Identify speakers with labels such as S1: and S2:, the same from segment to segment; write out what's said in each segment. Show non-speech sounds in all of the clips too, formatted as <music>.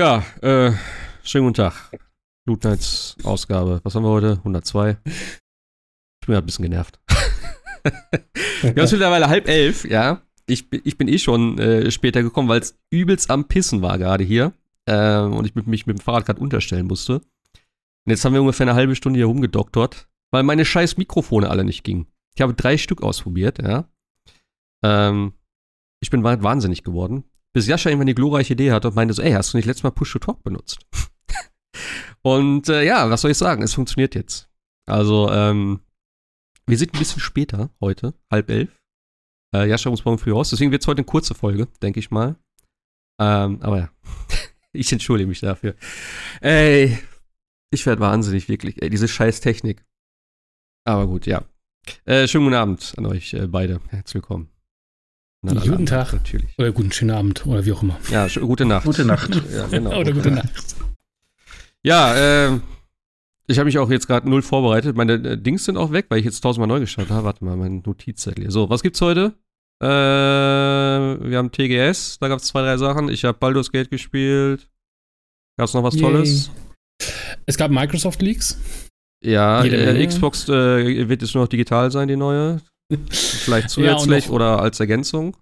S1: Ja, äh, schönen guten Tag. Loot Nights Ausgabe. Was haben wir heute? 102. Ich bin ja ein bisschen genervt. <laughs> wir haben es mittlerweile halb elf, ja. Ich, ich bin eh schon äh, später gekommen, weil es übelst am Pissen war gerade hier. Äh, und ich mich mit dem Fahrrad gerade unterstellen musste. Und jetzt haben wir ungefähr eine halbe Stunde hier rumgedoktert, weil meine scheiß Mikrofone alle nicht gingen. Ich habe drei Stück ausprobiert, ja. Ähm, ich bin wahnsinnig geworden bis Jascha irgendwann die glorreiche Idee hatte und meinte so, ey, hast du nicht letztes Mal Push-to-Talk benutzt? <laughs> und äh, ja, was soll ich sagen? Es funktioniert jetzt. Also, ähm, wir sind ein bisschen später heute, halb elf. Äh, Jascha muss morgen früh raus, deswegen wird es heute eine kurze Folge, denke ich mal. Ähm, aber ja, <laughs> ich entschuldige mich dafür. Ey, ich werde wahnsinnig, wirklich. Ey, diese scheiß Technik. Aber gut, ja. Äh, schönen guten Abend an euch äh, beide. Herzlich willkommen.
S2: Na, guten Tag. Natürlich. Oder guten schönen Abend oder wie auch immer.
S1: Ja, gute Nacht.
S2: Gute Nacht.
S1: ja, genau. oder gute Nacht. Ja, äh, ich habe mich auch jetzt gerade null vorbereitet. Meine äh, Dings sind auch weg, weil ich jetzt tausendmal neu gestartet habe. Warte mal, mein Notizzettel hier. So, was gibt's heute? Äh, wir haben TGS, da gab es zwei, drei Sachen. Ich habe Baldur's Gate gespielt. Gab es noch was Yay. Tolles?
S2: Es gab Microsoft Leaks.
S1: Ja, äh, Xbox äh, wird jetzt nur noch digital sein, die neue. Vielleicht zusätzlich ja, oder als Ergänzung.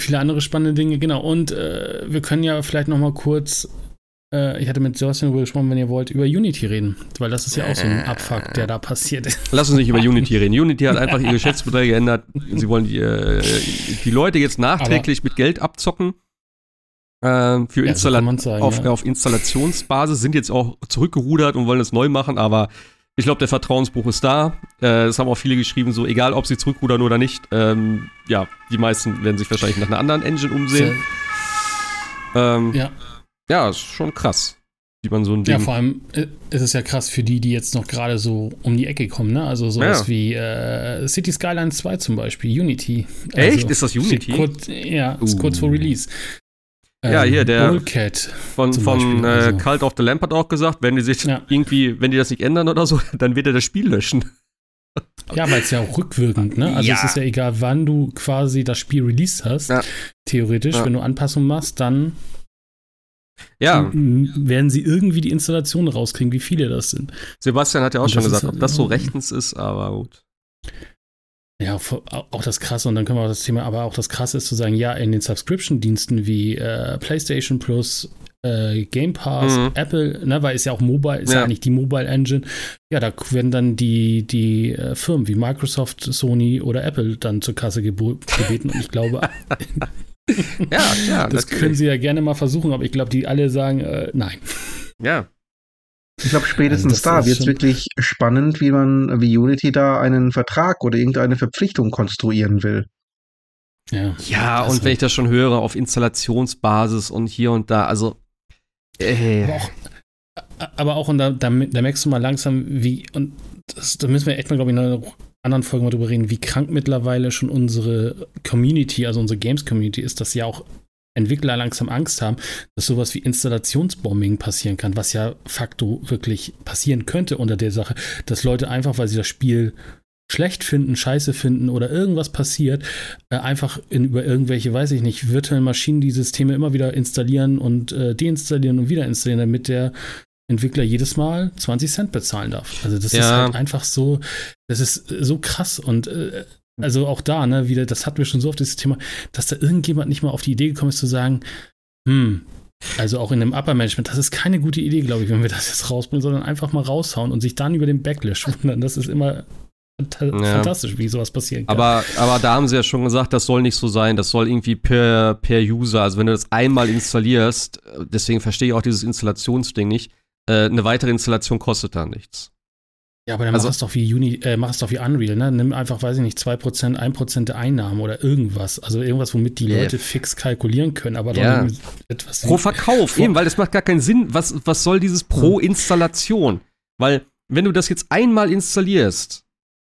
S2: Viele andere spannende Dinge, genau. Und äh, wir können ja vielleicht noch mal kurz, äh, ich hatte mit Sebastian darüber gesprochen, wenn ihr wollt, über Unity reden. Weil das ist ja auch so ein Abfuck, der da passiert ist.
S1: Lass uns nicht über Unity reden. Unity hat einfach ihr Geschäftsmodell geändert. Sie wollen die, äh, die Leute jetzt nachträglich Aber mit Geld abzocken. Ähm, für ja, Installa sagen, auf, ja. auf Installationsbasis sind jetzt auch zurückgerudert und wollen es neu machen, aber ich glaube, der Vertrauensbruch ist da. Äh, das haben auch viele geschrieben, so egal, ob sie zurückrudern oder nicht. Ähm, ja, die meisten werden sich wahrscheinlich nach einer anderen Engine umsehen. Ähm, ja. Ja, ist schon krass, wie man so ein Ding.
S2: Ja, vor allem äh, ist es ja krass für die, die jetzt noch gerade so um die Ecke kommen, ne? Also sowas ja. wie äh, City Skylines 2 zum Beispiel, Unity.
S1: Also Echt? Ist das Unity?
S2: Kurz, ja, ist uh. kurz vor Release.
S1: Ja, hier, der Bullcat von, von äh, also. Cult of the Lamp hat auch gesagt, wenn die sich ja. irgendwie, wenn die das nicht ändern oder so, <laughs> dann wird er das Spiel löschen.
S2: Ja, weil es ja auch rückwirkend, ne? Also ja. es ist ja egal, wann du quasi das Spiel released hast. Ja. Theoretisch, wenn du Anpassungen machst, dann ja. werden sie irgendwie die Installation rauskriegen, wie viele das sind.
S1: Sebastian hat ja auch schon gesagt, ob das so rechtens ist, aber gut.
S2: Ja, auch das Krasse, und dann können wir auch das Thema, aber auch das Krasse ist zu sagen, ja, in den Subscription-Diensten wie äh, PlayStation Plus, äh, Game Pass, mhm. Apple, ne, weil ist ja auch Mobile, ist ja. ja eigentlich die Mobile Engine. Ja, da werden dann die, die äh, Firmen wie Microsoft, Sony oder Apple dann zur Kasse gebeten. Und ich glaube, <laughs> ja, ja, <laughs> das natürlich. können sie ja gerne mal versuchen, aber ich glaube, die alle sagen, äh, nein.
S1: Ja,
S3: ich glaube, spätestens also da wird es wirklich spannend, wie man, wie Unity da einen Vertrag oder irgendeine Verpflichtung konstruieren will.
S1: Ja, ja und wenn ich das schon höre, auf Installationsbasis und hier und da, also.
S2: Äh. Aber auch, aber auch und da, da, da, merkst du mal langsam, wie, und das, da müssen wir echt mal, glaube ich, in einer anderen Folge mal drüber reden, wie krank mittlerweile schon unsere Community, also unsere Games-Community ist, dass sie auch Entwickler langsam Angst haben, dass sowas wie Installationsbombing passieren kann, was ja facto wirklich passieren könnte unter der Sache, dass Leute einfach, weil sie das Spiel schlecht finden, scheiße finden oder irgendwas passiert, äh, einfach in, über irgendwelche, weiß ich nicht, virtuellen Maschinen die Systeme immer wieder installieren und äh, deinstallieren und wieder installieren, damit der Entwickler jedes Mal 20 Cent bezahlen darf. Also das ja. ist halt einfach so, das ist so krass und äh, also auch da, ne, wieder, das hatten wir schon so oft, dieses Thema, dass da irgendjemand nicht mal auf die Idee gekommen ist zu sagen, hm, also auch in dem Upper Management, das ist keine gute Idee, glaube ich, wenn wir das jetzt rausbringen, sondern einfach mal raushauen und sich dann über den Backlash wundern. Das ist immer fantastisch, ja. wie sowas passieren
S1: kann. Aber, aber da haben sie ja schon gesagt, das soll nicht so sein. Das soll irgendwie per, per User, also wenn du das einmal installierst, deswegen verstehe ich auch dieses Installationsding nicht, äh, eine weitere Installation kostet da nichts.
S2: Ja, aber dann also, mach es doch wie Uni, äh, mach es doch wie Unreal, ne? Nimm einfach, weiß ich nicht, 2%, 1% der Einnahmen oder irgendwas. Also irgendwas, womit die yeah. Leute fix kalkulieren können, aber
S1: ja. etwas. Pro Verkauf, eben, weil das macht gar keinen Sinn. Was, was soll dieses pro hm. Installation? Weil, wenn du das jetzt einmal installierst,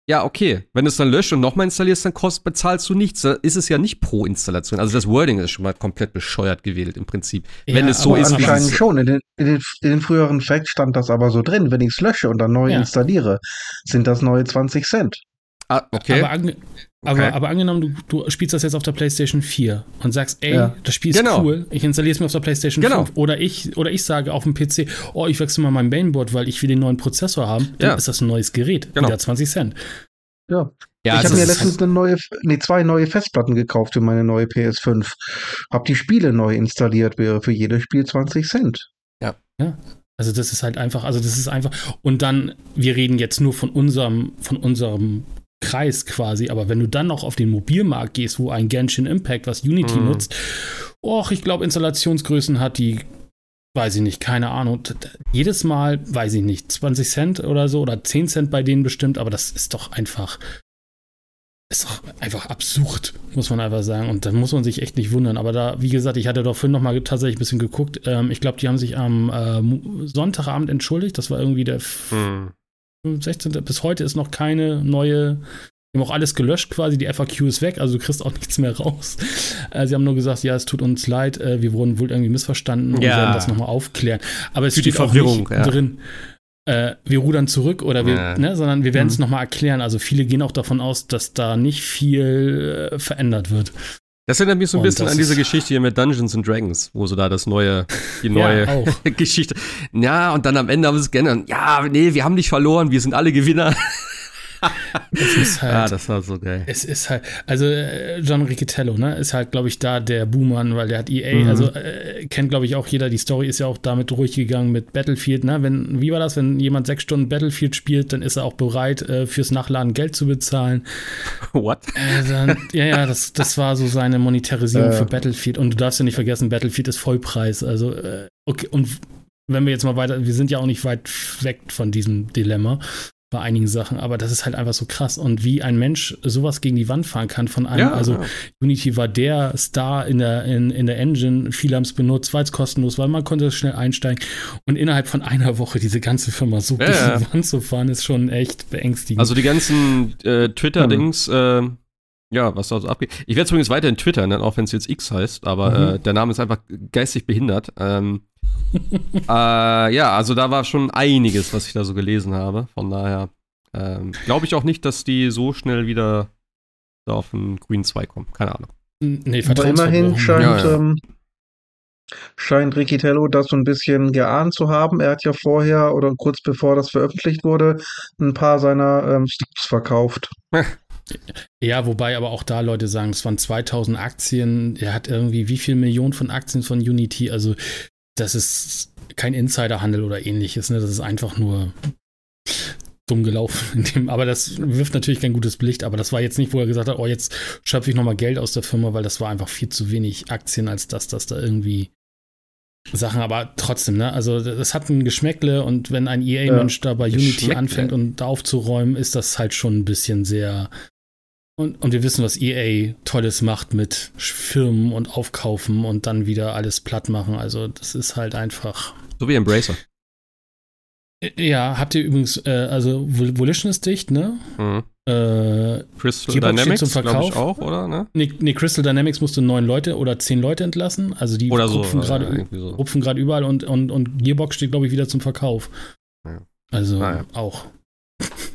S1: ja, okay. Wenn du es dann löscht und nochmal installierst, dann kost, bezahlst du nichts. Da ist es ja nicht pro Installation. Also das Wording ist schon mal komplett bescheuert gewählt im Prinzip. Ja, wenn es so ist.
S3: Anscheinend schon. In den, in, den, in den, früheren Facts stand das aber so drin. Wenn ich es lösche und dann neu ja. installiere, sind das neue 20 Cent.
S1: Ah, okay.
S2: Aber, Aber, okay. aber angenommen, du, du spielst das jetzt auf der PlayStation 4 und sagst, ey, ja. das Spiel ist genau. cool, ich installiere es mir auf der PlayStation genau. 5. Oder ich, oder ich sage auf dem PC, oh, ich wechsle mal mein Mainboard, weil ich will den neuen Prozessor haben. Dann ja. ist das ein neues Gerät. Genau. Wieder 20 Cent.
S3: Ja. ja ich habe mir letztens eine neue, nee, zwei neue Festplatten gekauft für meine neue PS5. Hab die Spiele neu installiert, wäre für jedes Spiel 20 Cent.
S2: Ja. Ja. Also das ist halt einfach, also das ist einfach. Und dann, wir reden jetzt nur von unserem, von unserem Kreis quasi, aber wenn du dann noch auf den Mobilmarkt gehst, wo ein Genshin Impact, was Unity mhm. nutzt, och, ich glaube, Installationsgrößen hat die, weiß ich nicht, keine Ahnung. Jedes Mal, weiß ich nicht, 20 Cent oder so oder 10 Cent bei denen bestimmt, aber das ist doch einfach, ist doch einfach absurd, muss man einfach sagen. Und da muss man sich echt nicht wundern. Aber da, wie gesagt, ich hatte doch vorhin noch mal tatsächlich ein bisschen geguckt. Ähm, ich glaube, die haben sich am äh, Sonntagabend entschuldigt. Das war irgendwie der hm. 16. Bis heute ist noch keine neue. Wir haben auch alles gelöscht quasi, die FAQ ist weg, also du kriegst auch <laughs> nichts mehr raus. Äh, sie haben nur gesagt, ja, es tut uns leid, äh, wir wurden wohl irgendwie missverstanden und ja. werden das nochmal aufklären. Aber es Für steht die Verwirrung, auch nicht ja. drin äh, wir rudern zurück oder wir, ja. ne, sondern wir werden es mhm. nochmal erklären. Also viele gehen auch davon aus, dass da nicht viel äh, verändert wird.
S1: Das erinnert mich so ein und bisschen an diese Geschichte hier mit Dungeons and Dragons, wo so da das neue, die <laughs> neue ja, <laughs> Geschichte. Ja, und dann am Ende haben sie es geändert. Ja, nee, wir haben nicht verloren, wir sind alle Gewinner.
S2: Es ist <laughs> halt, ah, das war so geil. Es ist halt, also äh, John Riccitello, ne, ist halt, glaube ich, da der Boomer, weil der hat EA, mhm. also äh, kennt, glaube ich, auch jeder. Die Story ist ja auch damit durchgegangen mit Battlefield, ne? Wenn, wie war das, wenn jemand sechs Stunden Battlefield spielt, dann ist er auch bereit, äh, fürs Nachladen Geld zu bezahlen. <laughs> What? Äh, dann, ja, ja, das, das war so seine Monetarisierung für Battlefield. Und du darfst ja nicht vergessen, Battlefield ist Vollpreis. Also, äh, okay, und wenn wir jetzt mal weiter, wir sind ja auch nicht weit weg von diesem Dilemma bei einigen Sachen, aber das ist halt einfach so krass. Und wie ein Mensch sowas gegen die Wand fahren kann von einem, ja, also ja. Unity war der Star in der, in, in der Engine, viele haben es benutzt, weil es kostenlos war, man konnte schnell einsteigen und innerhalb von einer Woche diese ganze Firma so ja, gegen die Wand zu fahren, ist schon echt beängstigend.
S1: Also die ganzen äh, Twitter-Dings, äh, ja, was da so abgeht. Ich werde übrigens weiterhin twittern, auch wenn es jetzt X heißt, aber mhm. äh, der Name ist einfach geistig behindert. Ähm, <laughs> äh, ja, also da war schon einiges, was ich da so gelesen habe. Von daher ähm, glaube ich auch nicht, dass die so schnell wieder auf den Green 2 kommen. Keine Ahnung.
S3: Nee, Aber immerhin scheint, ja, ja. Ähm, scheint Riccitello das so ein bisschen geahnt zu haben. Er hat ja vorher oder kurz bevor das veröffentlicht wurde, ein paar seiner ähm, Stocks verkauft. <laughs>
S2: Ja, wobei aber auch da Leute sagen, es waren 2000 Aktien. Er hat irgendwie wie viel Millionen von Aktien von Unity? Also das ist kein Insiderhandel oder ähnliches. Ne? Das ist einfach nur dumm gelaufen. Aber das wirft natürlich kein gutes Licht. Aber das war jetzt nicht, wo er gesagt hat, oh, jetzt schöpfe ich nochmal Geld aus der Firma, weil das war einfach viel zu wenig Aktien, als dass das da irgendwie Sachen, aber trotzdem, ne? Also das hat ein Geschmäckle und wenn ein EA-Mensch ja, da bei Unity anfängt und da aufzuräumen, ist das halt schon ein bisschen sehr und, und wir wissen, was EA Tolles macht mit Firmen und Aufkaufen und dann wieder alles platt machen. Also, das ist halt einfach.
S1: So wie Embracer.
S2: Äh, ja, habt ihr übrigens, äh, also Volition ist dicht, ne? Mhm.
S1: Äh, Crystal Gearbox Dynamics zum Verkauf. Ich auch, oder? Ne?
S2: Nee, nee, Crystal Dynamics musste neun Leute oder zehn Leute entlassen. Also die
S1: oder
S2: rupfen
S1: so,
S2: gerade so. überall und, und, und Gearbox steht, glaube ich, wieder zum Verkauf. Ja. Also ah, ja. auch.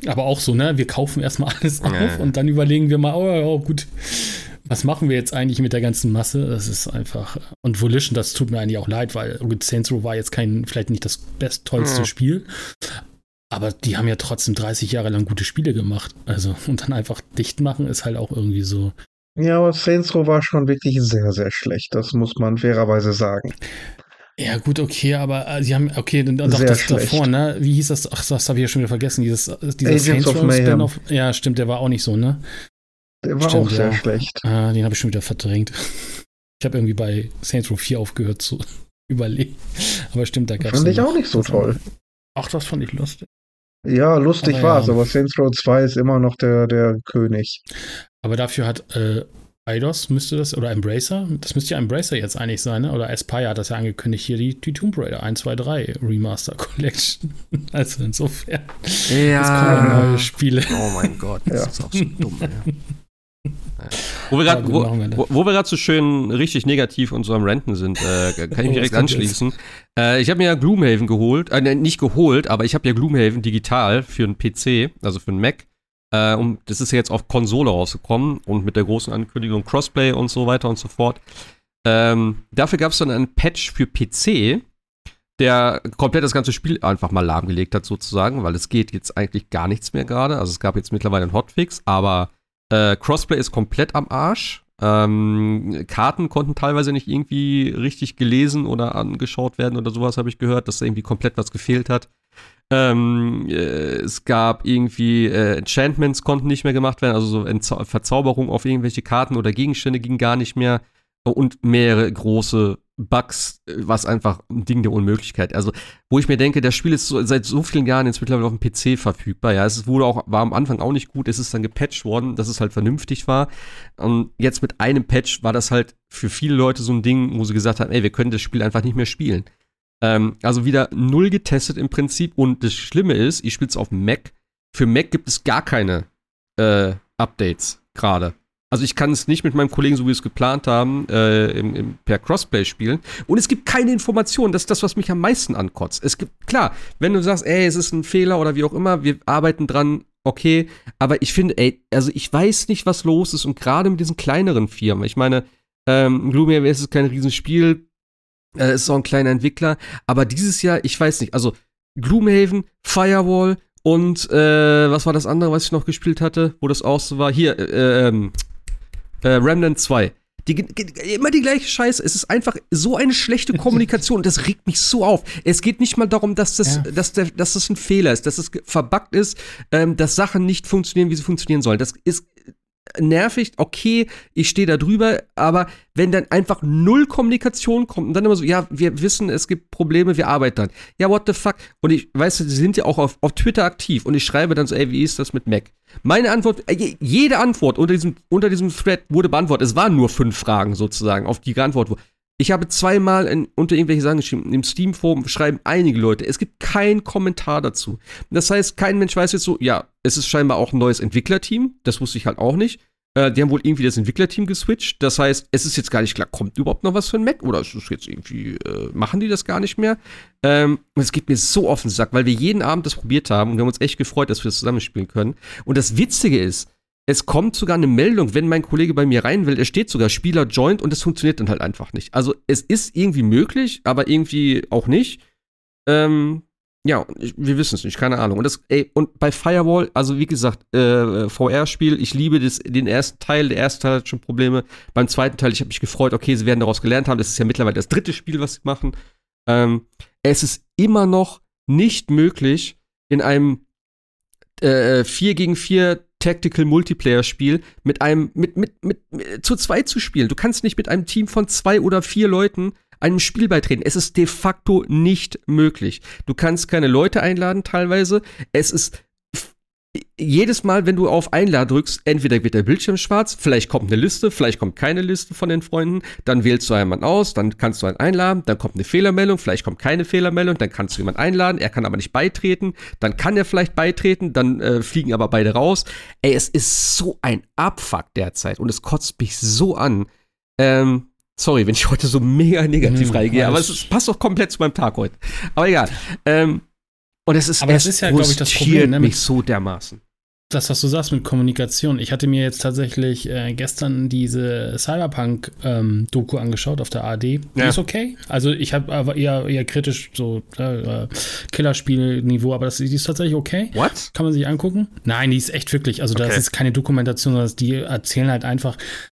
S2: Aber auch so, ne? Wir kaufen erstmal alles auf ja. und dann überlegen wir mal, oh, oh, gut, was machen wir jetzt eigentlich mit der ganzen Masse? Das ist einfach. Und Volition, das tut mir eigentlich auch leid, weil Saints Row war jetzt kein, vielleicht nicht das best tollste mhm. Spiel. Aber die haben ja trotzdem 30 Jahre lang gute Spiele gemacht. Also, und dann einfach dicht machen ist halt auch irgendwie so.
S3: Ja, aber Saints Row war schon wirklich sehr, sehr schlecht. Das muss man fairerweise sagen.
S2: Ja, gut, okay, aber äh, sie haben, okay, dann doch das schlecht. davor, ne? Wie hieß das? Ach, das habe ich ja schon wieder vergessen. Dieses, äh, dieser Agents of Mayhem. Ja, stimmt, der war auch nicht so, ne?
S3: Der war stimmt, auch sehr ja. schlecht.
S2: Ah, den habe ich schon wieder verdrängt. <laughs> Ich habe irgendwie bei Saints Row 4 aufgehört zu <laughs> überlegen. Aber stimmt, da gab
S3: es. Fand ich auch nicht so toll.
S2: Ach, das fand ich lustig.
S3: Ja, lustig war es, ja. aber Saints Row 2 ist immer noch der, der König.
S2: Aber dafür hat äh, Eidos müsste das, oder Embracer, das müsste ja Embracer jetzt eigentlich sein, ne? oder Aspire hat das ja angekündigt, hier die, die Tomb Raider 1, 2, 3 Remaster Collection. <laughs> Also insofern.
S1: Ja. Es kommen
S2: neue Spiele.
S1: Oh mein Gott, das ja. ist auch so dumm, ja. Wo wir gerade wo, wo, wo wir so schön richtig negativ und so am Renten sind, äh, kann ich mich <laughs> direkt anschließen. Äh, ich habe mir ja Gloomhaven geholt, äh, nicht geholt, aber ich habe ja Gloomhaven digital für einen PC, also für einen Mac. Äh, und das ist ja jetzt auf Konsole rausgekommen und mit der großen Ankündigung Crossplay und so weiter und so fort. Ähm, dafür gab es dann einen Patch für PC, der komplett das ganze Spiel einfach mal lahmgelegt hat, sozusagen, weil es geht jetzt eigentlich gar nichts mehr gerade. Also es gab jetzt mittlerweile einen Hotfix, aber äh, Crossplay ist komplett am Arsch. Ähm, Karten konnten teilweise nicht irgendwie richtig gelesen oder angeschaut werden oder sowas, habe ich gehört, dass da irgendwie komplett was gefehlt hat. Ähm, äh, es gab irgendwie äh, Enchantments konnten nicht mehr gemacht werden, also so Verzauberung auf irgendwelche Karten oder Gegenstände ging gar nicht mehr und mehrere große Bugs, was einfach ein Ding der Unmöglichkeit. Also, wo ich mir denke, das Spiel ist so, seit so vielen Jahren jetzt mittlerweile auf dem PC verfügbar. Ja, es wurde auch, war am Anfang auch nicht gut. Es ist dann gepatcht worden, dass es halt vernünftig war. Und jetzt mit einem Patch war das halt für viele Leute so ein Ding, wo sie gesagt haben, ey, wir können das Spiel einfach nicht mehr spielen. Ähm, also wieder null getestet im Prinzip. Und das Schlimme ist, ich spiele es auf Mac. Für Mac gibt es gar keine äh, Updates gerade. Also ich kann es nicht mit meinem Kollegen, so wie wir es geplant haben, äh, im, im, per Crossplay spielen. Und es gibt keine Informationen. Das ist das, was mich am meisten ankotzt. Es gibt, klar, wenn du sagst, ey, es ist ein Fehler oder wie auch immer, wir arbeiten dran, okay. Aber ich finde, ey, also ich weiß nicht, was los ist. Und gerade mit diesen kleineren Firmen. Ich meine, ähm, Gloomhaven ist kein Riesenspiel. Äh, ist auch ein kleiner Entwickler. Aber dieses Jahr, ich weiß nicht, also Gloomhaven, Firewall, und äh, was war das andere, was ich noch gespielt hatte, wo das auch so war? Hier, äh, ähm, äh, Remnant 2. Die, immer die gleiche Scheiße. Es ist einfach so eine schlechte Kommunikation. Das regt mich so auf. Es geht nicht mal darum, dass das, ja. dass, der, dass das ein Fehler ist, dass es verbuggt ist, ähm, dass Sachen nicht funktionieren, wie sie funktionieren sollen. Das ist nervig, okay, ich stehe da drüber, aber wenn dann einfach null Kommunikation kommt und dann immer so, ja, wir wissen, es gibt Probleme, wir arbeiten dann. Ja, what the fuck? Und ich weiß, sie sind ja auch auf, auf Twitter aktiv und ich schreibe dann so, ey, wie ist das mit Mac? Meine Antwort, äh, jede Antwort unter diesem, unter diesem Thread wurde beantwortet. Es waren nur fünf Fragen sozusagen, auf die geantwortet wurde. Ich habe zweimal in, unter irgendwelche Sachen geschrieben. Im Steam-Forum schreiben einige Leute. Es gibt keinen Kommentar dazu. Das heißt, kein Mensch weiß jetzt so, ja, es ist scheinbar auch ein neues Entwicklerteam. Das wusste ich halt auch nicht. Äh, die haben wohl irgendwie das Entwicklerteam geswitcht. Das heißt, es ist jetzt gar nicht klar, kommt überhaupt noch was für ein Mac oder ist es jetzt irgendwie, äh, machen die das gar nicht mehr? Ähm, es geht mir so auf den Sack, weil wir jeden Abend das probiert haben und wir haben uns echt gefreut, dass wir das zusammenspielen können. Und das Witzige ist, es kommt sogar eine Meldung, wenn mein Kollege bei mir rein will, er steht sogar Spieler joint und es funktioniert dann halt einfach nicht. Also es ist irgendwie möglich, aber irgendwie auch nicht. Ähm, ja, wir wissen es nicht, keine Ahnung. Und, das, ey, und bei Firewall, also wie gesagt, äh, VR-Spiel, ich liebe das, den ersten Teil. Der erste Teil hat schon Probleme. Beim zweiten Teil, ich habe mich gefreut, okay, sie werden daraus gelernt haben. Das ist ja mittlerweile das dritte Spiel, was sie machen. Ähm, es ist immer noch nicht möglich, in einem äh, 4 gegen 4 Tactical Multiplayer Spiel mit einem mit, mit, mit, mit zu zweit zu spielen. Du kannst nicht mit einem Team von zwei oder vier Leuten einem Spiel beitreten. Es ist de facto nicht möglich. Du kannst keine Leute einladen teilweise. Es ist jedes Mal, wenn du auf Einladen drückst, entweder wird der Bildschirm schwarz, vielleicht kommt eine Liste, vielleicht kommt keine Liste von den Freunden, dann wählst du jemanden aus, dann kannst du einen einladen, dann kommt eine Fehlermeldung, vielleicht kommt keine Fehlermeldung, dann kannst du jemanden einladen, er kann aber nicht beitreten, dann kann er vielleicht beitreten, dann äh, fliegen aber beide raus. Ey, es ist so ein Abfuck derzeit und es kotzt mich so an. Ähm, sorry, wenn ich heute so mega negativ hm, reingehe, aber es, es passt doch komplett zu meinem Tag heute. Aber egal. Ähm, und es ist,
S2: aber es ist ja, glaube ich, das Problem,
S1: ne, mich so dermaßen.
S2: Das, was du sagst mit Kommunikation. Ich hatte mir jetzt tatsächlich äh, gestern diese Cyberpunk-Doku ähm, angeschaut auf der. Die ja. ist okay. Also ich habe aber eher, eher kritisch so äh, Killerspiel-Niveau, aber das, die ist tatsächlich okay.
S1: What?
S2: Kann man sich angucken? Nein, die ist echt wirklich. Also okay. das ist keine Dokumentation, sondern die erzählen halt einfach, äh,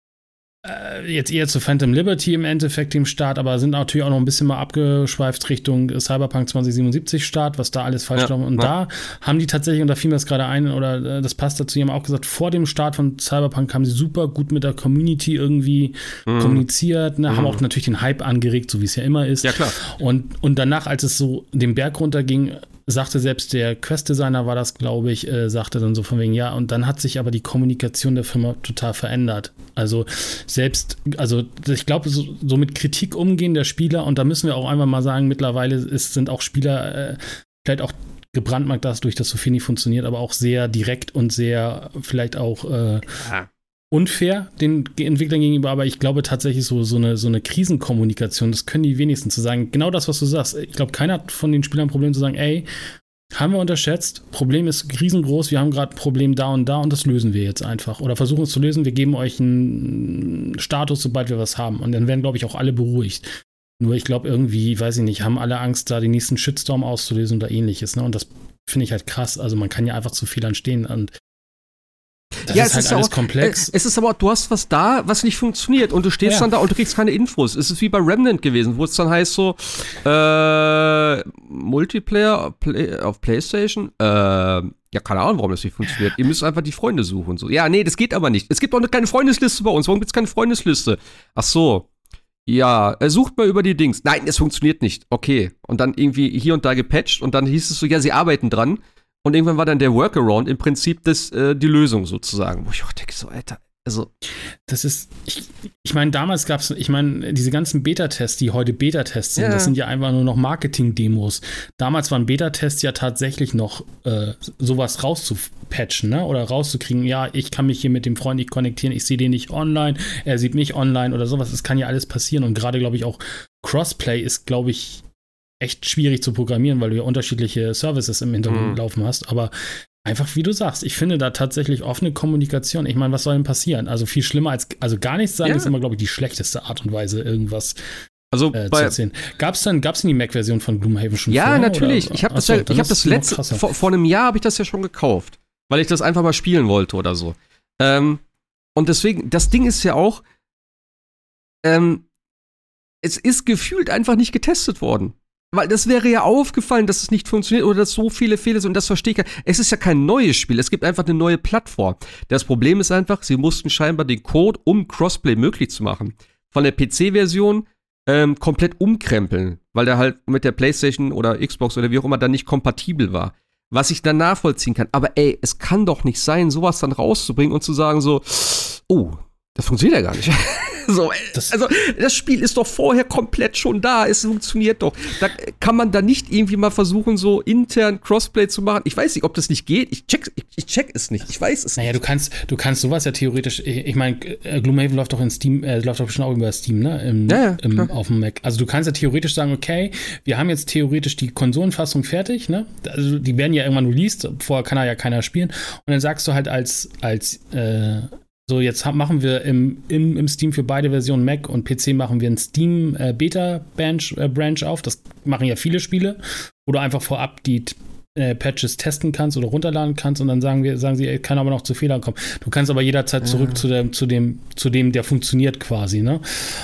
S2: jetzt eher zu Phantom Liberty im Endeffekt im Start, aber sind natürlich auch noch ein bisschen mal abgeschweift Richtung Cyberpunk 2077 Start, was da alles falsch ja, war. Und ja. da haben die tatsächlich, und da fiel mir das gerade ein, oder äh, das passt dazu, die haben auch gesagt, vor dem Start von Cyberpunk haben sie super gut mit der Community irgendwie mhm. kommuniziert, ne? mhm. haben auch natürlich den Hype angeregt, so wie es ja immer ist.
S1: Ja, klar.
S2: Und, und danach, als es so den Berg runterging, sagte selbst der Quest-Designer war das, glaube ich, äh, sagte dann so von wegen, ja, und dann hat sich aber die Kommunikation der Firma total verändert. Also selbst, also ich glaube, so, so, mit Kritik umgehen der Spieler, und da müssen wir auch einfach mal sagen, mittlerweile ist, sind auch Spieler äh, vielleicht auch gebrandmarkt das durch das so viel nicht funktioniert, aber auch sehr direkt und sehr vielleicht auch äh, ja unfair den Entwicklern gegenüber, aber ich glaube tatsächlich so, so, eine, so eine Krisenkommunikation, das können die wenigsten zu sagen. Genau das, was du sagst. Ich glaube, keiner hat von den Spielern ein Problem zu sagen, ey, Haben wir unterschätzt. Problem ist riesengroß. Wir haben gerade ein Problem da und da und das lösen wir jetzt einfach. Oder versuchen es zu lösen. Wir geben euch einen Status, sobald wir was haben. Und dann werden, glaube ich, auch alle beruhigt. Nur ich glaube irgendwie, weiß ich nicht, haben alle Angst, da den nächsten Shitstorm auszulösen oder ähnliches. Ne? Und das finde ich halt krass. Also man kann ja einfach zu viel anstehen. Und
S1: das ja, ist halt ist alles auch, komplex. Äh, es ist aber, du hast was da, was nicht funktioniert und du stehst ja. dann da und du kriegst keine Infos. Es ist wie bei Remnant gewesen, wo es dann heißt so, äh, Multiplayer Play, auf Playstation, äh, ja, keine Ahnung, warum das nicht funktioniert. Ihr müsst einfach die Freunde suchen. So. Ja, nee, das geht aber nicht. Es gibt auch keine Freundesliste bei uns. Warum gibt es keine Freundesliste? Ach so. Ja, er sucht mal über die Dings. Nein, es funktioniert nicht. Okay. Und dann irgendwie hier und da gepatcht und dann hieß es so, ja, sie arbeiten dran. Und irgendwann war dann der Workaround im Prinzip das, äh, die Lösung sozusagen. Wo ich auch denke, so, Alter, also.
S2: Das ist, ich, ich meine, damals gab es, ich meine, diese ganzen Beta-Tests, die heute Beta-Tests sind, ja. das sind ja einfach nur noch Marketing-Demos. Damals waren Beta-Tests ja tatsächlich noch äh, sowas rauszupatchen, ne? Oder rauszukriegen, ja, ich kann mich hier mit dem Freund nicht konnektieren, ich sehe den nicht online, er sieht mich online oder sowas. Das kann ja alles passieren. Und gerade, glaube ich, auch Crossplay ist, glaube ich, echt schwierig zu programmieren, weil du ja unterschiedliche Services im Hintergrund mhm. laufen hast. Aber einfach wie du sagst, ich finde da tatsächlich offene Kommunikation. Ich meine, was soll denn passieren? Also viel schlimmer als, also gar nichts sagen ja. ist immer, glaube ich, die schlechteste Art und Weise, irgendwas
S1: also äh, bei,
S2: Gab es denn, gab's denn die Mac-Version von Gloomhaven schon
S1: Ja, vorher, natürlich. Oder? Ich habe das, ja, ich hab das letzte, vor, vor, einem Jahr habe ich das ja schon gekauft, weil ich das einfach mal spielen wollte oder so. Ähm, und deswegen, das Ding ist ja auch, ähm, es ist gefühlt einfach nicht getestet worden. Weil das wäre ja aufgefallen, dass es nicht funktioniert oder dass so viele Fehler sind und das verstehe ich. Es ist ja kein neues Spiel, es gibt einfach eine neue Plattform. Das Problem ist einfach, sie mussten scheinbar den Code, um Crossplay möglich zu machen, von der PC-Version ähm, komplett umkrempeln, weil der halt mit der PlayStation oder Xbox oder wie auch immer dann nicht kompatibel war. Was ich dann nachvollziehen kann. Aber ey, es kann doch nicht sein, sowas dann rauszubringen und zu sagen so, oh, das funktioniert ja gar nicht. <laughs> so, das also das Spiel ist doch vorher komplett schon da, es funktioniert doch. Da kann man da nicht irgendwie mal versuchen, so intern Crossplay zu machen. Ich weiß nicht, ob das nicht geht. Ich check, ich, ich check es nicht. Ich weiß es
S2: naja, nicht. Naja, du kannst, du kannst sowas ja theoretisch. Ich, ich meine, äh, Gloomhaven läuft doch in Steam, äh, läuft doch bestimmt auch über Steam, ne? Im, ja, ja, im, auf dem Mac. Also du kannst ja theoretisch sagen, okay, wir haben jetzt theoretisch die Konsolenfassung fertig, ne? Also die werden ja irgendwann released. Vorher kann ja keiner spielen. Und dann sagst du halt als als äh, so, jetzt machen wir im, im, im Steam für beide Versionen Mac und PC machen wir einen Steam äh, Beta Branch, äh, Branch auf. Das machen ja viele Spiele, du einfach vorab die äh, Patches testen kannst oder runterladen kannst und dann sagen wir, sagen sie, ey, kann aber noch zu Fehlern kommen. Du kannst aber jederzeit zurück ja. zu, dem, zu, dem, zu dem, der funktioniert quasi, ne?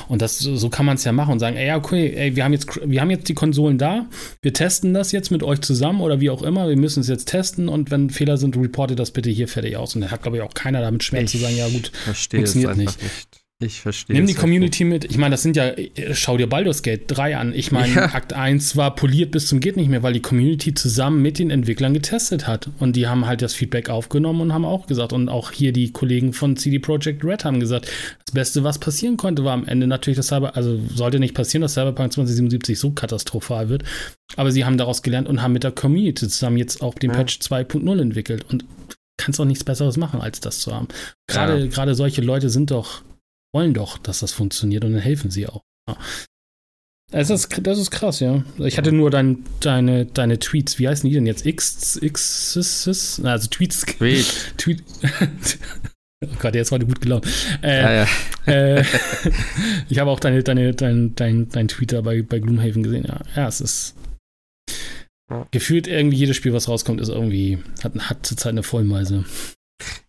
S2: Und das, so kann man es ja machen und sagen, ey, okay, ey, wir haben jetzt, wir haben jetzt die Konsolen da, wir testen das jetzt mit euch zusammen oder wie auch immer, wir müssen es jetzt testen und wenn Fehler sind, reportet das bitte hier fertig aus. Und da hat, glaube ich, auch keiner damit Schmerz zu sagen, ja gut,
S1: funktioniert nicht. nicht. Ich verstehe.
S2: Nimm die Community mit. Ich meine, das sind ja, schau dir Baldur's Gate 3 an. Ich meine, ja. Akt 1 war poliert bis zum geht nicht mehr, weil die Community zusammen mit den Entwicklern getestet hat. Und die haben halt das Feedback aufgenommen und haben auch gesagt, und auch hier die Kollegen von CD Projekt Red haben gesagt, das Beste, was passieren konnte, war am Ende natürlich das Cyber, also sollte nicht passieren, dass Cyberpunk 2077 so katastrophal wird. Aber sie haben daraus gelernt und haben mit der Community zusammen jetzt auch den ja. Patch 2.0 entwickelt. Und kannst auch nichts Besseres machen, als das zu haben. Gerade, ja. gerade solche Leute sind doch wollen doch, dass das funktioniert und dann helfen sie auch. Ja. Das ist, das ist krass, ja. Ich hatte nur dein, deine, deine Tweets, wie heißen die denn jetzt? X, X, X, also Tweets. Tweet. <laughs> Tweet. <laughs> Oh Gott, der ist heute gut gelaunt. Äh, ja, ja. <laughs> Äh, ich habe auch deine, deine, dein, dein, dein Tweet da bei, bei Gloomhaven gesehen. Ja, ja es ist gefühlt irgendwie jedes Spiel, was rauskommt, ist irgendwie, hat, hat zurzeit eine Vollmeise.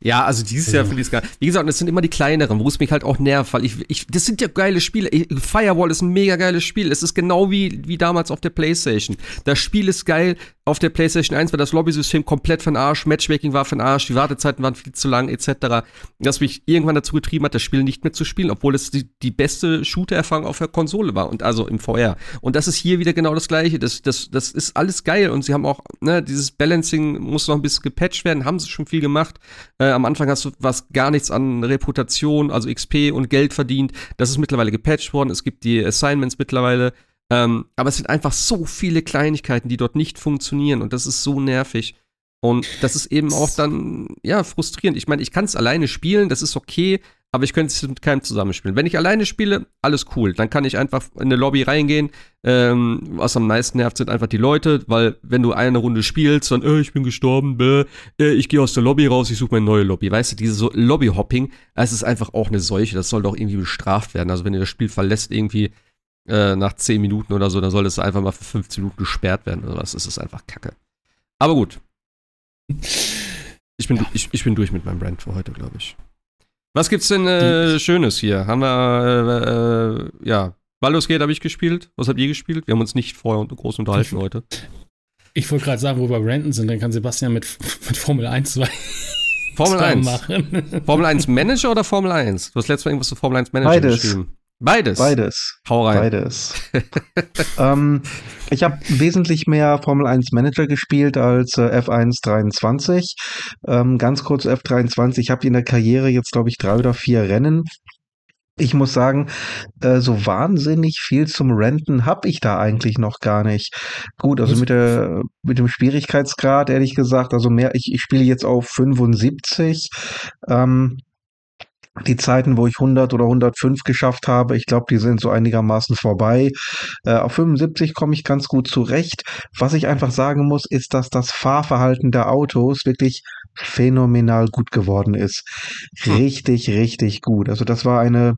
S1: Ja, also dieses Jahr finde ich es gar Wie gesagt, das sind immer die kleineren, wo es mich halt auch nervt, weil ich, ich das sind ja geile Spiele. Firewall ist ein mega geiles Spiel. Es ist genau wie, wie damals auf der Playstation. Das Spiel ist geil. Auf der Playstation 1 war das Lobby-System komplett von Arsch, Matchmaking war von Arsch, die Wartezeiten waren viel zu lang, etc. Das mich irgendwann dazu getrieben hat, das Spiel nicht mehr zu spielen, obwohl es die, die beste Shooter-Erfahrung auf der Konsole war und also im VR. Und das ist hier wieder genau das gleiche. Das, das, das ist alles geil und sie haben auch, ne, dieses Balancing muss noch ein bisschen gepatcht werden, haben sie schon viel gemacht. Äh, am Anfang hast du was gar nichts an Reputation, also XP und Geld verdient. Das ist mittlerweile gepatcht worden. Es gibt die Assignments mittlerweile. Ähm, aber es sind einfach so viele Kleinigkeiten, die dort nicht funktionieren und das ist so nervig. Und das ist eben auch dann, ja, frustrierend. Ich meine, ich kann es alleine spielen, das ist okay, aber ich könnte es mit keinem zusammenspielen. Wenn ich alleine spiele, alles cool. Dann kann ich einfach in eine Lobby reingehen. Ähm, was am meisten nervt, sind einfach die Leute, weil wenn du eine Runde spielst, dann, äh, ich bin gestorben, bäh, äh, ich gehe aus der Lobby raus, ich suche meine neue Lobby. Weißt du, diese so Lobby-Hopping, es ist einfach auch eine Seuche. Das soll doch irgendwie bestraft werden. Also wenn ihr das Spiel verlässt, irgendwie äh, nach 10 Minuten oder so, dann soll es einfach mal für 15 Minuten gesperrt werden oder was. Das ist einfach kacke. Aber gut. Ich bin, ja. ich, ich bin durch mit meinem Brand für heute, glaube ich. Was gibt's denn äh, Schönes hier? Haben wir, äh, äh, ja, Baldur's Gate habe ich gespielt. Was habt ihr gespielt? Wir haben uns nicht vorher groß unterhalten heute.
S2: Ich wollte gerade sagen, wo wir Brandon sind, dann kann Sebastian mit, <laughs> mit Formel 1 2
S1: Formel <laughs> 1 machen. Formel 1 Manager oder Formel 1? Du hast letztes Mal irgendwas zu Formel 1 Manager
S3: Beides.
S1: geschrieben. Beides.
S3: Beides.
S1: Hau rein.
S3: Beides. <laughs> ähm, ich habe wesentlich mehr Formel 1 Manager gespielt als äh, F1 23. Ähm, ganz kurz F23. Ich habe in der Karriere jetzt, glaube ich, drei oder vier Rennen. Ich muss sagen, äh, so wahnsinnig viel zum Renten habe ich da eigentlich noch gar nicht. Gut, also mit der mit dem Schwierigkeitsgrad ehrlich gesagt, also mehr. Ich, ich spiele jetzt auf 75. Ähm, die Zeiten, wo ich 100 oder 105 geschafft habe, ich glaube, die sind so einigermaßen vorbei. Äh, auf 75 komme ich ganz gut zurecht. Was ich einfach sagen muss, ist, dass das Fahrverhalten der Autos wirklich phänomenal gut geworden ist. Richtig, richtig gut. Also das war eine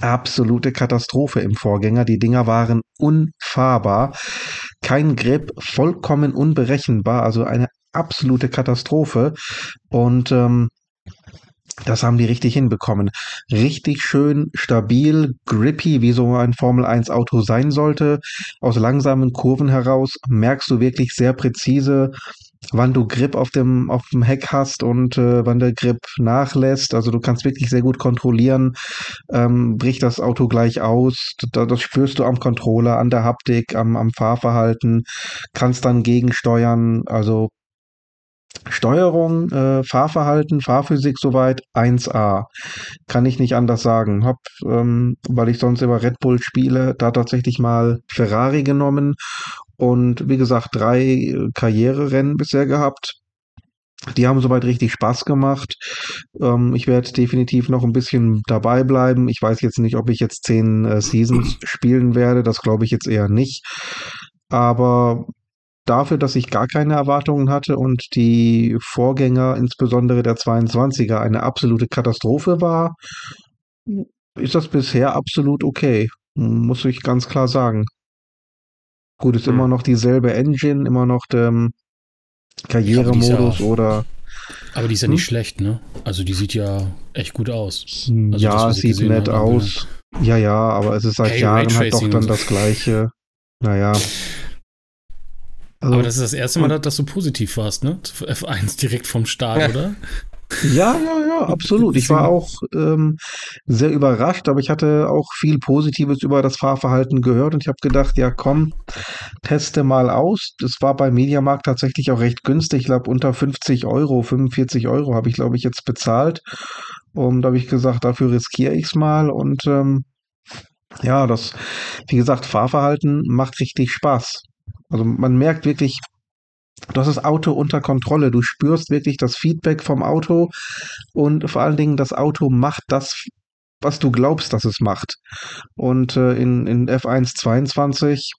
S3: absolute Katastrophe im Vorgänger. Die Dinger waren unfahrbar. Kein Grip, vollkommen unberechenbar. Also eine absolute Katastrophe. Und ähm, das haben die richtig hinbekommen. Richtig schön, stabil, grippy, wie so ein Formel 1 Auto sein sollte. Aus langsamen Kurven heraus merkst du wirklich sehr präzise, wann du Grip auf dem, auf dem Heck hast und äh, wann der Grip nachlässt. Also du kannst wirklich sehr gut kontrollieren, ähm, bricht das Auto gleich aus. Das, das spürst du am Controller, an der Haptik, am, am Fahrverhalten, kannst dann gegensteuern. Also Steuerung, äh, Fahrverhalten, Fahrphysik soweit 1A. Kann ich nicht anders sagen. Hab, ähm, weil ich sonst immer Red Bull spiele, da tatsächlich mal Ferrari genommen und wie gesagt drei äh, Karriererennen bisher gehabt. Die haben soweit richtig Spaß gemacht. Ähm, ich werde definitiv noch ein bisschen dabei bleiben. Ich weiß jetzt nicht, ob ich jetzt zehn äh, Seasons spielen werde. Das glaube ich jetzt eher nicht. Aber dafür, dass ich gar keine Erwartungen hatte und die Vorgänger, insbesondere der 22er, eine absolute Katastrophe war, ist das bisher absolut okay. Muss ich ganz klar sagen. Gut, ist hm. immer noch dieselbe Engine, immer noch der ähm, Karrieremodus ja, oder.
S2: Aber die ist ja nicht hm? schlecht, ne? Also die sieht ja echt gut aus. Also
S3: ja, das, sieht nett haben, aus. Ja, ja, aber es ist seit hey, Jahren halt doch dann das gleiche. Naja.
S2: Also, Aber das ist das erste Mal, dass du positiv warst, ne? F1 direkt vom Start, oder?
S3: Ja, ja, ja, absolut. Ich war auch ähm, sehr überrascht, aber ich hatte auch viel Positives über das Fahrverhalten gehört und ich habe gedacht, ja komm, teste mal aus. Das war bei Mediamarkt tatsächlich auch recht günstig. Ich glaube, unter 50 Euro, 45 Euro habe ich, glaube ich, jetzt bezahlt. Und da habe ich gesagt, dafür riskiere ich es mal. Und ähm, ja, das, wie gesagt, Fahrverhalten macht richtig Spaß. Also man merkt wirklich, du hast das Auto unter Kontrolle. Du spürst wirklich das Feedback vom Auto und vor allen Dingen das Auto macht das, was du glaubst, dass es macht. Und äh, in, in F1 22,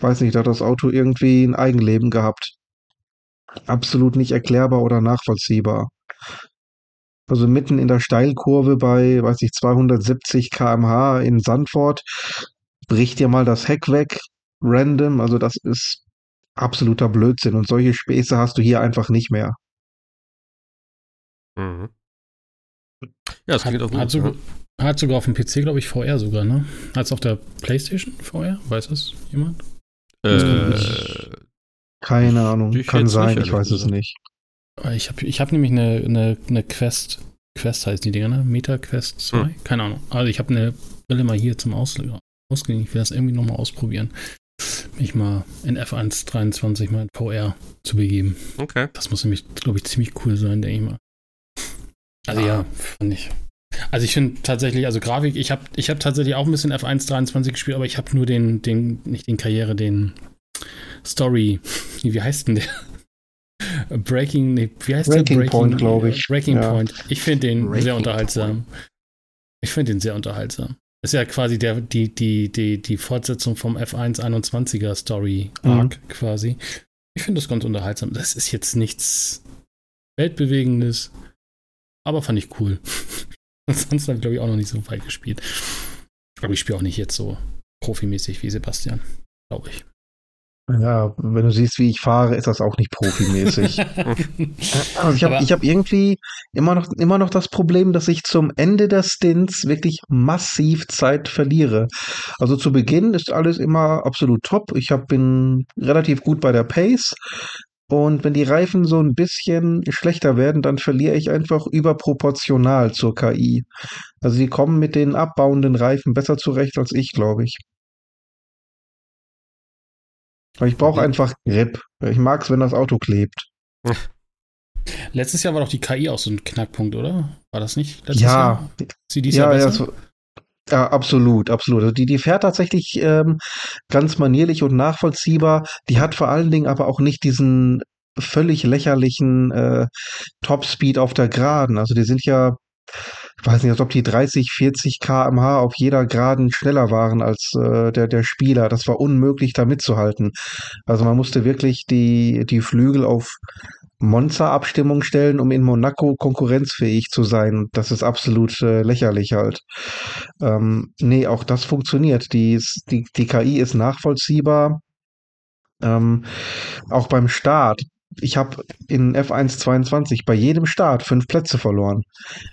S3: weiß nicht, da hat das Auto irgendwie ein Eigenleben gehabt. Absolut nicht erklärbar oder nachvollziehbar. Also mitten in der Steilkurve bei, weiß ich, 270 kmh in Sandford bricht dir mal das Heck weg, random. Also das ist absoluter Blödsinn. Und solche Späße hast du hier einfach nicht mehr.
S2: Mhm. Ja, das geht auch gut. Hat, sogar, ja. hat sogar auf dem PC, glaube ich, VR sogar, ne? Hat es auf der Playstation VR? Weiß das jemand?
S3: Äh, keine Ahnung. Kann sein, ich weiß es nicht.
S2: Ich habe ich hab nämlich eine, eine, eine Quest. Quest heißt die Dinger, ne? Meta Quest 2? Hm. Keine Ahnung. Also ich habe eine Brille mal hier zum Ausleihen. Ich will das irgendwie nochmal ausprobieren mich mal in F1 23 mal in VR zu begeben.
S1: Okay.
S2: Das muss nämlich, glaube ich, ziemlich cool sein, denke ich mal. Also ah. ja, fand ich. Also ich finde tatsächlich, also Grafik, ich habe ich hab tatsächlich auch ein bisschen F1 23 gespielt, aber ich habe nur den, den, nicht den Karriere, den Story, <laughs> wie heißt denn der? Breaking, nee, wie heißt
S3: Breaking der? Breaking Point, glaube ich.
S2: Breaking ja. Point. Ich finde den Breaking sehr unterhaltsam. Point. Ich finde den sehr unterhaltsam. Ist ja quasi der, die, die, die, die Fortsetzung vom F1 21er Story Arc mhm. quasi. Ich finde das ganz unterhaltsam. Das ist jetzt nichts Weltbewegendes, aber fand ich cool. <laughs> Sonst habe ich, glaube ich, auch noch nicht so weit gespielt. Aber ich spiele auch nicht jetzt so profimäßig wie Sebastian, glaube ich.
S3: Ja, wenn du siehst, wie ich fahre, ist das auch nicht profimäßig. <laughs> also ich habe hab irgendwie immer noch, immer noch das Problem, dass ich zum Ende der Stints wirklich massiv Zeit verliere. Also zu Beginn ist alles immer absolut top. Ich hab, bin relativ gut bei der Pace. Und wenn die Reifen so ein bisschen schlechter werden, dann verliere ich einfach überproportional zur KI. Also die kommen mit den abbauenden Reifen besser zurecht als ich, glaube ich. Aber ich brauche einfach Grip. Ich mag es, wenn das Auto klebt. <laughs>
S2: Letztes Jahr war doch die KI auch so ein Knackpunkt, oder? War das nicht?
S3: Letztes ja. Jahr? Sie dies ja, Jahr besser? Ja, ja, absolut, absolut. Also die, die fährt tatsächlich ähm, ganz manierlich und nachvollziehbar. Die hat vor allen Dingen aber auch nicht diesen völlig lächerlichen äh, Topspeed auf der Geraden. Also die sind ja ich weiß nicht, als ob die 30, 40 kmh auf jeder Geraden schneller waren als äh, der, der Spieler. Das war unmöglich, da mitzuhalten. Also man musste wirklich die, die Flügel auf Monster-Abstimmung stellen, um in Monaco konkurrenzfähig zu sein. Das ist absolut äh, lächerlich halt. Ähm, nee, auch das funktioniert. Die, die, die KI ist nachvollziehbar. Ähm, auch beim Start ich habe in F1 22 bei jedem Start fünf Plätze verloren.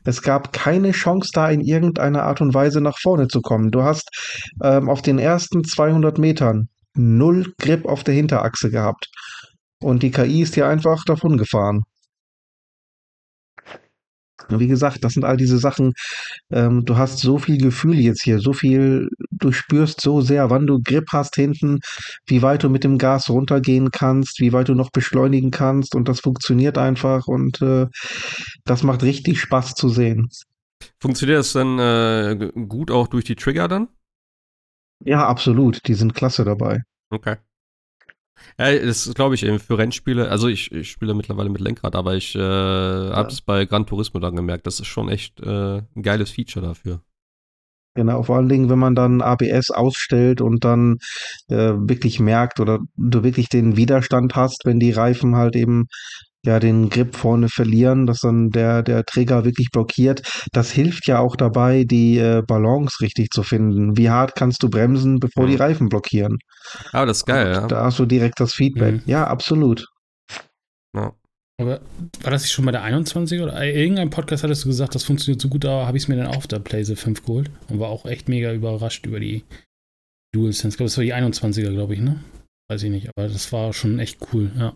S3: Es gab keine Chance, da in irgendeiner Art und Weise nach vorne zu kommen. Du hast ähm, auf den ersten 200 Metern null Grip auf der Hinterachse gehabt. Und die KI ist dir einfach davon gefahren. Wie gesagt, das sind all diese Sachen, ähm, du hast so viel Gefühl jetzt hier, so viel, du spürst so sehr, wann du Grip hast hinten, wie weit du mit dem Gas runtergehen kannst, wie weit du noch beschleunigen kannst und das funktioniert einfach und äh, das macht richtig Spaß zu sehen.
S1: Funktioniert das dann äh, gut auch durch die Trigger dann?
S3: Ja, absolut. Die sind klasse dabei.
S1: Okay. Ja, das glaube ich eben für Rennspiele. Also ich, ich spiele mittlerweile mit Lenkrad, aber ich äh, habe es bei Gran Turismo dann gemerkt. Das ist schon echt äh, ein geiles Feature dafür.
S3: Genau, vor allen Dingen, wenn man dann ABS ausstellt und dann äh, wirklich merkt oder du wirklich den Widerstand hast, wenn die Reifen halt eben ja den Grip vorne verlieren, dass dann der, der Träger wirklich blockiert. Das hilft ja auch dabei, die äh, Balance richtig zu finden. Wie hart kannst du bremsen, bevor die Reifen blockieren?
S1: Aber das ist geil, ja.
S3: Da hast du direkt das Feedback. Mhm. Ja, absolut.
S2: Ja. Aber war das nicht schon bei der 21 oder äh, irgendein Podcast hattest du gesagt, das funktioniert so gut, da habe ich es mir dann auf der Playse 5 geholt und war auch echt mega überrascht über die DualSense. Ich glaube, das war die 21er, glaube ich, ne? Weiß ich nicht, aber das war schon echt cool, ja.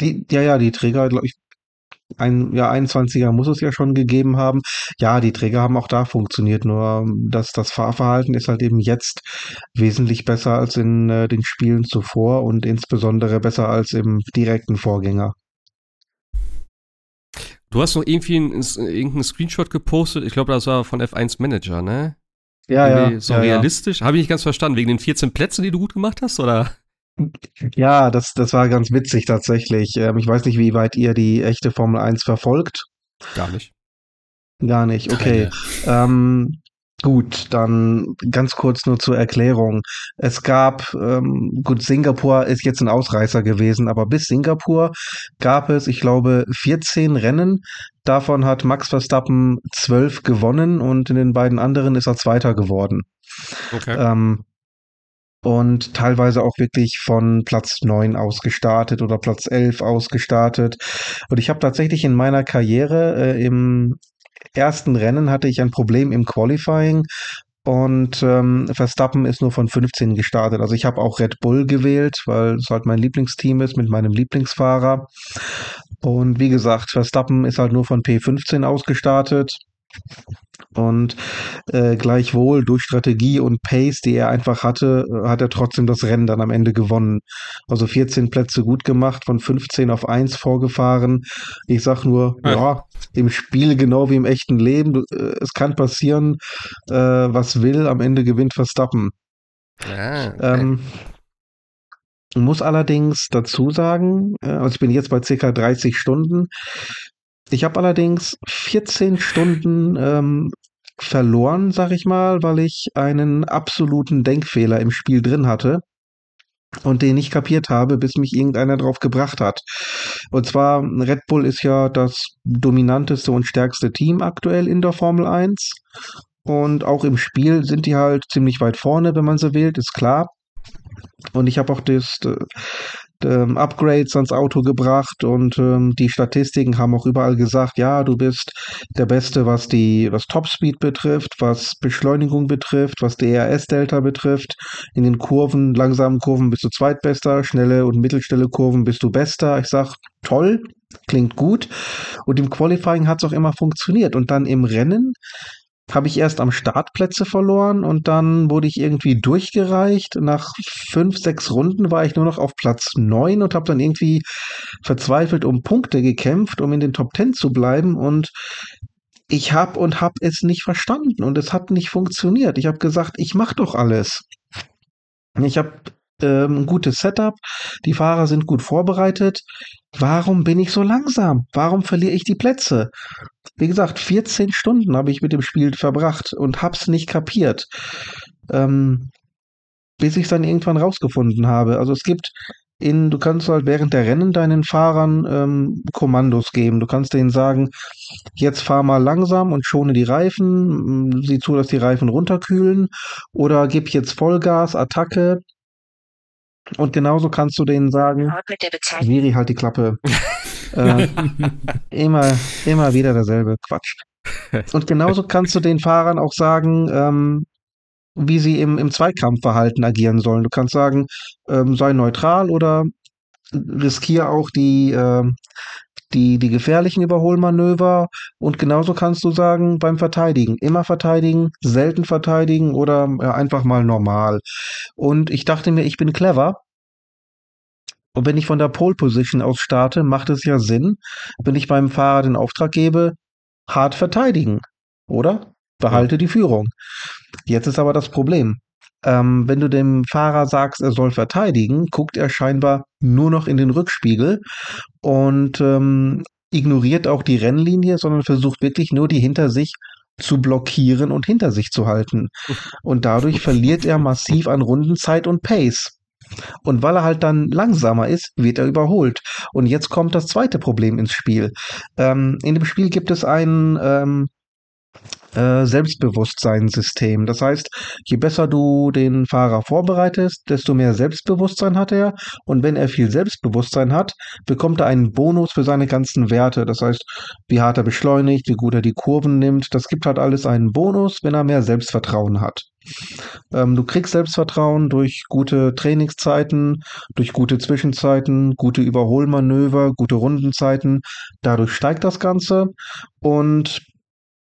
S3: Die, ja, ja, die Träger, glaube ich, ein, ja, 21er muss es ja schon gegeben haben. Ja, die Träger haben auch da funktioniert, nur dass das Fahrverhalten ist halt eben jetzt wesentlich besser als in äh, den Spielen zuvor und insbesondere besser als im direkten Vorgänger.
S1: Du hast noch irgendwie einen, irgendeinen Screenshot gepostet, ich glaube, das war von F1 Manager, ne?
S3: Ja, irgendwie ja.
S1: So
S3: ja,
S1: realistisch. Ja. Habe ich nicht ganz verstanden, wegen den 14 Plätzen, die du gut gemacht hast, oder?
S3: Ja, das, das war ganz witzig tatsächlich. Ähm, ich weiß nicht, wie weit ihr die echte Formel 1 verfolgt.
S1: Gar nicht.
S3: Gar nicht, okay. Ähm, gut, dann ganz kurz nur zur Erklärung. Es gab, ähm, gut, Singapur ist jetzt ein Ausreißer gewesen, aber bis Singapur gab es, ich glaube, 14 Rennen. Davon hat Max Verstappen 12 gewonnen und in den beiden anderen ist er Zweiter geworden. Okay. Ähm, und teilweise auch wirklich von Platz 9 aus gestartet oder Platz 11 aus gestartet. Und ich habe tatsächlich in meiner Karriere äh, im ersten Rennen hatte ich ein Problem im Qualifying und ähm, Verstappen ist nur von 15 gestartet. Also ich habe auch Red Bull gewählt, weil es halt mein Lieblingsteam ist mit meinem Lieblingsfahrer. Und wie gesagt, Verstappen ist halt nur von P15 ausgestartet. Und äh, gleichwohl durch Strategie und Pace, die er einfach hatte, äh, hat er trotzdem das Rennen dann am Ende gewonnen. Also 14 Plätze gut gemacht, von 15 auf 1 vorgefahren. Ich sag nur, ja, ja im Spiel genau wie im echten Leben, du, äh, es kann passieren, äh, was will, am Ende gewinnt Verstappen. Ah, okay. ähm, muss allerdings dazu sagen, äh, also ich bin jetzt bei circa 30 Stunden. Ich habe allerdings 14 Stunden ähm, verloren, sag ich mal, weil ich einen absoluten Denkfehler im Spiel drin hatte und den nicht kapiert habe, bis mich irgendeiner drauf gebracht hat. Und zwar, Red Bull ist ja das dominanteste und stärkste Team aktuell in der Formel 1. Und auch im Spiel sind die halt ziemlich weit vorne, wenn man sie wählt, ist klar. Und ich habe auch das, ähm, Upgrades ans Auto gebracht und ähm, die Statistiken haben auch überall gesagt, ja, du bist der Beste, was die, was Topspeed betrifft, was Beschleunigung betrifft, was DRS-Delta betrifft. In den Kurven, langsamen Kurven bist du Zweitbester, schnelle und mittelstelle Kurven bist du Bester. Ich sag, toll, klingt gut. Und im Qualifying hat es auch immer funktioniert. Und dann im Rennen habe ich erst am Startplätze verloren und dann wurde ich irgendwie durchgereicht. Nach fünf, sechs Runden war ich nur noch auf Platz neun und habe dann irgendwie verzweifelt um Punkte gekämpft, um in den Top Ten zu bleiben und ich habe und habe es nicht verstanden und es hat nicht funktioniert. Ich habe gesagt, ich mache doch alles. Ich habe ähm, ein gutes Setup, die Fahrer sind gut vorbereitet. Warum bin ich so langsam? Warum verliere ich die Plätze? Wie gesagt, 14 Stunden habe ich mit dem Spiel verbracht und hab's nicht kapiert. Ähm, bis ich es dann irgendwann rausgefunden habe. Also es gibt in, du kannst halt während der Rennen deinen Fahrern ähm, Kommandos geben. Du kannst denen sagen, jetzt fahr mal langsam und schone die Reifen, sieh zu, dass die Reifen runterkühlen oder gib jetzt Vollgas, Attacke und genauso kannst du denen sagen, Miri, halt die Klappe. <laughs> äh, immer, immer wieder derselbe Quatsch. Und genauso kannst du den Fahrern auch sagen, ähm, wie sie im, im Zweikampfverhalten agieren sollen. Du kannst sagen, ähm, sei neutral oder riskiere auch die, äh, die, die gefährlichen Überholmanöver. Und genauso kannst du sagen, beim Verteidigen, immer verteidigen, selten verteidigen oder einfach mal normal. Und ich dachte mir, ich bin clever. Und wenn ich von der Pole Position aus starte, macht es ja Sinn, wenn ich beim Fahrer den Auftrag gebe, hart verteidigen, oder? Behalte ja. die Führung. Jetzt ist aber das Problem. Ähm, wenn du dem Fahrer sagst, er soll verteidigen, guckt er scheinbar nur noch in den Rückspiegel und ähm, ignoriert auch die Rennlinie, sondern versucht wirklich nur die hinter sich zu blockieren und hinter sich zu halten. Und dadurch verliert er massiv an Rundenzeit und Pace. Und weil er halt dann langsamer ist, wird er überholt. Und jetzt kommt das zweite Problem ins Spiel. Ähm, in dem Spiel gibt es einen ähm, äh, Selbstbewusstseinssystem. Das heißt, je besser du den Fahrer vorbereitest, desto mehr Selbstbewusstsein hat er. Und wenn er viel Selbstbewusstsein hat, bekommt er einen Bonus für seine ganzen Werte. Das heißt, wie hart er beschleunigt, wie gut er die Kurven nimmt. Das gibt halt alles einen Bonus, wenn er mehr Selbstvertrauen hat. Ähm, du kriegst Selbstvertrauen durch gute Trainingszeiten, durch gute Zwischenzeiten, gute Überholmanöver, gute Rundenzeiten. Dadurch steigt das Ganze. Und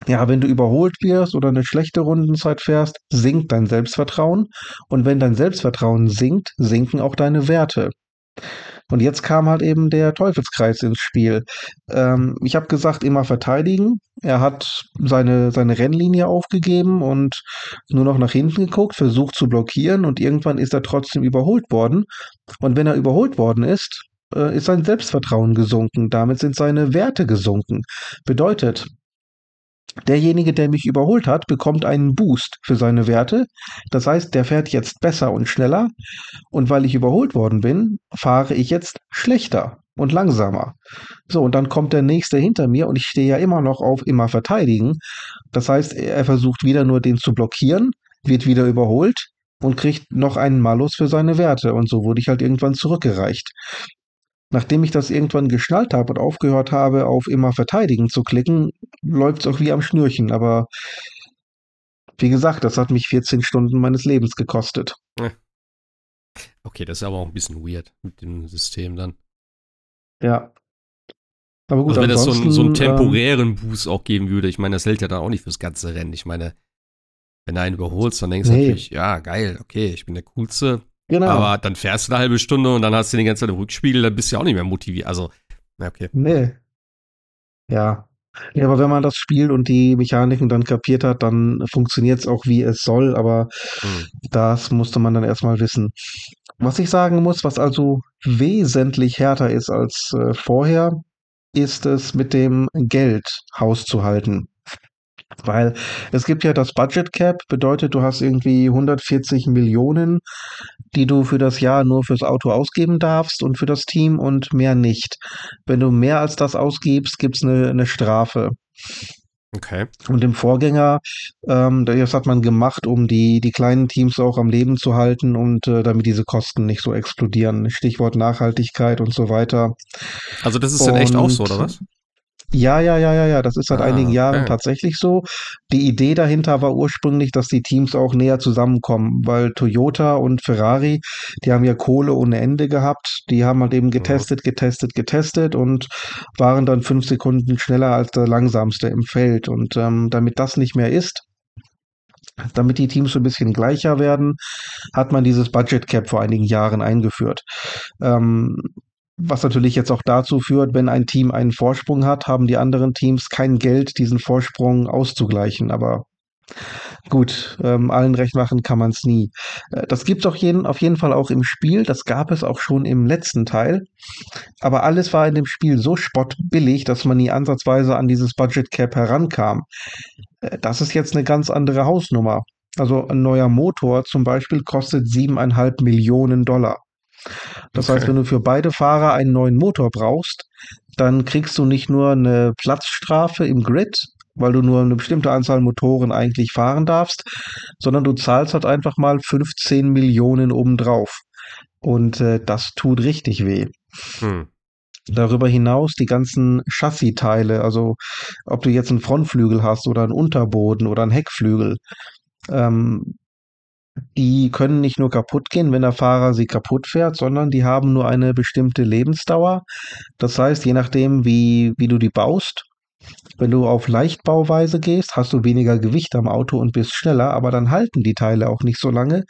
S3: ja, wenn du überholt wirst oder eine schlechte Rundenzeit fährst, sinkt dein Selbstvertrauen. Und wenn dein Selbstvertrauen sinkt, sinken auch deine Werte. Und jetzt kam halt eben der Teufelskreis ins Spiel. Ähm, ich habe gesagt, immer verteidigen. Er hat seine, seine Rennlinie aufgegeben und nur noch nach hinten geguckt, versucht zu blockieren und irgendwann ist er trotzdem überholt worden. Und wenn er überholt worden ist, äh, ist sein Selbstvertrauen gesunken. Damit sind seine Werte gesunken. Bedeutet, Derjenige, der mich überholt hat, bekommt einen Boost für seine Werte. Das heißt, der fährt jetzt besser und schneller. Und weil ich überholt worden bin, fahre ich jetzt schlechter und langsamer. So, und dann kommt der nächste hinter mir und ich stehe ja immer noch auf immer verteidigen. Das heißt, er versucht wieder nur den zu blockieren, wird wieder überholt und kriegt noch einen Malus für seine Werte. Und so wurde ich halt irgendwann zurückgereicht. Nachdem ich das irgendwann geschnallt habe und aufgehört habe, auf immer verteidigen zu klicken, läuft es auch wie am Schnürchen. Aber wie gesagt, das hat mich 14 Stunden meines Lebens gekostet.
S1: Okay, das ist aber auch ein bisschen weird mit dem System dann.
S3: Ja.
S1: Aber gut, also wenn das so, ein, so einen ähm, temporären ähm, Boost auch geben würde, ich meine, das hält ja dann auch nicht fürs ganze Rennen. Ich meine, wenn du einen überholst, dann denkst du nee. natürlich, ja, geil, okay, ich bin der Coolste. Genau. Aber dann fährst du eine halbe Stunde und dann hast du die ganze Zeit im Rückspiegel, dann bist du ja auch nicht mehr motiviert. Also, okay.
S3: Nee. Ja. Ja, aber wenn man das spielt und die Mechaniken dann kapiert hat, dann funktioniert es auch wie es soll, aber mhm. das musste man dann erstmal wissen. Was ich sagen muss, was also wesentlich härter ist als äh, vorher, ist es mit dem Geld hauszuhalten. Weil es gibt ja das Budget Cap, bedeutet, du hast irgendwie 140 Millionen, die du für das Jahr nur fürs Auto ausgeben darfst und für das Team und mehr nicht. Wenn du mehr als das ausgibst, gibt's eine, eine Strafe.
S1: Okay.
S3: Und im Vorgänger, ähm, das hat man gemacht, um die, die kleinen Teams auch am Leben zu halten und äh, damit diese Kosten nicht so explodieren. Stichwort Nachhaltigkeit und so weiter.
S1: Also das ist und, dann echt auch so, oder was?
S3: Ja, ja, ja, ja, ja, das ist seit ah, einigen Jahren okay. tatsächlich so. Die Idee dahinter war ursprünglich, dass die Teams auch näher zusammenkommen, weil Toyota und Ferrari, die haben ja Kohle ohne Ende gehabt. Die haben halt eben getestet, getestet, getestet und waren dann fünf Sekunden schneller als der langsamste im Feld. Und ähm, damit das nicht mehr ist, damit die Teams so ein bisschen gleicher werden, hat man dieses Budget Cap vor einigen Jahren eingeführt. Ähm, was natürlich jetzt auch dazu führt, wenn ein Team einen Vorsprung hat, haben die anderen Teams kein Geld, diesen Vorsprung auszugleichen. Aber gut, ähm, allen recht machen kann man es nie. Äh, das gibt es auf jeden, auf jeden Fall auch im Spiel. Das gab es auch schon im letzten Teil. Aber alles war in dem Spiel so spottbillig, dass man nie ansatzweise an dieses Budget Cap herankam. Äh, das ist jetzt eine ganz andere Hausnummer. Also ein neuer Motor zum Beispiel kostet siebeneinhalb Millionen Dollar. Das okay. heißt, wenn du für beide Fahrer einen neuen Motor brauchst, dann kriegst du nicht nur eine Platzstrafe im Grid, weil du nur eine bestimmte Anzahl Motoren eigentlich fahren darfst, sondern du zahlst halt einfach mal 15 Millionen obendrauf. Und äh, das tut richtig weh. Hm. Darüber hinaus die ganzen Chassiteile, also ob du jetzt einen Frontflügel hast oder einen Unterboden oder einen Heckflügel, ähm, die können nicht nur kaputt gehen, wenn der Fahrer sie kaputt fährt, sondern die haben nur eine bestimmte Lebensdauer. Das heißt, je nachdem, wie, wie du die baust, wenn du auf Leichtbauweise gehst, hast du weniger Gewicht am Auto und bist schneller, aber dann halten die Teile auch nicht so lange.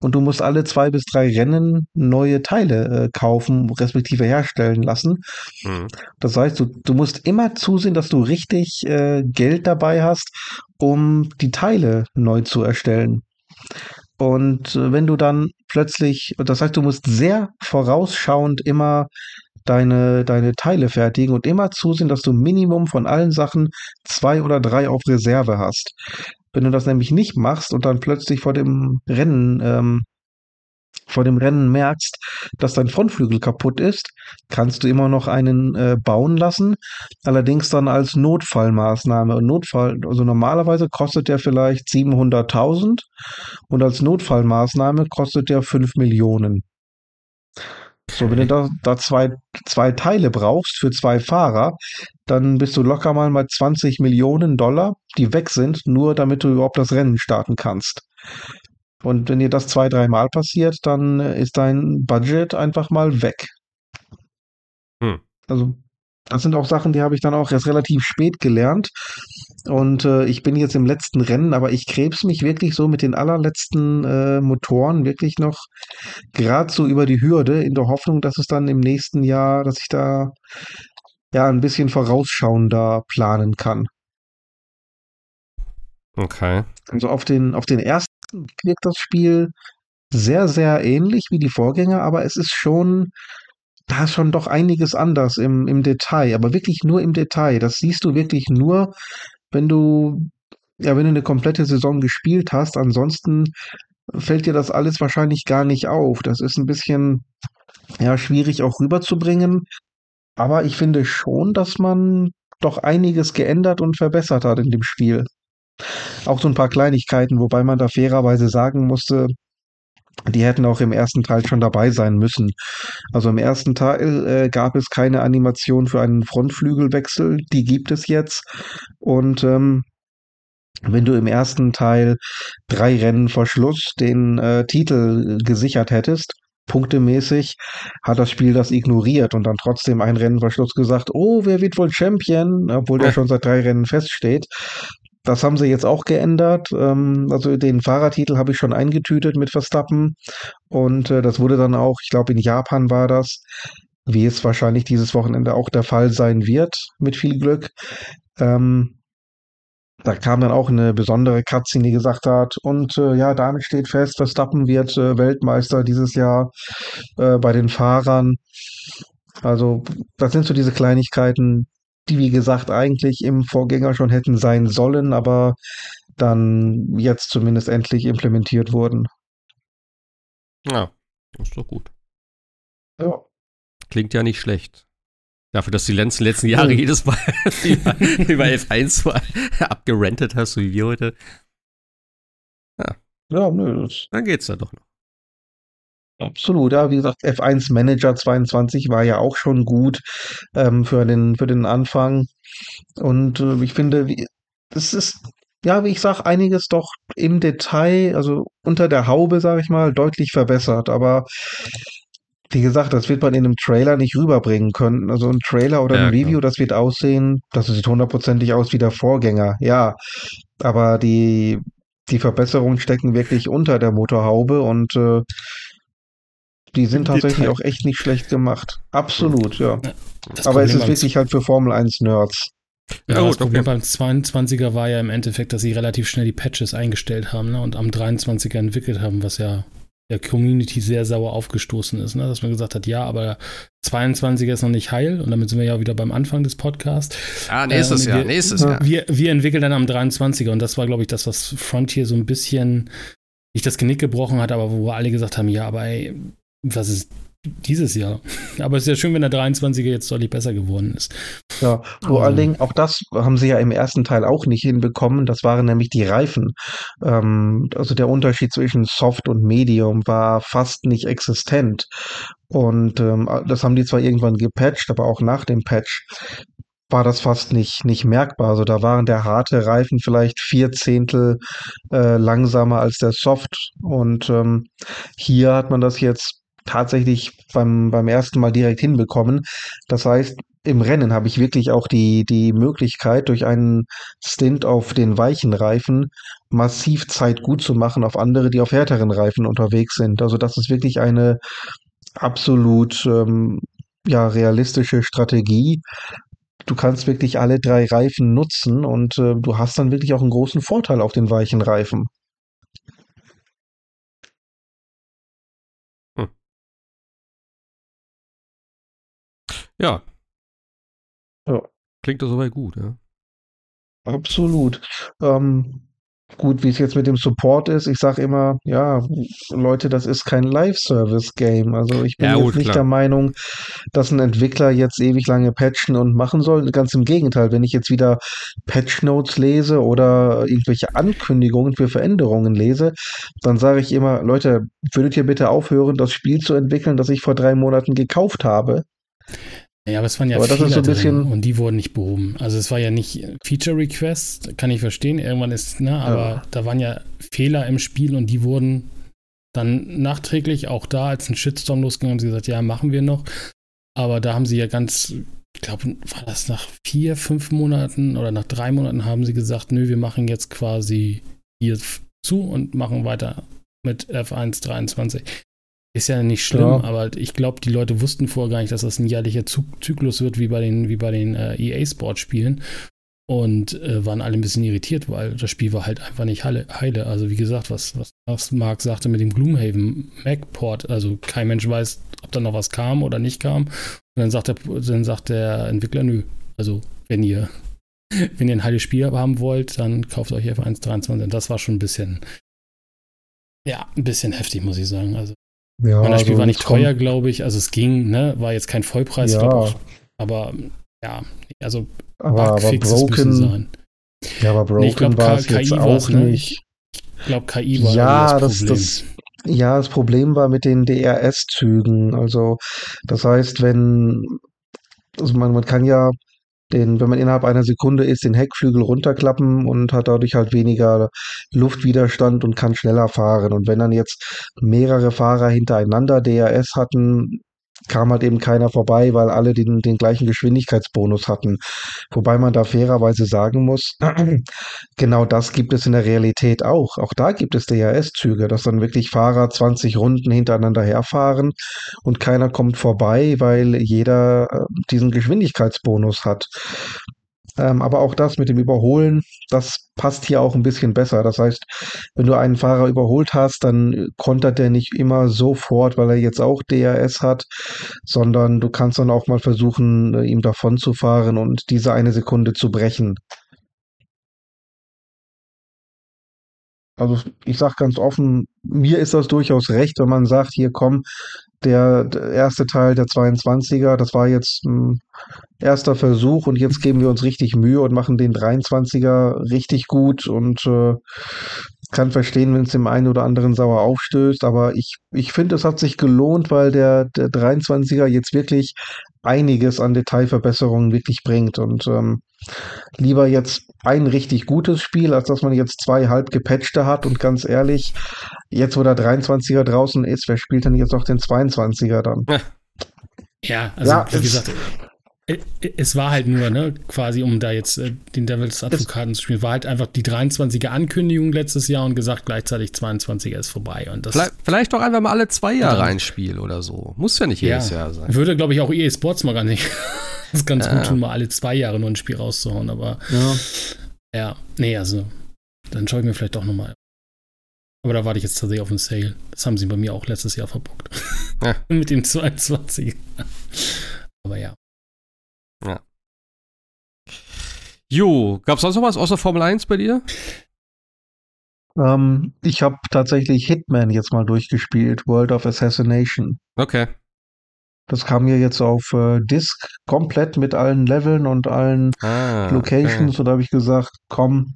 S3: Und du musst alle zwei bis drei Rennen neue Teile äh, kaufen, respektive herstellen lassen. Mhm. Das heißt, du, du musst immer zusehen, dass du richtig äh, Geld dabei hast, um die Teile neu zu erstellen. Und äh, wenn du dann plötzlich, das heißt, du musst sehr vorausschauend immer deine, deine Teile fertigen und immer zusehen, dass du Minimum von allen Sachen zwei oder drei auf Reserve hast. Wenn du das nämlich nicht machst und dann plötzlich vor dem Rennen ähm, vor dem Rennen merkst, dass dein Frontflügel kaputt ist, kannst du immer noch einen äh, bauen lassen, allerdings dann als Notfallmaßnahme. Und Notfall, also normalerweise kostet der vielleicht 700.000 und als Notfallmaßnahme kostet der 5 Millionen. So, wenn du da, da zwei, zwei Teile brauchst für zwei Fahrer, dann bist du locker mal bei 20 Millionen Dollar, die weg sind, nur damit du überhaupt das Rennen starten kannst. Und wenn dir das zwei, dreimal passiert, dann ist dein Budget einfach mal weg. Hm. Also, das sind auch Sachen, die habe ich dann auch erst relativ spät gelernt. Und äh, ich bin jetzt im letzten Rennen, aber ich krebs mich wirklich so mit den allerletzten äh, Motoren wirklich noch gerade so über die Hürde, in der Hoffnung, dass es dann im nächsten Jahr, dass ich da ja ein bisschen vorausschauender planen kann.
S1: Okay.
S3: Also auf den, auf den ersten wirkt das Spiel sehr, sehr ähnlich wie die Vorgänger, aber es ist schon, da ist schon doch einiges anders im, im Detail, aber wirklich nur im Detail. Das siehst du wirklich nur, wenn du, ja, wenn du eine komplette Saison gespielt hast. Ansonsten fällt dir das alles wahrscheinlich gar nicht auf. Das ist ein bisschen, ja, schwierig auch rüberzubringen. Aber ich finde schon, dass man doch einiges geändert und verbessert hat in dem Spiel. Auch so ein paar Kleinigkeiten, wobei man da fairerweise sagen musste, die hätten auch im ersten Teil schon dabei sein müssen. Also im ersten Teil äh, gab es keine Animation für einen Frontflügelwechsel, die gibt es jetzt. Und ähm, wenn du im ersten Teil drei Rennen vor Schluss den äh, Titel gesichert hättest, punktemäßig, hat das Spiel das ignoriert und dann trotzdem ein Rennen vor Schluss gesagt, oh, wer wird wohl Champion, obwohl der schon seit drei Rennen feststeht. Das haben sie jetzt auch geändert. Ähm, also den Fahrertitel habe ich schon eingetütet mit Verstappen. Und äh, das wurde dann auch, ich glaube in Japan war das, wie es wahrscheinlich dieses Wochenende auch der Fall sein wird, mit viel Glück. Ähm, da kam dann auch eine besondere Cutscene, die gesagt hat, und äh, ja, damit steht fest, Verstappen wird äh, Weltmeister dieses Jahr äh, bei den Fahrern. Also, das sind so diese Kleinigkeiten, die, wie gesagt, eigentlich im Vorgänger schon hätten sein sollen, aber dann jetzt zumindest endlich implementiert wurden.
S1: Ja, das ist doch gut.
S3: Ja.
S1: Klingt ja nicht schlecht. Dafür, dass du die letzten, letzten Jahre jedes Mal <laughs> <laughs> über, über F1 abgerentet hast, so wie wir heute.
S3: Ja. Ja, nö.
S1: Dann geht's da doch noch.
S3: Absolut, ja, wie gesagt, F1 Manager 22 war ja auch schon gut ähm, für, den, für den Anfang. Und äh, ich finde, wie, das ist, ja, wie ich sage, einiges doch im Detail, also unter der Haube, sage ich mal, deutlich verbessert. Aber wie gesagt, das wird man in einem Trailer nicht rüberbringen können. Also ein Trailer oder ein ja, Review, das wird aussehen, das sieht hundertprozentig aus wie der Vorgänger, ja. Aber die, die Verbesserungen stecken wirklich unter der Motorhaube und äh, die sind tatsächlich Detail. auch echt nicht schlecht gemacht. Absolut, ja. ja Aber es ist wirklich halt für Formel 1 Nerds.
S2: Ja, ja das Problem beim 22er war ja im Endeffekt, dass sie relativ schnell die Patches eingestellt haben ne, und am 23er entwickelt haben, was ja der Community sehr sauer aufgestoßen ist, ne? dass man gesagt hat, ja, aber 22er ist noch nicht heil und damit sind wir ja wieder beim Anfang des Podcasts.
S1: Ah, nächstes äh, Jahr, nächstes Jahr.
S2: Wir, wir entwickeln dann am 23er und das war, glaube ich, das, was Frontier so ein bisschen nicht das Genick gebrochen hat, aber wo alle gesagt haben, ja, aber ey, was ist dieses Jahr. Aber es ist ja schön, wenn der 23er jetzt deutlich besser geworden ist.
S3: Ja, vor also. allen Dingen, auch das haben sie ja im ersten Teil auch nicht hinbekommen. Das waren nämlich die Reifen. Ähm, also der Unterschied zwischen Soft und Medium war fast nicht existent. Und ähm, das haben die zwar irgendwann gepatcht, aber auch nach dem Patch war das fast nicht, nicht merkbar. Also da waren der harte Reifen vielleicht vier Zehntel äh, langsamer als der Soft. Und ähm, hier hat man das jetzt tatsächlich beim, beim ersten Mal direkt hinbekommen. Das heißt, im Rennen habe ich wirklich auch die, die Möglichkeit, durch einen Stint auf den weichen Reifen massiv Zeit gut zu machen auf andere, die auf härteren Reifen unterwegs sind. Also das ist wirklich eine absolut ähm, ja, realistische Strategie. Du kannst wirklich alle drei Reifen nutzen und äh, du hast dann wirklich auch einen großen Vorteil auf den weichen Reifen.
S1: Ja. Ja. Klingt doch soweit gut, ja.
S3: Absolut. Ähm, gut, wie es jetzt mit dem Support ist, ich sage immer, ja, Leute, das ist kein Live-Service-Game. Also ich bin ja, gut, nicht klar. der Meinung, dass ein Entwickler jetzt ewig lange patchen und machen soll. Ganz im Gegenteil, wenn ich jetzt wieder Patch-Notes lese oder irgendwelche Ankündigungen für Veränderungen lese, dann sage ich immer, Leute, würdet ihr bitte aufhören, das Spiel zu entwickeln, das ich vor drei Monaten gekauft habe?
S2: Ja, aber es waren ja aber Fehler so ein bisschen und die wurden nicht behoben. Also es war ja nicht Feature Request, kann ich verstehen. Irgendwann ist, ne, aber ja. da waren ja Fehler im Spiel und die wurden dann nachträglich auch da, als ein Shitstorm losging, haben sie gesagt, ja, machen wir noch. Aber da haben sie ja ganz, ich glaube, war das nach vier, fünf Monaten oder nach drei Monaten haben sie gesagt, nö, wir machen jetzt quasi hier zu und machen weiter mit F1 23. Ist ja nicht schlimm, ja. aber ich glaube, die Leute wussten vorher gar nicht, dass das ein jährlicher Zyklus wird, wie bei den, wie bei den äh, EA-Sport-Spielen. Und äh, waren alle ein bisschen irritiert, weil das Spiel war halt einfach nicht heile. Also, wie gesagt, was, was Mark sagte mit dem Gloomhaven Mac-Port, also kein Mensch weiß, ob da noch was kam oder nicht kam. Und dann sagt der, dann sagt der Entwickler, nö. Also, wenn ihr, <laughs> wenn ihr ein heiles Spiel haben wollt, dann kauft euch F1.23. Das war schon ein bisschen, ja, ein bisschen heftig, muss ich sagen. Also, ja, und das Spiel also war nicht teuer, glaube ich. Also es ging, ne? War jetzt kein Vollpreis, ja. Auch, aber ja, also
S3: aber, aber Broken, sein. Ja, aber Broken nee, glaub, war es jetzt auch ne? nicht.
S2: Ich glaube, KI war
S3: ja, das, Problem. Das, ja, das Problem war mit den DRS-Zügen. Also, das heißt, wenn, also man, man kann ja den, wenn man innerhalb einer Sekunde ist, den Heckflügel runterklappen und hat dadurch halt weniger Luftwiderstand und kann schneller fahren. Und wenn dann jetzt mehrere Fahrer hintereinander DRS hatten, kam halt eben keiner vorbei, weil alle den, den gleichen Geschwindigkeitsbonus hatten. Wobei man da fairerweise sagen muss, <clears throat> genau das gibt es in der Realität auch. Auch da gibt es DRS-Züge, dass dann wirklich Fahrer 20 Runden hintereinander herfahren und keiner kommt vorbei, weil jeder äh, diesen Geschwindigkeitsbonus hat. Ähm, aber auch das mit dem Überholen, das passt hier auch ein bisschen besser. Das heißt, wenn du einen Fahrer überholt hast, dann kontert der nicht immer sofort, weil er jetzt auch DRS hat, sondern du kannst dann auch mal versuchen, äh, ihm davon zu fahren und diese eine Sekunde zu brechen. Also ich sage ganz offen, mir ist das durchaus recht, wenn man sagt, hier komm, der, erste Teil der 22er, das war jetzt ein erster Versuch und jetzt geben wir uns richtig Mühe und machen den 23er richtig gut und äh, kann verstehen, wenn es dem einen oder anderen sauer aufstößt, aber ich, ich finde, es hat sich gelohnt, weil der, der 23er jetzt wirklich einiges an Detailverbesserungen wirklich bringt und ähm, lieber jetzt ein richtig gutes Spiel, als dass man jetzt zwei halb gepatchte hat. Und ganz ehrlich, jetzt wo der 23er draußen ist, wer spielt denn jetzt noch den 22er dann?
S2: Ja, also ja, wie gesagt, es war halt nur, ne, quasi, um da jetzt äh, den Devils Advokaten zu spielen, war halt einfach die 23er Ankündigung letztes Jahr und gesagt, gleichzeitig 22er ist vorbei. Und das
S1: vielleicht, vielleicht doch einfach mal alle zwei Jahre ein Spiel oder so. Muss ja nicht jedes ja, Jahr sein.
S2: Würde, glaube ich, auch EA Sports mal gar nicht <laughs> das ist ganz ja. gut tun, mal alle zwei Jahre nur ein Spiel rauszuhauen, aber ja, ja nee, also dann schaue ich mir vielleicht doch nochmal. Aber da warte ich jetzt tatsächlich auf einen Sale. Das haben sie bei mir auch letztes Jahr verbockt. Ja. <laughs> Mit dem 22. aber ja.
S1: Ja. Jo, gab es sonst noch was außer Formel 1 bei dir?
S3: Ähm, ich habe tatsächlich Hitman jetzt mal durchgespielt, World of Assassination.
S1: Okay.
S3: Das kam mir jetzt auf äh, Disk komplett mit allen Leveln und allen ah, Locations. Okay. Und da habe ich gesagt, komm,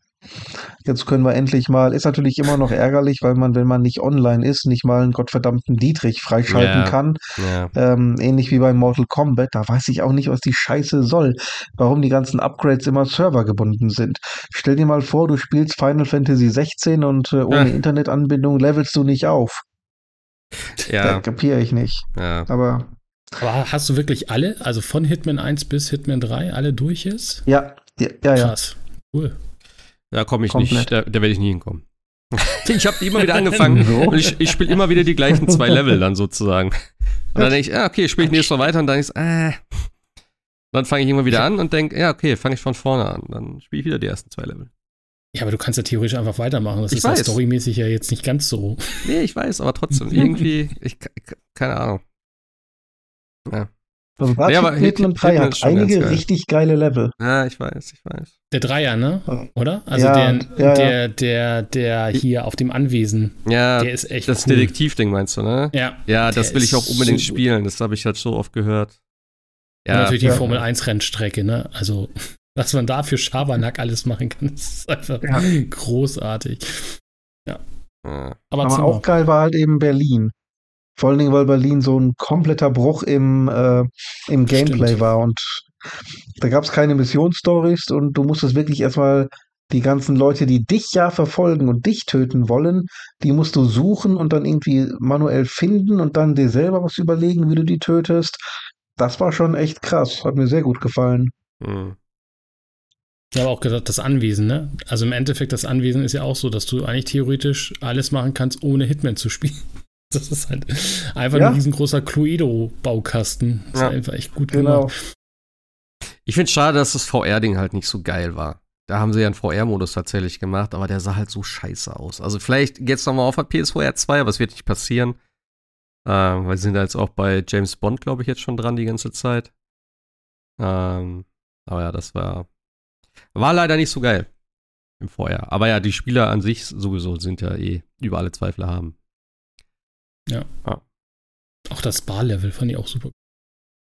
S3: jetzt können wir endlich mal. Ist natürlich immer noch ärgerlich, weil man, wenn man nicht online ist, nicht mal einen gottverdammten Dietrich freischalten yeah. kann. Yeah. Ähm, ähnlich wie bei Mortal Kombat. Da weiß ich auch nicht, was die Scheiße soll. Warum die ganzen Upgrades immer servergebunden sind. Stell dir mal vor, du spielst Final Fantasy 16 und äh, ohne ja. Internetanbindung levelst du nicht auf. Ja. Da kapiere ich nicht. Ja. Aber
S2: aber hast du wirklich alle, also von Hitman 1 bis Hitman 3, alle durch ist?
S3: Ja, ja, ja.
S2: Krass. Cool.
S1: Da komme ich Komplett. nicht, da, da werde ich nie hinkommen. <laughs> ich habe immer <laughs> wieder angefangen so. und ich, ich spiele immer wieder die gleichen zwei Level dann sozusagen. Und dann denke ich, ah, okay, spiele ich nächstes Mal weiter und dann ist, äh. Dann fange ich immer wieder an und denke, ja, okay, fange ich von vorne an. Dann spiele ich wieder die ersten zwei Level.
S2: Ja, aber du kannst ja theoretisch einfach weitermachen. Das ich ist weiß. ja storymäßig ja jetzt nicht ganz so.
S1: Nee, ich weiß, aber trotzdem, irgendwie, <laughs> ich, keine Ahnung.
S3: Ja. Also gerade ja, Hitman 3 hat einige geil. richtig geile Level.
S1: Ja, ich weiß, ich weiß.
S2: Der Dreier, ne? Oder? Also ja, der, ja, der, der, der hier auf dem Anwesen.
S1: Ja, der ist echt. Das cool. Detektivding meinst du, ne?
S2: Ja.
S1: Ja, das will ich auch unbedingt so spielen. Das habe ich halt so oft gehört.
S2: Ja. Und natürlich die Formel 1 Rennstrecke, ne? Also, <laughs> was man da für Schabernack alles machen kann, <laughs> ist einfach großartig. Ja.
S3: Aber, Aber auch geil war halt eben Berlin. Vor allen Dingen, weil Berlin so ein kompletter Bruch im, äh, im Gameplay Stimmt. war und da gab es keine Missionsstories und du musstest wirklich erstmal die ganzen Leute, die dich ja verfolgen und dich töten wollen, die musst du suchen und dann irgendwie manuell finden und dann dir selber was überlegen, wie du die tötest. Das war schon echt krass. Hat mir sehr gut gefallen. Mhm.
S2: Ich habe auch gesagt, das Anwesen, ne? Also im Endeffekt, das Anwesen ist ja auch so, dass du eigentlich theoretisch alles machen kannst, ohne Hitman zu spielen. <laughs> Das ist halt einfach ja. ein riesengroßer Cluedo-Baukasten. Das ja. ist einfach echt gut genau. gemacht.
S1: Ich finde es schade, dass das VR-Ding halt nicht so geil war. Da haben sie ja einen VR-Modus tatsächlich gemacht, aber der sah halt so scheiße aus. Also vielleicht jetzt nochmal auf der PSVR 2, aber es wird nicht passieren. Ähm, weil sie sind da jetzt auch bei James Bond, glaube ich, jetzt schon dran die ganze Zeit. Ähm, aber ja, das war. War leider nicht so geil im VR. Aber ja, die Spieler an sich sowieso sind ja eh über alle Zweifel haben.
S2: Ja. Ah. Auch das Bar-Level fand ich auch super.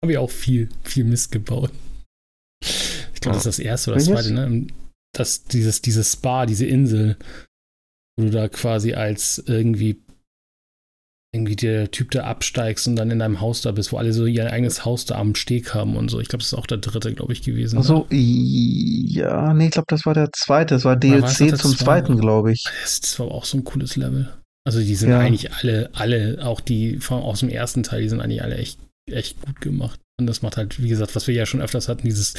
S2: Habe ich auch viel, viel Mist gebaut. Ich glaube, ah. das ist das erste oder das zweite, ne? Das, dieses, dieses Spa, diese Insel, wo du da quasi als irgendwie irgendwie der Typ da absteigst und dann in deinem Haus da bist, wo alle so ihr eigenes Haus da am Steg haben und so. Ich glaube, das ist auch der dritte, glaube ich, gewesen.
S3: Also ja, nee, ich glaube, das war der zweite. Das war DLC zum zweiten, glaube ich.
S2: Das, das war auch so ein cooles Level. Also die sind ja. eigentlich alle, alle, auch die von, aus dem ersten Teil, die sind eigentlich alle echt, echt gut gemacht. Und das macht halt, wie gesagt, was wir ja schon öfters hatten, dieses,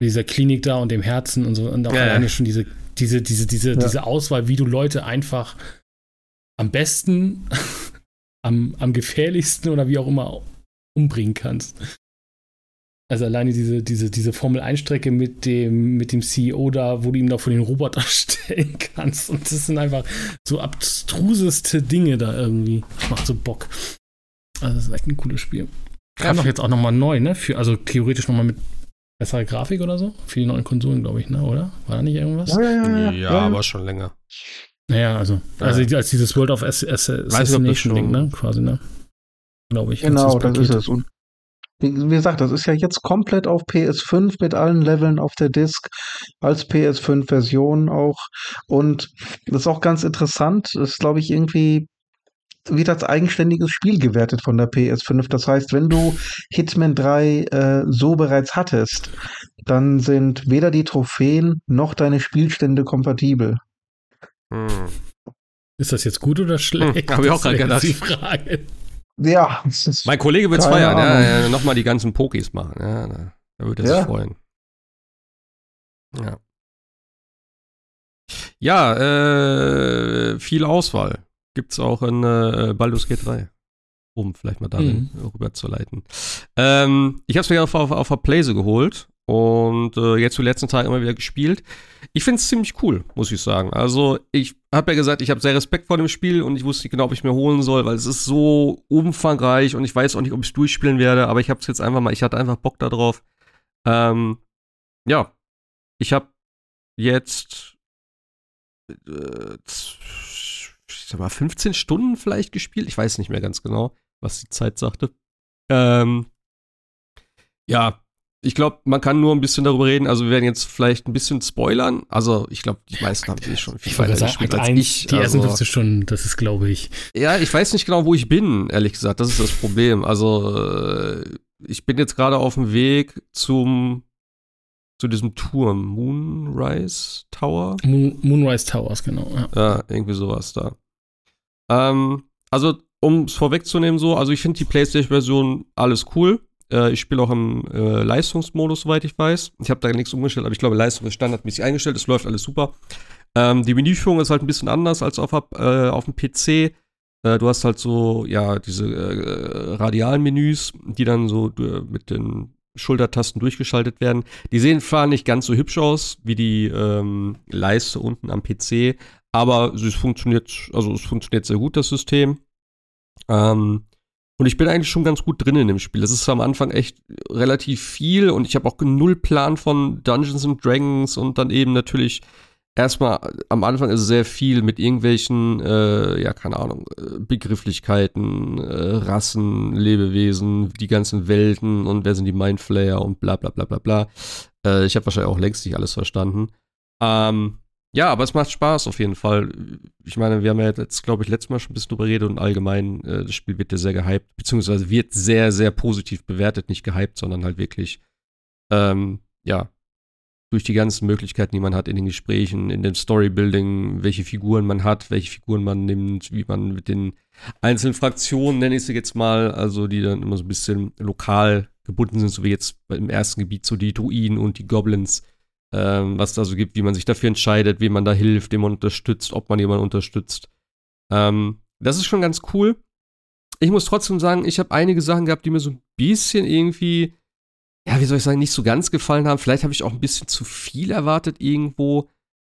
S2: dieser Klinik da und dem Herzen und so, und auch ja, alleine schon diese, diese, diese, diese, ja. diese Auswahl, wie du Leute einfach am besten, <laughs> am, am gefährlichsten oder wie auch immer umbringen kannst. Also alleine diese, diese, diese Formel-1-Strecke mit dem, mit dem CEO da, wo du ihm da vor den Roboter <laughs> stellen kannst. Und das sind einfach so abstruseste Dinge da irgendwie. Das macht so Bock. Also das ist echt ein cooles Spiel. Kam doch jetzt auch nochmal neu, ne? Für, also theoretisch nochmal mit besserer Grafik oder so? Für die neuen Konsolen, glaube ich, ne? Oder? War da nicht irgendwas?
S1: Ja, ja, ja, ja, aber schon länger.
S2: Naja, also, also als dieses World of Assassination-Ding, ne? Quasi, ne?
S3: Glaube ich. Genau, das ist es. Und wie gesagt, das ist ja jetzt komplett auf PS5 mit allen Leveln auf der Disk als PS5-Version auch. Und das ist auch ganz interessant. Das ist, glaube ich, irgendwie wird als eigenständiges Spiel gewertet von der PS5. Das heißt, wenn du Hitman 3 äh, so bereits hattest, dann sind weder die Trophäen noch deine Spielstände kompatibel.
S2: Hm. Ist das jetzt gut oder schlecht?
S1: Hm, Habe ich auch gerade gedacht. Die Frage. Ja. Mein Kollege wird es feiern, ja, ja, nochmal die ganzen Pokis machen. Ja, da, da würde er ja. sich freuen. Ja. Ja, äh, viel Auswahl. Gibt es auch in äh, Baldur's Gate 3. Um vielleicht mal darin mhm. rüber zu leiten. Ähm, ich habe es mir auf, auf, auf der Playse geholt und äh, jetzt zu letzten Tagen immer wieder gespielt. Ich finde es ziemlich cool, muss ich sagen. Also, ich habe ja gesagt, ich habe sehr Respekt vor dem Spiel und ich wusste nicht genau, ob ich mir holen soll, weil es ist so umfangreich und ich weiß auch nicht, ob ich es durchspielen werde, aber ich habe es jetzt einfach mal, ich hatte einfach Bock darauf. Ähm, ja, ich habe jetzt äh, ich sag mal 15 Stunden vielleicht gespielt. Ich weiß nicht mehr ganz genau, was die Zeit sagte. Ähm, ja, ich glaube, man kann nur ein bisschen darüber reden. Also wir werden jetzt vielleicht ein bisschen spoilern. Also ich glaube, die meisten haben eh schon viel weiter gespielt als ich.
S2: Die ersten 15 Stunden, das ist, glaube ich.
S1: Ja, ich weiß nicht genau, wo ich bin, ehrlich gesagt. Das ist das Problem. Also äh, ich bin jetzt gerade auf dem Weg zum zu diesem Turm. Moonrise Tower?
S2: Moon, Moonrise Towers, genau.
S1: Ja. ja, irgendwie sowas da. Ähm, also, um es vorwegzunehmen, so, also ich finde die PlayStation-Version alles cool. Äh, ich spiele auch im äh, Leistungsmodus, soweit ich weiß. Ich habe da nichts umgestellt, aber ich glaube, Leistung ist standardmäßig eingestellt. Es läuft alles super. Ähm, die Menüführung ist halt ein bisschen anders als auf, äh, auf dem PC. Äh, du hast halt so, ja, diese äh, radialen Menüs, die dann so mit den Schultertasten durchgeschaltet werden. Die sehen zwar nicht ganz so hübsch aus wie die ähm, Leiste unten am PC, aber es funktioniert, also es funktioniert sehr gut, das System. Ähm, und ich bin eigentlich schon ganz gut drin in dem Spiel. Es ist am Anfang echt relativ viel und ich habe auch null Plan von Dungeons and Dragons und dann eben natürlich erstmal am Anfang ist es sehr viel mit irgendwelchen, äh, ja, keine Ahnung, äh, Begrifflichkeiten, äh, Rassen, Lebewesen, die ganzen Welten und wer sind die Mindflayer und bla bla bla bla bla. Äh, ich habe wahrscheinlich auch längst nicht alles verstanden. Ähm, ja, aber es macht Spaß auf jeden Fall. Ich meine, wir haben ja jetzt, glaube ich, letztes Mal schon ein bisschen drüber geredet und allgemein, äh, das Spiel wird ja sehr gehypt, beziehungsweise wird sehr, sehr positiv bewertet, nicht gehypt, sondern halt wirklich, ähm, ja, durch die ganzen Möglichkeiten, die man hat in den Gesprächen, in dem Storybuilding, welche Figuren man hat, welche Figuren man nimmt, wie man mit den einzelnen Fraktionen, nenne ich sie jetzt mal, also die dann immer so ein bisschen lokal gebunden sind, so wie jetzt im ersten Gebiet so die Druiden und die Goblins, ähm, was da so gibt, wie man sich dafür entscheidet, wem man da hilft, wem man unterstützt, ob man jemanden unterstützt. Ähm, das ist schon ganz cool. Ich muss trotzdem sagen, ich habe einige Sachen gehabt, die mir so ein bisschen irgendwie, ja, wie soll ich sagen, nicht so ganz gefallen haben. Vielleicht habe ich auch ein bisschen zu viel erwartet irgendwo.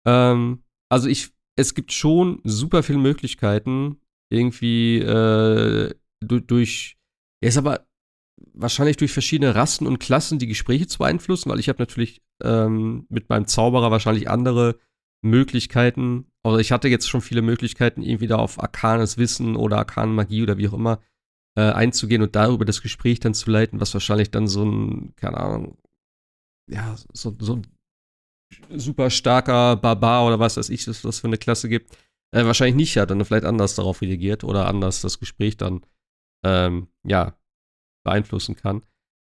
S1: Ähm, also ich, es gibt schon super viele Möglichkeiten, irgendwie äh, durch, durch, ist aber wahrscheinlich durch verschiedene Rassen und Klassen die Gespräche zu beeinflussen, weil ich habe natürlich ähm, mit meinem Zauberer wahrscheinlich andere Möglichkeiten. Also ich hatte jetzt schon viele Möglichkeiten, irgendwie da auf arkanes Wissen oder arkane Magie oder wie auch immer äh, einzugehen und darüber das Gespräch dann zu leiten, was wahrscheinlich dann so ein, keine Ahnung, ja, so, so ein super starker Barbar oder was weiß ich, was das für eine Klasse gibt, äh, wahrscheinlich nicht hat, dann vielleicht anders darauf reagiert oder anders das Gespräch dann, ähm, ja, beeinflussen kann.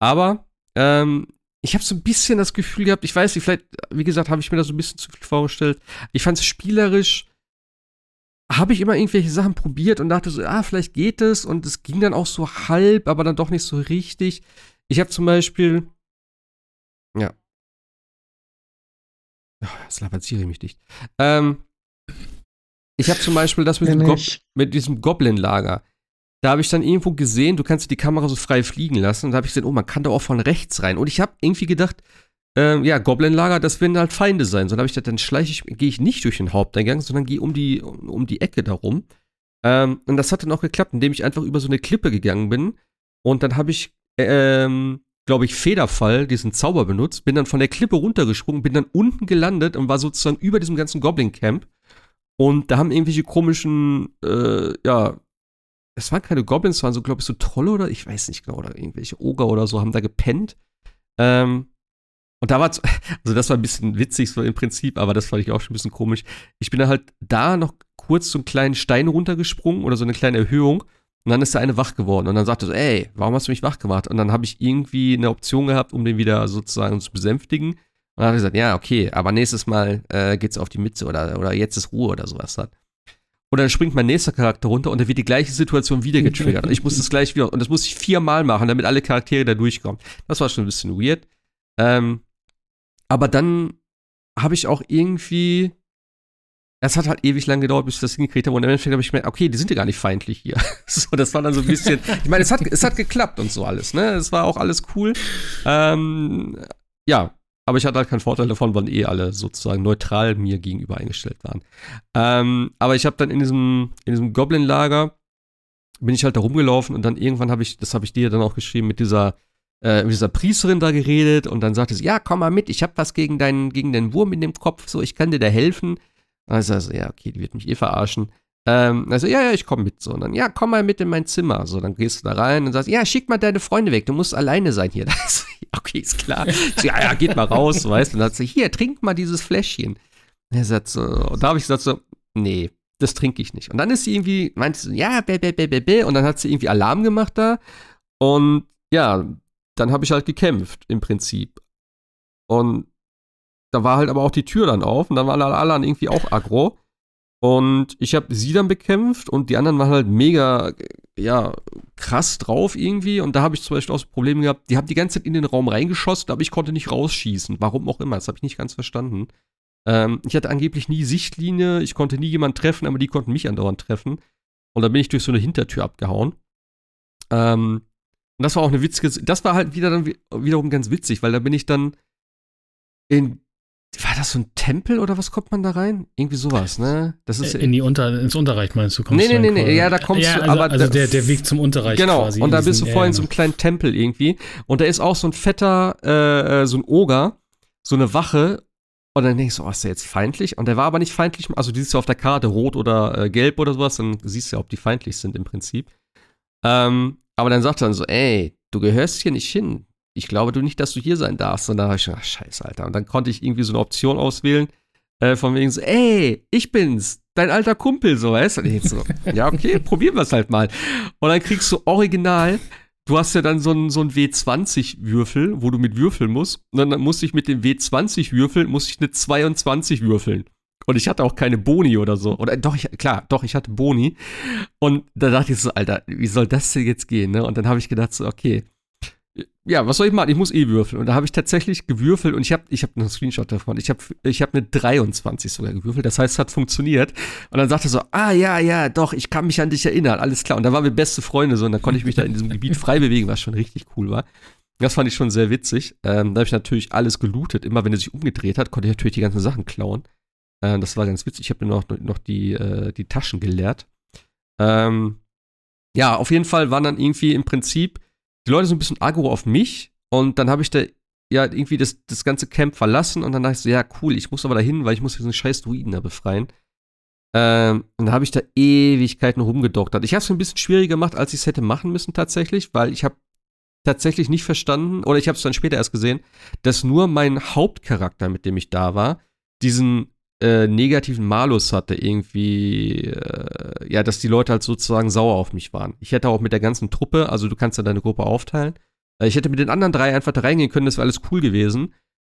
S1: Aber ähm, ich habe so ein bisschen das Gefühl gehabt, ich weiß nicht, vielleicht, wie gesagt, habe ich mir da so ein bisschen zu viel vorgestellt. Ich fand es spielerisch, habe ich immer irgendwelche Sachen probiert und dachte so, ah, vielleicht geht es. Und es ging dann auch so halb, aber dann doch nicht so richtig. Ich habe zum Beispiel, ja. Oh, jetzt labert Siri mich dicht. Ähm, ich habe zum Beispiel das mit, dem Gob mit diesem Goblin-Lager da habe ich dann irgendwo gesehen, du kannst die Kamera so frei fliegen lassen. Und da habe ich gesehen, oh, man kann da auch von rechts rein. Und ich habe irgendwie gedacht, ähm, ja, Goblin-Lager, das werden halt Feinde sein. So, dann habe ich gedacht, dann schleiche ich, gehe ich nicht durch den Haupteingang, sondern gehe um die, um, um die Ecke darum. Ähm, und das hat dann auch geklappt, indem ich einfach über so eine Klippe gegangen bin. Und dann habe ich, ähm, glaube ich, Federfall, diesen Zauber benutzt, bin dann von der Klippe runtergesprungen, bin dann unten gelandet und war sozusagen über diesem ganzen Goblin-Camp. Und da haben irgendwelche komischen, äh, ja, es waren keine Goblins, es waren so, glaube ich, so Trolle oder ich weiß nicht genau, oder irgendwelche Oger oder so, haben da gepennt. Ähm, und da war, <laughs> also das war ein bisschen witzig so im Prinzip, aber das fand ich auch schon ein bisschen komisch. Ich bin dann halt da noch kurz so einen kleinen Stein runtergesprungen oder so eine kleine Erhöhung und dann ist der eine wach geworden und dann sagte so, ey, warum hast du mich wach gemacht? Und dann habe ich irgendwie eine Option gehabt, um den wieder sozusagen zu besänftigen. Und dann hat er gesagt, ja, okay, aber nächstes Mal äh, geht's auf die Mütze oder, oder jetzt ist Ruhe oder sowas. Hat. Und dann springt mein nächster Charakter runter und dann wird die gleiche Situation wieder getriggert. Und ich muss das gleich wieder, und das muss ich viermal machen, damit alle Charaktere da durchkommen. Das war schon ein bisschen weird. Ähm, aber dann habe ich auch irgendwie, es hat halt ewig lang gedauert, bis ich das hingekriegt habe. Und im Endeffekt habe ich gemerkt, okay, die sind ja gar nicht feindlich hier. <laughs> so, das war dann so ein bisschen, ich meine, es hat, es hat geklappt und so alles, ne? Es war auch alles cool. Ähm, ja, aber ich hatte halt keinen Vorteil davon, weil eh alle sozusagen neutral mir gegenüber eingestellt waren. Ähm, aber ich habe dann in diesem, in diesem Goblin-Lager bin ich halt da rumgelaufen und dann irgendwann habe ich, das habe ich dir dann auch geschrieben, mit dieser, äh, mit dieser Priesterin da geredet und dann sagte sie, ja, komm mal mit, ich habe was gegen deinen, gegen den Wurm in dem Kopf, so, ich kann dir da helfen. Also, also ja, okay, die wird mich eh verarschen. Ähm, also, ja, ja, ich komme mit. So, und dann, ja, komm mal mit in mein Zimmer. So, dann gehst du da rein und sagst, ja, schick mal deine Freunde weg, du musst alleine sein hier. <laughs> Okay, ist klar. So, ja, ja, geht mal raus, weißt du. Und dann sagt sie, hier, trink mal dieses Fläschchen. Und er sagt so, und da habe ich gesagt so, nee, das trinke ich nicht. Und dann ist sie irgendwie, meinte sie ja, bäh, bäh, bäh, bäh, bäh. Und dann hat sie irgendwie Alarm gemacht da. Und ja, dann habe ich halt gekämpft, im Prinzip. Und da war halt aber auch die Tür dann auf und dann waren alle anderen irgendwie auch aggro. Und ich habe sie dann bekämpft und die anderen waren halt mega, ja, krass drauf irgendwie. Und da habe ich zum Beispiel auch so Probleme gehabt, die haben die ganze Zeit in den Raum reingeschossen, aber ich konnte nicht rausschießen. Warum auch immer, das habe ich nicht ganz verstanden. Ähm, ich hatte angeblich nie Sichtlinie, ich konnte nie jemanden treffen, aber die konnten mich andauernd treffen. Und dann bin ich durch so eine Hintertür abgehauen. Ähm, und das war auch eine witzige, das war halt wieder dann wiederum ganz witzig, weil da bin ich dann in war das so ein Tempel oder was kommt man da rein? Irgendwie sowas, ne?
S2: Das ist in die Unter ins Unterreich meinst du?
S1: Kommst nee, nee, nee, nee, ja, da kommst ja,
S2: du,
S1: also,
S2: aber also der, der Weg zum Unterreich
S1: genau, quasi. Genau, und da bist du vorhin in so einem kleinen Tempel irgendwie und da ist auch so ein fetter, äh, so ein Oger, so eine Wache und dann denkst du, oh, ist der jetzt feindlich? Und der war aber nicht feindlich, also die siehst du auf der Karte, rot oder äh, gelb oder sowas, dann siehst du ja, ob die feindlich sind im Prinzip. Ähm, aber dann sagt er dann so, ey, du gehörst hier nicht hin ich glaube du nicht, dass du hier sein darfst. Und da habe ich gedacht, scheiße, Alter. Und dann konnte ich irgendwie so eine Option auswählen, äh, von wegen so, ey, ich bin's, dein alter Kumpel, so, weißt du? So, <laughs> ja, okay, probieren wir es halt mal. Und dann kriegst du original, du hast ja dann so einen so W20-Würfel, wo du mit würfeln musst. Und dann musste ich mit dem W20-Würfel, musste ich eine 22 würfeln. Und ich hatte auch keine Boni oder so. Oder doch, ich, klar, doch, ich hatte Boni. Und da dachte ich so, Alter, wie soll das denn jetzt gehen? Ne? Und dann habe ich gedacht so, okay, ja, was soll ich machen? Ich muss eh würfeln. Und da habe ich tatsächlich gewürfelt und ich habe ich hab einen Screenshot davon. Ich habe ich hab eine 23 sogar gewürfelt. Das heißt, es hat funktioniert. Und dann sagte er so, ah ja, ja, doch, ich kann mich an dich erinnern. Alles klar. Und dann waren wir beste Freunde so und dann konnte ich mich da in diesem Gebiet <laughs> frei bewegen, was schon richtig cool war. Das fand ich schon sehr witzig. Ähm, da habe ich natürlich alles gelootet. Immer wenn er sich umgedreht hat, konnte ich natürlich die ganzen Sachen klauen. Ähm, das war ganz witzig. Ich habe mir noch, noch die, äh, die Taschen geleert. Ähm, ja, auf jeden Fall waren dann irgendwie im Prinzip die Leute so ein bisschen aggro auf mich und dann habe ich da ja irgendwie das, das ganze Camp verlassen und dann dachte ich so, ja, cool, ich muss aber dahin, weil ich muss diesen scheiß Druiden da befreien. Ähm, und dann habe ich da Ewigkeiten rumgedoktert. Ich habe es ein bisschen schwieriger gemacht, als ich es hätte machen müssen tatsächlich, weil ich habe tatsächlich nicht verstanden, oder ich habe es dann später erst gesehen, dass nur mein Hauptcharakter, mit dem ich da war, diesen äh, negativen Malus hatte, irgendwie, äh, ja, dass die Leute halt sozusagen sauer auf mich waren. Ich hätte auch mit der ganzen Truppe, also du kannst ja deine Gruppe aufteilen, äh, ich hätte mit den anderen drei einfach da reingehen können, das wäre alles cool gewesen.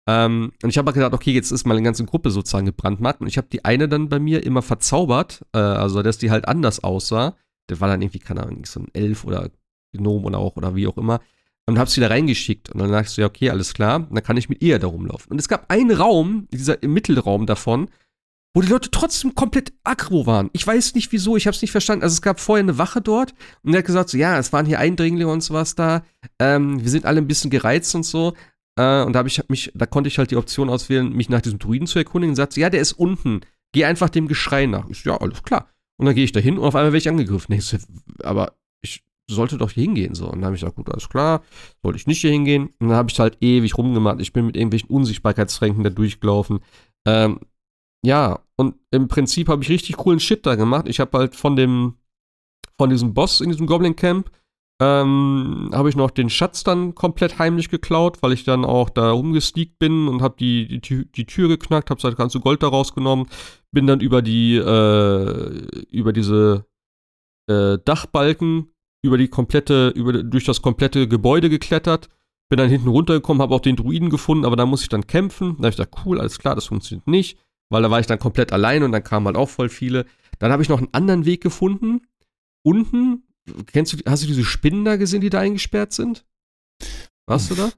S1: Ähm, und ich habe gedacht, okay, jetzt ist meine ganze Gruppe sozusagen gebrandmarkt und ich habe die eine dann bei mir immer verzaubert, äh, also dass die halt anders aussah. Der war dann irgendwie, keine Ahnung, so ein Elf oder Gnom oder auch oder wie auch immer und hab's wieder reingeschickt. Und dann dachte ich so, ja, okay, alles klar, dann kann ich mit ihr da rumlaufen. Und es gab einen Raum, dieser Mittelraum davon, wo die Leute trotzdem komplett aggro waren. Ich weiß nicht wieso, ich habe es nicht verstanden. Also es gab vorher eine Wache dort und der hat gesagt, so, ja, es waren hier Eindringlinge und sowas da. Ähm, wir sind alle ein bisschen gereizt und so. Äh, und da habe ich mich, da konnte ich halt die Option auswählen, mich nach diesem Druiden zu erkundigen. Und sagte, ja, der ist unten. Geh einfach dem Geschrei nach. Ich, ja, alles klar. Und dann gehe ich da hin und auf einmal werde ich angegriffen. Ich so, aber sollte doch hier hingehen. So. Und dann habe ich gesagt, gut, alles klar, sollte ich nicht hier hingehen. Und dann habe ich halt ewig rumgemacht. Ich bin mit irgendwelchen Unsichtbarkeitsränken da durchgelaufen. Ähm, ja, und im Prinzip habe ich richtig coolen Shit da gemacht. Ich habe halt von dem, von diesem Boss in diesem Goblin Camp, ähm, habe ich noch den Schatz dann komplett heimlich geklaut, weil ich dann auch da rumgesneakt bin und habe die, die, die Tür geknackt, habe das ganze Gold da rausgenommen, bin dann über die, äh, über diese äh, Dachbalken, über die komplette, über, durch das komplette Gebäude geklettert, bin dann hinten runtergekommen, habe auch den Druiden gefunden, aber da muss ich dann kämpfen. Da habe ich gesagt, cool, alles klar, das funktioniert nicht weil da war ich dann komplett allein und dann kamen halt auch voll viele. Dann habe ich noch einen anderen Weg gefunden. Unten, kennst du, hast du diese Spinnen da gesehen, die da eingesperrt sind? Warst du da?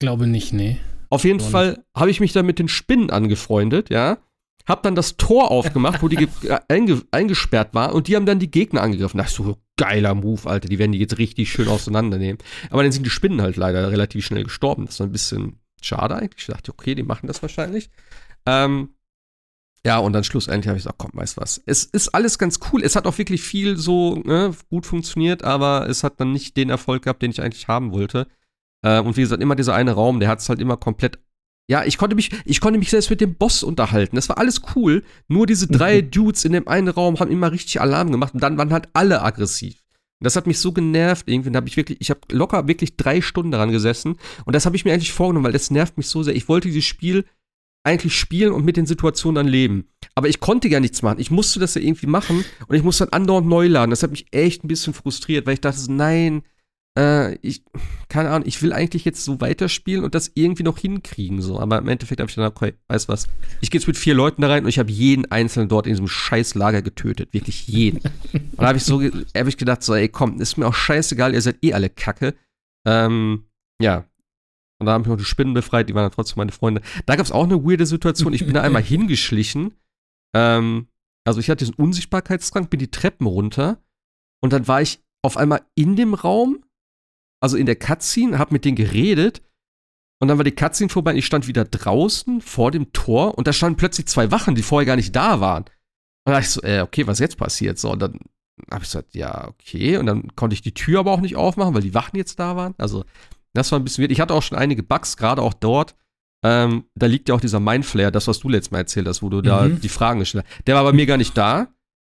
S2: Glaube nicht, nee.
S1: Auf jeden Glaube Fall habe ich mich da mit den Spinnen angefreundet, ja. Hab dann das Tor aufgemacht, wo die <laughs> einge eingesperrt war und die haben dann die Gegner angegriffen. Das ist so geiler Move, Alter. Die werden die jetzt richtig schön auseinandernehmen. Aber dann sind die Spinnen halt leider relativ schnell gestorben. Das war ein bisschen schade eigentlich. Ich dachte, okay, die machen das wahrscheinlich. Ähm, ja, und dann schlussendlich habe ich gesagt, komm, weißt was. Es ist alles ganz cool. Es hat auch wirklich viel so ne, gut funktioniert, aber es hat dann nicht den Erfolg gehabt, den ich eigentlich haben wollte. Äh, und wie gesagt, immer dieser eine Raum, der hat es halt immer komplett. Ja, ich konnte mich, ich konnte mich selbst mit dem Boss unterhalten. Das war alles cool. Nur diese drei Dudes in dem einen Raum haben immer richtig Alarm gemacht und dann waren halt alle aggressiv. Und das hat mich so genervt irgendwie. Habe ich wirklich, ich habe locker wirklich drei Stunden daran gesessen. Und das habe ich mir eigentlich vorgenommen, weil das nervt mich so sehr. Ich wollte dieses Spiel eigentlich spielen und mit den Situationen dann leben. Aber ich konnte gar nichts machen. Ich musste das ja irgendwie machen und ich musste dann andauernd neu laden. Das hat mich echt ein bisschen frustriert, weil ich dachte, nein, äh, ich, keine Ahnung, ich will eigentlich jetzt so weiterspielen und das irgendwie noch hinkriegen. So. Aber im Endeffekt habe ich dann, okay, weißt was, ich gehe jetzt mit vier Leuten da rein und ich habe jeden einzelnen dort in diesem scheiß Lager getötet. Wirklich jeden. <laughs> und da habe ich so, habe ich gedacht, so, ey, komm, ist mir auch scheißegal, ihr seid eh alle Kacke. Ähm, ja, und da haben ich noch die Spinnen befreit, die waren dann trotzdem meine Freunde. Da gab es auch eine weirde Situation. Ich bin da einmal <laughs> hingeschlichen. Ähm, also ich hatte diesen Unsichtbarkeitstrank, bin die Treppen runter und dann war ich auf einmal in dem Raum, also in der Cutscene, hab mit denen geredet und dann war die Cutscene vorbei und ich stand wieder draußen vor dem Tor und da standen plötzlich zwei Wachen, die vorher gar nicht da waren. Und da dachte ich so, äh, okay, was jetzt passiert? So, und dann habe ich gesagt, ja, okay. Und dann konnte ich die Tür aber auch nicht aufmachen, weil die Wachen jetzt da waren. Also das war ein bisschen weird. Ich hatte auch schon einige Bugs, gerade auch dort. Ähm, da liegt ja auch dieser Mindflare, das, was du letztes Mal erzählt hast, wo du mhm. da die Fragen gestellt hast. Der war bei mir gar nicht da.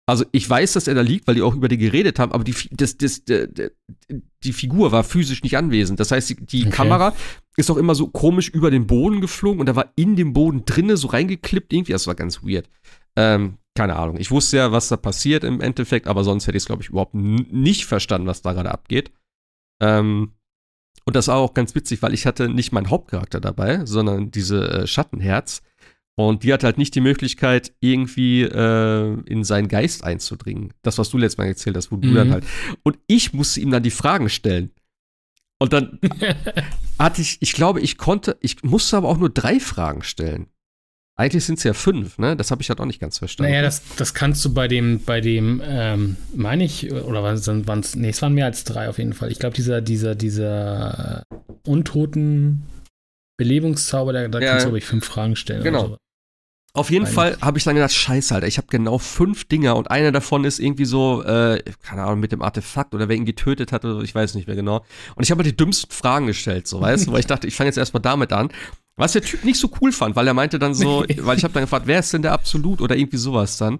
S1: Also ich weiß, dass er da liegt, weil die auch über die geredet haben, aber die, das, das, das, die Figur war physisch nicht anwesend. Das heißt, die, die okay. Kamera ist auch immer so komisch über den Boden geflogen und da war in dem Boden drinne so reingeklippt irgendwie. Das war ganz weird. Ähm, keine Ahnung. Ich wusste ja, was da passiert im Endeffekt, aber sonst hätte ich es, glaube ich, überhaupt nicht verstanden, was da gerade abgeht. Ähm, und das war auch ganz witzig, weil ich hatte nicht meinen Hauptcharakter dabei, sondern diese äh, Schattenherz. Und die hat halt nicht die Möglichkeit, irgendwie äh, in seinen Geist einzudringen. Das, was du letztes Mal erzählt hast, wo mhm. du dann halt. Und ich musste ihm dann die Fragen stellen. Und dann <laughs> hatte ich, ich glaube, ich konnte, ich musste aber auch nur drei Fragen stellen. Eigentlich sind es ja fünf, ne? Das habe ich halt auch nicht ganz verstanden.
S2: Naja, das, das kannst du bei dem, bei dem, ähm, meine ich, oder waren es, nee, es waren mehr als drei auf jeden Fall. Ich glaube, dieser, dieser, dieser untoten Belebungszauber, da, da ja, kannst du, glaube ich, fünf Fragen stellen.
S1: Genau. Auf jeden. Fall habe ich dann gedacht, scheiße, Alter, ich habe genau fünf Dinger und einer davon ist irgendwie so, äh, keine Ahnung, mit dem Artefakt oder wer ihn getötet hat oder ich weiß nicht mehr genau. Und ich habe halt die dümmsten Fragen gestellt, so, weißt du, weil ich dachte, ich fange jetzt erstmal damit an. Was der Typ nicht so cool fand, weil er meinte dann so, weil ich habe dann gefragt, wer ist denn der Absolut oder irgendwie sowas dann.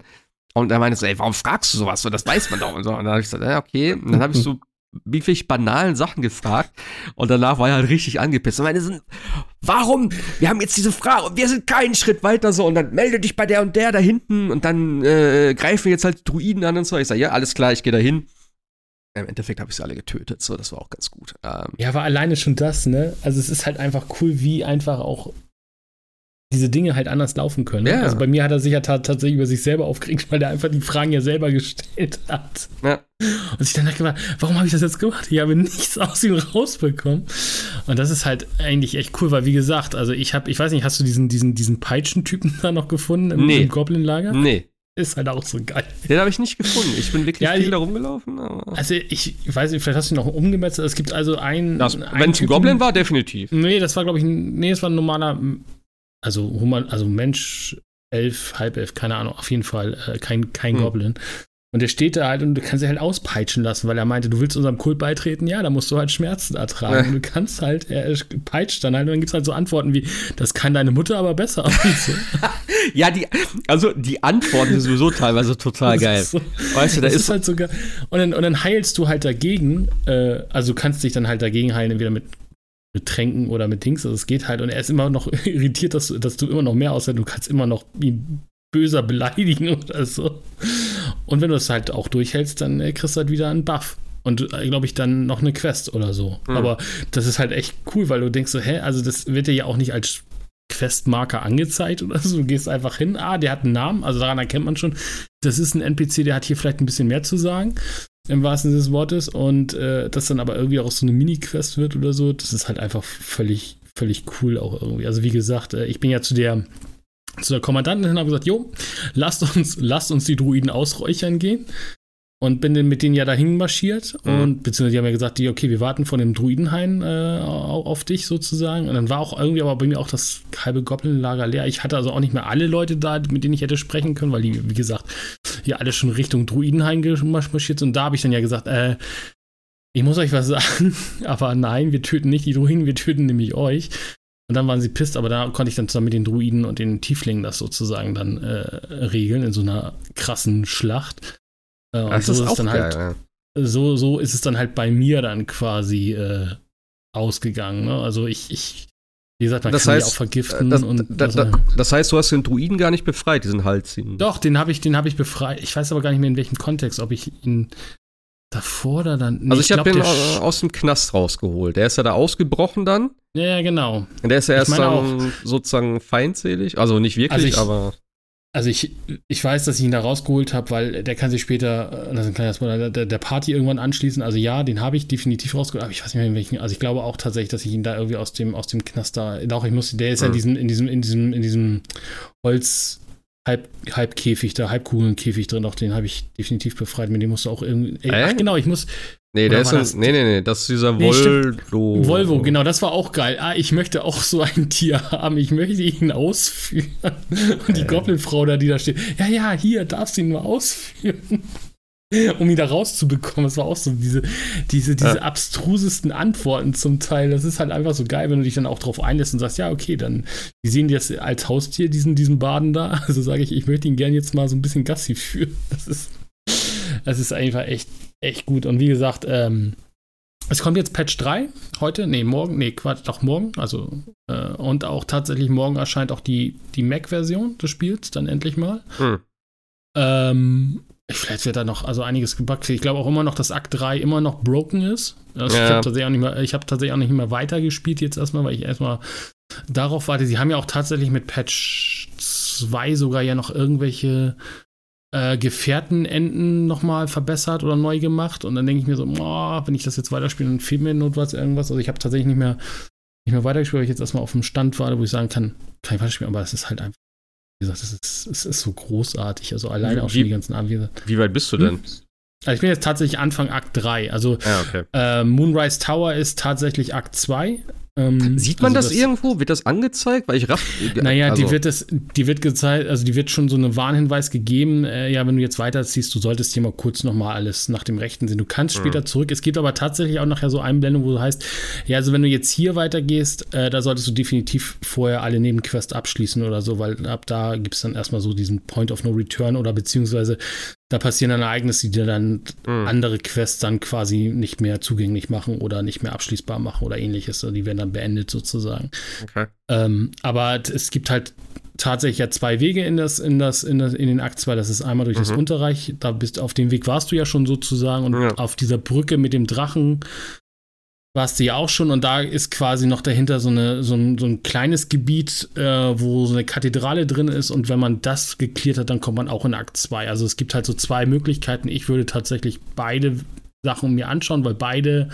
S1: Und er meinte so, ey, warum fragst du sowas? So, das weiß man doch. Und, so. und dann habe ich gesagt, ja, okay. Und dann habe ich so wirklich banalen Sachen gefragt und danach war er halt richtig angepisst. Und meine so, warum? Wir haben jetzt diese Frage und wir sind keinen Schritt weiter so und dann melde dich bei der und der da hinten und dann äh, greifen wir jetzt halt Druiden an und so. Ich sage, ja, alles klar, ich gehe da hin. Im Endeffekt habe ich sie alle getötet, so, das war auch ganz gut.
S2: Ähm, ja, aber alleine schon das, ne? Also es ist halt einfach cool, wie einfach auch diese Dinge halt anders laufen können. Ne? Ja. Also bei mir hat er sich ja tatsächlich über sich selber aufgeregt, weil er einfach die Fragen ja selber gestellt hat. Ja. Und ich dann dachte, warum habe ich das jetzt gemacht? Ich habe nichts aus ihm rausbekommen. Und das ist halt eigentlich echt cool, weil wie gesagt, also ich habe, ich weiß nicht, hast du diesen, diesen, diesen Peitschentypen <laughs> da noch gefunden im, nee. im Goblin-Lager?
S1: Nee.
S2: Ist halt auch so geil.
S1: Den habe ich nicht gefunden. Ich bin wirklich ja, viel da rumgelaufen.
S2: Also ich, ich, weiß nicht, vielleicht hast du ihn noch umgemetzelt. Es gibt also einen.
S1: Wenn es ein Goblin war, definitiv.
S2: Nee, das war, glaube ich, nee, es war ein normaler also human, also Mensch, elf, halb elf, keine Ahnung, auf jeden Fall äh, kein, kein hm. Goblin. Und der steht da halt und du kannst ihn halt auspeitschen lassen, weil er meinte, du willst unserem Kult beitreten, ja, da musst du halt Schmerzen ertragen. Und du kannst halt, er peitscht dann halt und dann gibt es halt so Antworten wie, das kann deine Mutter aber besser. <laughs>
S1: Ja, die, also die Antworten sind sowieso teilweise total geil. So, weißt du, da ist, ist,
S2: halt sogar. Und dann, und dann heilst du halt dagegen, äh, also du kannst dich dann halt dagegen heilen, entweder mit mit Tränken oder mit Dings. Also es geht halt und er ist immer noch <laughs> irritiert, dass, dass du immer noch mehr aushältst. Du kannst immer noch ihn böser beleidigen <laughs> oder so. Und wenn du es halt auch durchhältst, dann äh, kriegst du halt wieder einen Buff. Und äh, glaube ich, dann noch eine Quest oder so. Mhm. Aber das ist halt echt cool, weil du denkst so, hä, also das wird dir ja auch nicht als Questmarker angezeigt oder so. Du gehst einfach hin, ah, der hat einen Namen, also daran erkennt man schon, das ist ein NPC, der hat hier vielleicht ein bisschen mehr zu sagen im wahrsten Sinne des Wortes. Und äh, das dann aber irgendwie auch so eine Mini-Quest wird oder so, das ist halt einfach völlig, völlig cool auch irgendwie. Also wie gesagt, äh, ich bin ja zu der zu der Kommandantin hin und habe gesagt, jo, lasst uns, lasst uns die Druiden ausräuchern gehen. Und bin dann mit denen ja dahin marschiert mhm. und beziehungsweise die haben ja gesagt, die, okay, wir warten von dem Druidenhain äh, auf dich sozusagen. Und dann war auch irgendwie aber bei mir auch das halbe Goblin-Lager leer. Ich hatte also auch nicht mehr alle Leute da, mit denen ich hätte sprechen können, weil die, wie gesagt, hier alle schon Richtung Druidenhain marschiert sind. Und da habe ich dann ja gesagt, äh, ich muss euch was sagen, <laughs> aber nein, wir töten nicht die Druiden, wir töten nämlich euch. Und dann waren sie pisst, aber da konnte ich dann zusammen mit den Druiden und den Tieflingen das sozusagen dann äh, regeln in so einer krassen Schlacht. Äh, und das so ist, ist es dann halt geil, halt, ja. so, so ist es dann halt bei mir dann quasi äh, ausgegangen. Ne? Also ich, ich, wie gesagt, man
S1: das
S2: kann
S1: heißt,
S2: auch vergiften.
S1: Das,
S2: und,
S1: das, das, das, heißt, du hast den Druiden gar nicht befreit, diesen Hals.
S2: Doch, den habe ich, den ich befreit. Ich weiß aber gar nicht mehr in welchem Kontext, ob ich ihn davor oder dann.
S1: Nee, also ich, ich habe den aus dem Knast rausgeholt. Der ist ja da ausgebrochen dann.
S2: Ja, ja genau.
S1: Und der ist ja erst dann sozusagen feindselig. Also nicht wirklich, also ich, aber.
S2: Also ich, ich weiß, dass ich ihn da rausgeholt habe, weil der kann sich später, das ist ein kleiner Spoiler, der, der Party irgendwann anschließen. Also ja, den habe ich definitiv rausgeholt, aber ich weiß nicht mehr in welchen. Also ich glaube auch tatsächlich, dass ich ihn da irgendwie aus dem, aus dem Knast da, doch, ich musste, der ist ja in diesem, in diesem, in diesem, in diesem Holz, Halb, Halbkäfig da, Halbkugelnkäfig drin, auch den habe ich definitiv befreit. Mit dem musst du auch irgendwie. Ey, ach, genau, ich muss,
S1: Nee, der ist ein, nee, nee, nee, das ist dieser nee, Volvo.
S2: Volvo, genau, das war auch geil. Ah, ich möchte auch so ein <laughs> Tier haben. Ich möchte ihn ausführen. <laughs> Und die äh. Goblin-Frau da, die da steht, ja, ja, hier, darfst du ihn nur ausführen. <laughs> um ihn da rauszubekommen. Das war auch so diese, diese, diese ja. abstrusesten Antworten zum Teil. Das ist halt einfach so geil, wenn du dich dann auch drauf einlässt und sagst, ja, okay, dann, die sehen das als Haustier, diesen, diesen Baden da. Also sage ich, ich möchte ihn gerne jetzt mal so ein bisschen Gassi führen. Das ist, das ist einfach echt echt gut. Und wie gesagt, ähm, es kommt jetzt Patch 3 heute, nee, morgen, nee, Quatsch, doch morgen. Also, äh, und auch tatsächlich morgen erscheint auch die, die Mac-Version des Spiels, dann endlich mal. Hm. Ähm, vielleicht wird da noch also einiges gebackt. Ich glaube auch immer noch, dass Akt 3 immer noch broken ist. Also ja. Ich habe tatsächlich, auch nicht mehr, hab tatsächlich auch nicht mehr weitergespielt jetzt erstmal, weil ich erstmal darauf warte. Sie haben ja auch tatsächlich mit Patch 2 sogar ja noch irgendwelche äh, Gefährtenenden nochmal verbessert oder neu gemacht. Und dann denke ich mir so, oh, wenn ich das jetzt weiterspiele, dann fehlt mir notfalls irgendwas. Also ich habe tatsächlich nicht mehr, nicht mehr weitergespielt, weil ich jetzt erstmal auf dem Stand war, wo ich sagen kann, kann ich weiterspielen, aber es ist halt einfach, wie gesagt, es ist, es ist so großartig. Also alleine wie, auch schon die ganzen Abende.
S1: Wie weit bist du denn? Hm?
S2: Also ich bin jetzt tatsächlich Anfang Akt 3. Also ah, okay. äh, Moonrise Tower ist tatsächlich Akt 2.
S1: Ähm, Sieht man also das, das, irgendwo? Wird das angezeigt? Weil ich raff.
S2: Naja, also. die wird das, die wird gezeigt, also die wird schon so eine Warnhinweis gegeben. Äh, ja, wenn du jetzt weiterziehst, du solltest hier mal kurz nochmal alles nach dem Rechten sehen. Du kannst hm. später mhm. zurück. Es gibt aber tatsächlich auch nachher so Einblendungen, wo du heißt, ja, also wenn du jetzt hier weitergehst, äh, da solltest du definitiv vorher alle Nebenquests abschließen oder so, weil ab da gibt es dann erstmal so diesen Point of No Return oder beziehungsweise da passieren dann Ereignisse, die dir dann mhm. andere Quests dann quasi nicht mehr zugänglich machen oder nicht mehr abschließbar machen oder ähnliches. Also die werden dann beendet sozusagen. Okay. Ähm, aber es gibt halt tatsächlich ja zwei Wege in das, in das, in das, in den Akt 2. Das ist einmal durch mhm. das Unterreich, da bist auf dem Weg warst du ja schon sozusagen und ja. auf dieser Brücke mit dem Drachen warst du ja auch schon und da ist quasi noch dahinter so, eine, so, ein, so ein kleines Gebiet, äh, wo so eine Kathedrale drin ist und wenn man das geklärt hat, dann kommt man auch in Akt 2. Also es gibt halt so zwei Möglichkeiten. Ich würde tatsächlich beide Sachen mir anschauen, weil beide,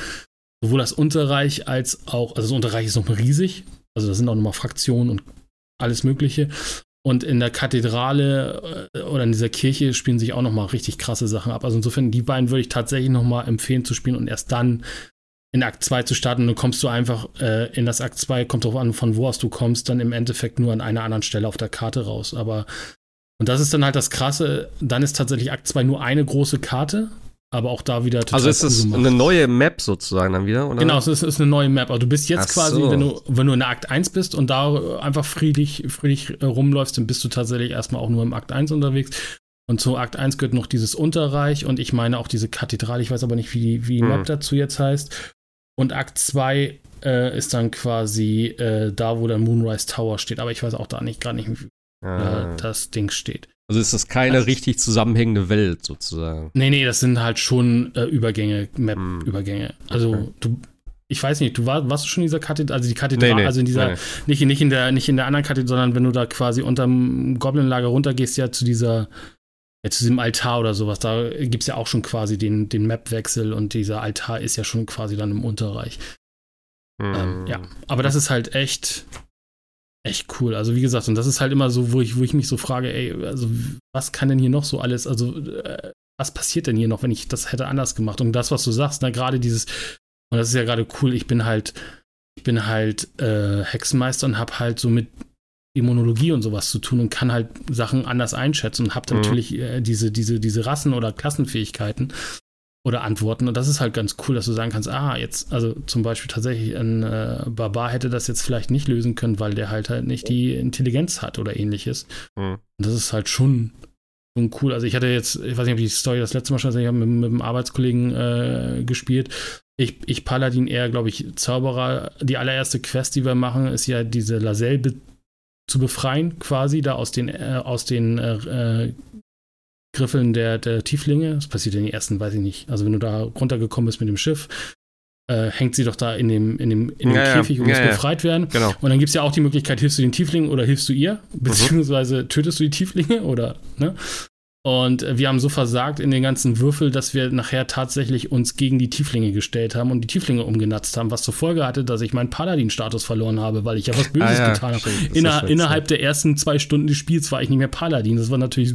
S2: sowohl das Unterreich als auch, also das Unterreich ist noch riesig, also da sind auch nochmal Fraktionen und alles Mögliche. Und in der Kathedrale äh, oder in dieser Kirche spielen sich auch nochmal richtig krasse Sachen ab. Also insofern, die beiden würde ich tatsächlich nochmal empfehlen zu spielen und erst dann in Akt 2 zu starten. Dann kommst du einfach äh, in das Akt 2, kommt darauf an, von wo aus du kommst, dann im Endeffekt nur an einer anderen Stelle auf der Karte raus. Aber, und das ist dann halt das Krasse, dann ist tatsächlich Akt 2 nur eine große Karte, aber auch da wieder
S1: total Also ist es eine neue Map sozusagen dann wieder, oder?
S2: Genau, es ist, ist eine neue Map. Aber du bist jetzt Ach quasi, so. wenn du, wenn du in der Akt 1 bist und da einfach friedlich, friedlich äh, rumläufst, dann bist du tatsächlich erstmal auch nur im Akt 1 unterwegs. Und zu Akt 1 gehört noch dieses Unterreich und ich meine auch diese Kathedrale. Ich weiß aber nicht, wie, wie die hm. Map dazu jetzt heißt. Und Akt 2 äh, ist dann quasi äh, da, wo der Moonrise Tower steht. Aber ich weiß auch da nicht gerade nicht, wie ah. das Ding steht.
S1: Also ist das keine also, richtig zusammenhängende Welt sozusagen?
S2: Nee, nee, das sind halt schon äh, Übergänge, Map-Übergänge. Hm. Also okay. du, ich weiß nicht, du war, warst du schon in dieser Kathedrale, also die Kathedrale, nee, nee, also in dieser, nee. nicht, nicht, in der, nicht in der anderen Kathedrale, sondern wenn du da quasi unterm Goblin-Lager runtergehst, ja zu dieser, ja, zu diesem Altar oder sowas, da gibt es ja auch schon quasi den, den Map-Wechsel und dieser Altar ist ja schon quasi dann im Unterreich. Hm. Ähm, ja, aber das ist halt echt, echt cool. Also wie gesagt, und das ist halt immer so, wo ich, wo ich mich so frage, ey, also was kann denn hier noch so alles, also äh, was passiert denn hier noch, wenn ich das hätte anders gemacht? Und das, was du sagst, na gerade dieses, und das ist ja gerade cool, ich bin halt, ich bin halt äh, Hexenmeister und hab halt so mit Immunologie und sowas zu tun und kann halt Sachen anders einschätzen und hab mhm. natürlich äh, diese, diese, diese Rassen- oder Klassenfähigkeiten oder Antworten. Und das ist halt ganz cool, dass du sagen kannst, ah, jetzt, also zum Beispiel tatsächlich ein äh, Barbar hätte das jetzt vielleicht nicht lösen können, weil der halt halt nicht die Intelligenz hat oder ähnliches. Mhm. Und das ist halt schon, schon cool. Also ich hatte jetzt, ich weiß nicht, ob ich die Story das letzte Mal schon ich habe mit, mit einem Arbeitskollegen äh, gespielt. Ich, ich Paladin eher, glaube ich, Zauberer. Die allererste Quest, die wir machen, ist ja diese Laselle zu befreien, quasi, da aus den, äh, aus den äh, äh Griffeln der, der Tieflinge. Das passiert in den ersten, weiß ich nicht. Also wenn du da runtergekommen bist mit dem Schiff, äh, hängt sie doch da in dem, in dem, in dem ja, Käfig und ja, muss ja, befreit werden. Genau. Und dann gibt es ja auch die Möglichkeit, hilfst du den Tieflingen oder hilfst du ihr? Mhm. Beziehungsweise tötest du die Tieflinge oder, ne? Und wir haben so versagt in den ganzen Würfel, dass wir nachher tatsächlich uns gegen die Tieflinge gestellt haben und die Tieflinge umgenatzt haben, was zur Folge hatte, dass ich meinen Paladin-Status verloren habe, weil ich ja was Böses ah, ja, getan habe. Inner, innerhalb der ersten zwei Stunden des Spiels war ich nicht mehr Paladin. Das war natürlich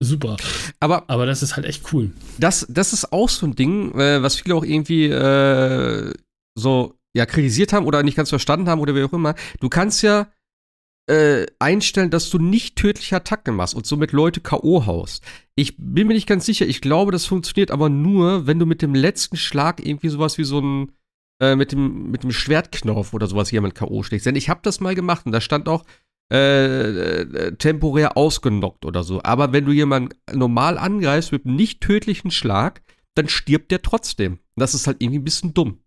S2: super. Aber, aber das ist halt echt cool.
S1: Das, das ist auch so ein Ding, äh, was viele auch irgendwie äh, so ja, kritisiert haben oder nicht ganz verstanden haben oder wie auch immer. Du kannst ja äh, einstellen, dass du nicht tödliche Attacken machst und somit Leute K.O. haust. Ich bin mir nicht ganz sicher. Ich glaube, das funktioniert aber nur, wenn du mit dem letzten Schlag irgendwie sowas wie so ein äh, mit dem mit dem Schwertknopf oder sowas jemand K.O. schlägst. Denn ich habe das mal gemacht und da stand auch äh, äh, temporär ausgenockt oder so. Aber wenn du jemanden normal angreifst mit einem nicht tödlichen Schlag, dann stirbt der trotzdem. das ist halt irgendwie ein bisschen dumm.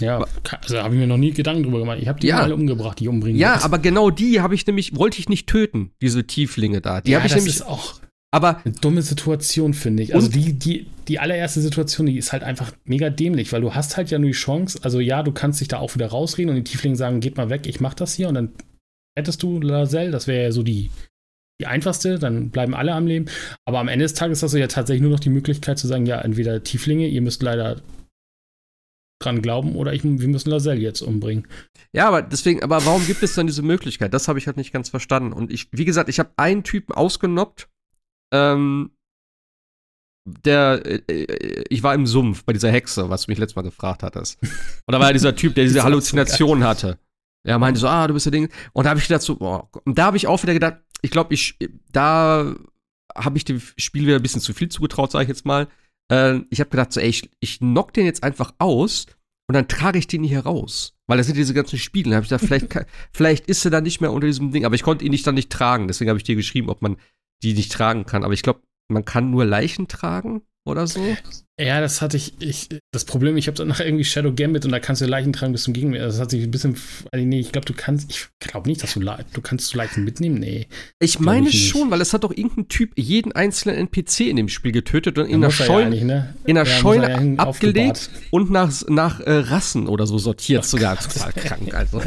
S2: Ja, also habe ich mir noch nie Gedanken drüber gemacht. Ich habe die ja. alle umgebracht, die umbringen.
S1: Ja, aber genau die habe ich nämlich, wollte ich nicht töten, diese Tieflinge da. Die ja, habe ich
S2: das
S1: nämlich.
S2: Ist auch aber eine dumme Situation, finde ich. Also die, die, die allererste Situation, die ist halt einfach mega dämlich, weil du hast halt ja nur die Chance, also ja, du kannst dich da auch wieder rausreden und die Tieflinge sagen, geht mal weg, ich mach das hier und dann hättest du Laselle, das wäre ja so die, die einfachste, dann bleiben alle am Leben. Aber am Ende des Tages hast du ja tatsächlich nur noch die Möglichkeit zu sagen, ja, entweder Tieflinge, ihr müsst leider dran glauben oder ich, wir müssen Laselle jetzt umbringen.
S1: Ja, aber deswegen, aber warum gibt es dann diese Möglichkeit? Das habe ich halt nicht ganz verstanden. Und ich, wie gesagt, ich habe einen Typen ausgenockt, ähm, der, äh, äh, ich war im Sumpf bei dieser Hexe, was du mich letztes Mal gefragt hattest. <laughs> Und da war ja dieser Typ, der diese Halluzination hatte. Er meinte so, ah, du bist der Ding. Und da habe ich gedacht so, boah. Und da habe ich auch wieder gedacht, ich glaube, ich, da habe ich dem Spiel wieder ein bisschen zu viel zugetraut, sage ich jetzt mal. Äh, ich habe gedacht so, ey, ich, ich knock den jetzt einfach aus und dann trage ich den hier raus. Weil das sind diese ganzen Spiele. Da habe ich gedacht, vielleicht, <laughs> vielleicht ist er dann nicht mehr unter diesem Ding. Aber ich konnte ihn nicht dann nicht tragen. Deswegen habe ich dir geschrieben, ob man die nicht tragen kann. Aber ich glaube, man kann nur Leichen tragen. Oder so.
S2: Ja, das hatte ich, ich das Problem, ich habe dann nachher irgendwie Shadow Gambit und da kannst du Leichen tragen bis zum Gegner. Das hat sich ein bisschen, nee, ich glaube, du kannst, ich glaube nicht, dass du, du kannst du Leichen mitnehmen, nee.
S1: Ich meine ich schon, weil es hat doch irgendein Typ jeden einzelnen NPC in dem Spiel getötet und in der Scheune, ja ne? in der ja, Scheune ja abgelegt und nach, nach äh, Rassen oder so sortiert, oh, sogar Gott. total <laughs> krank. Also.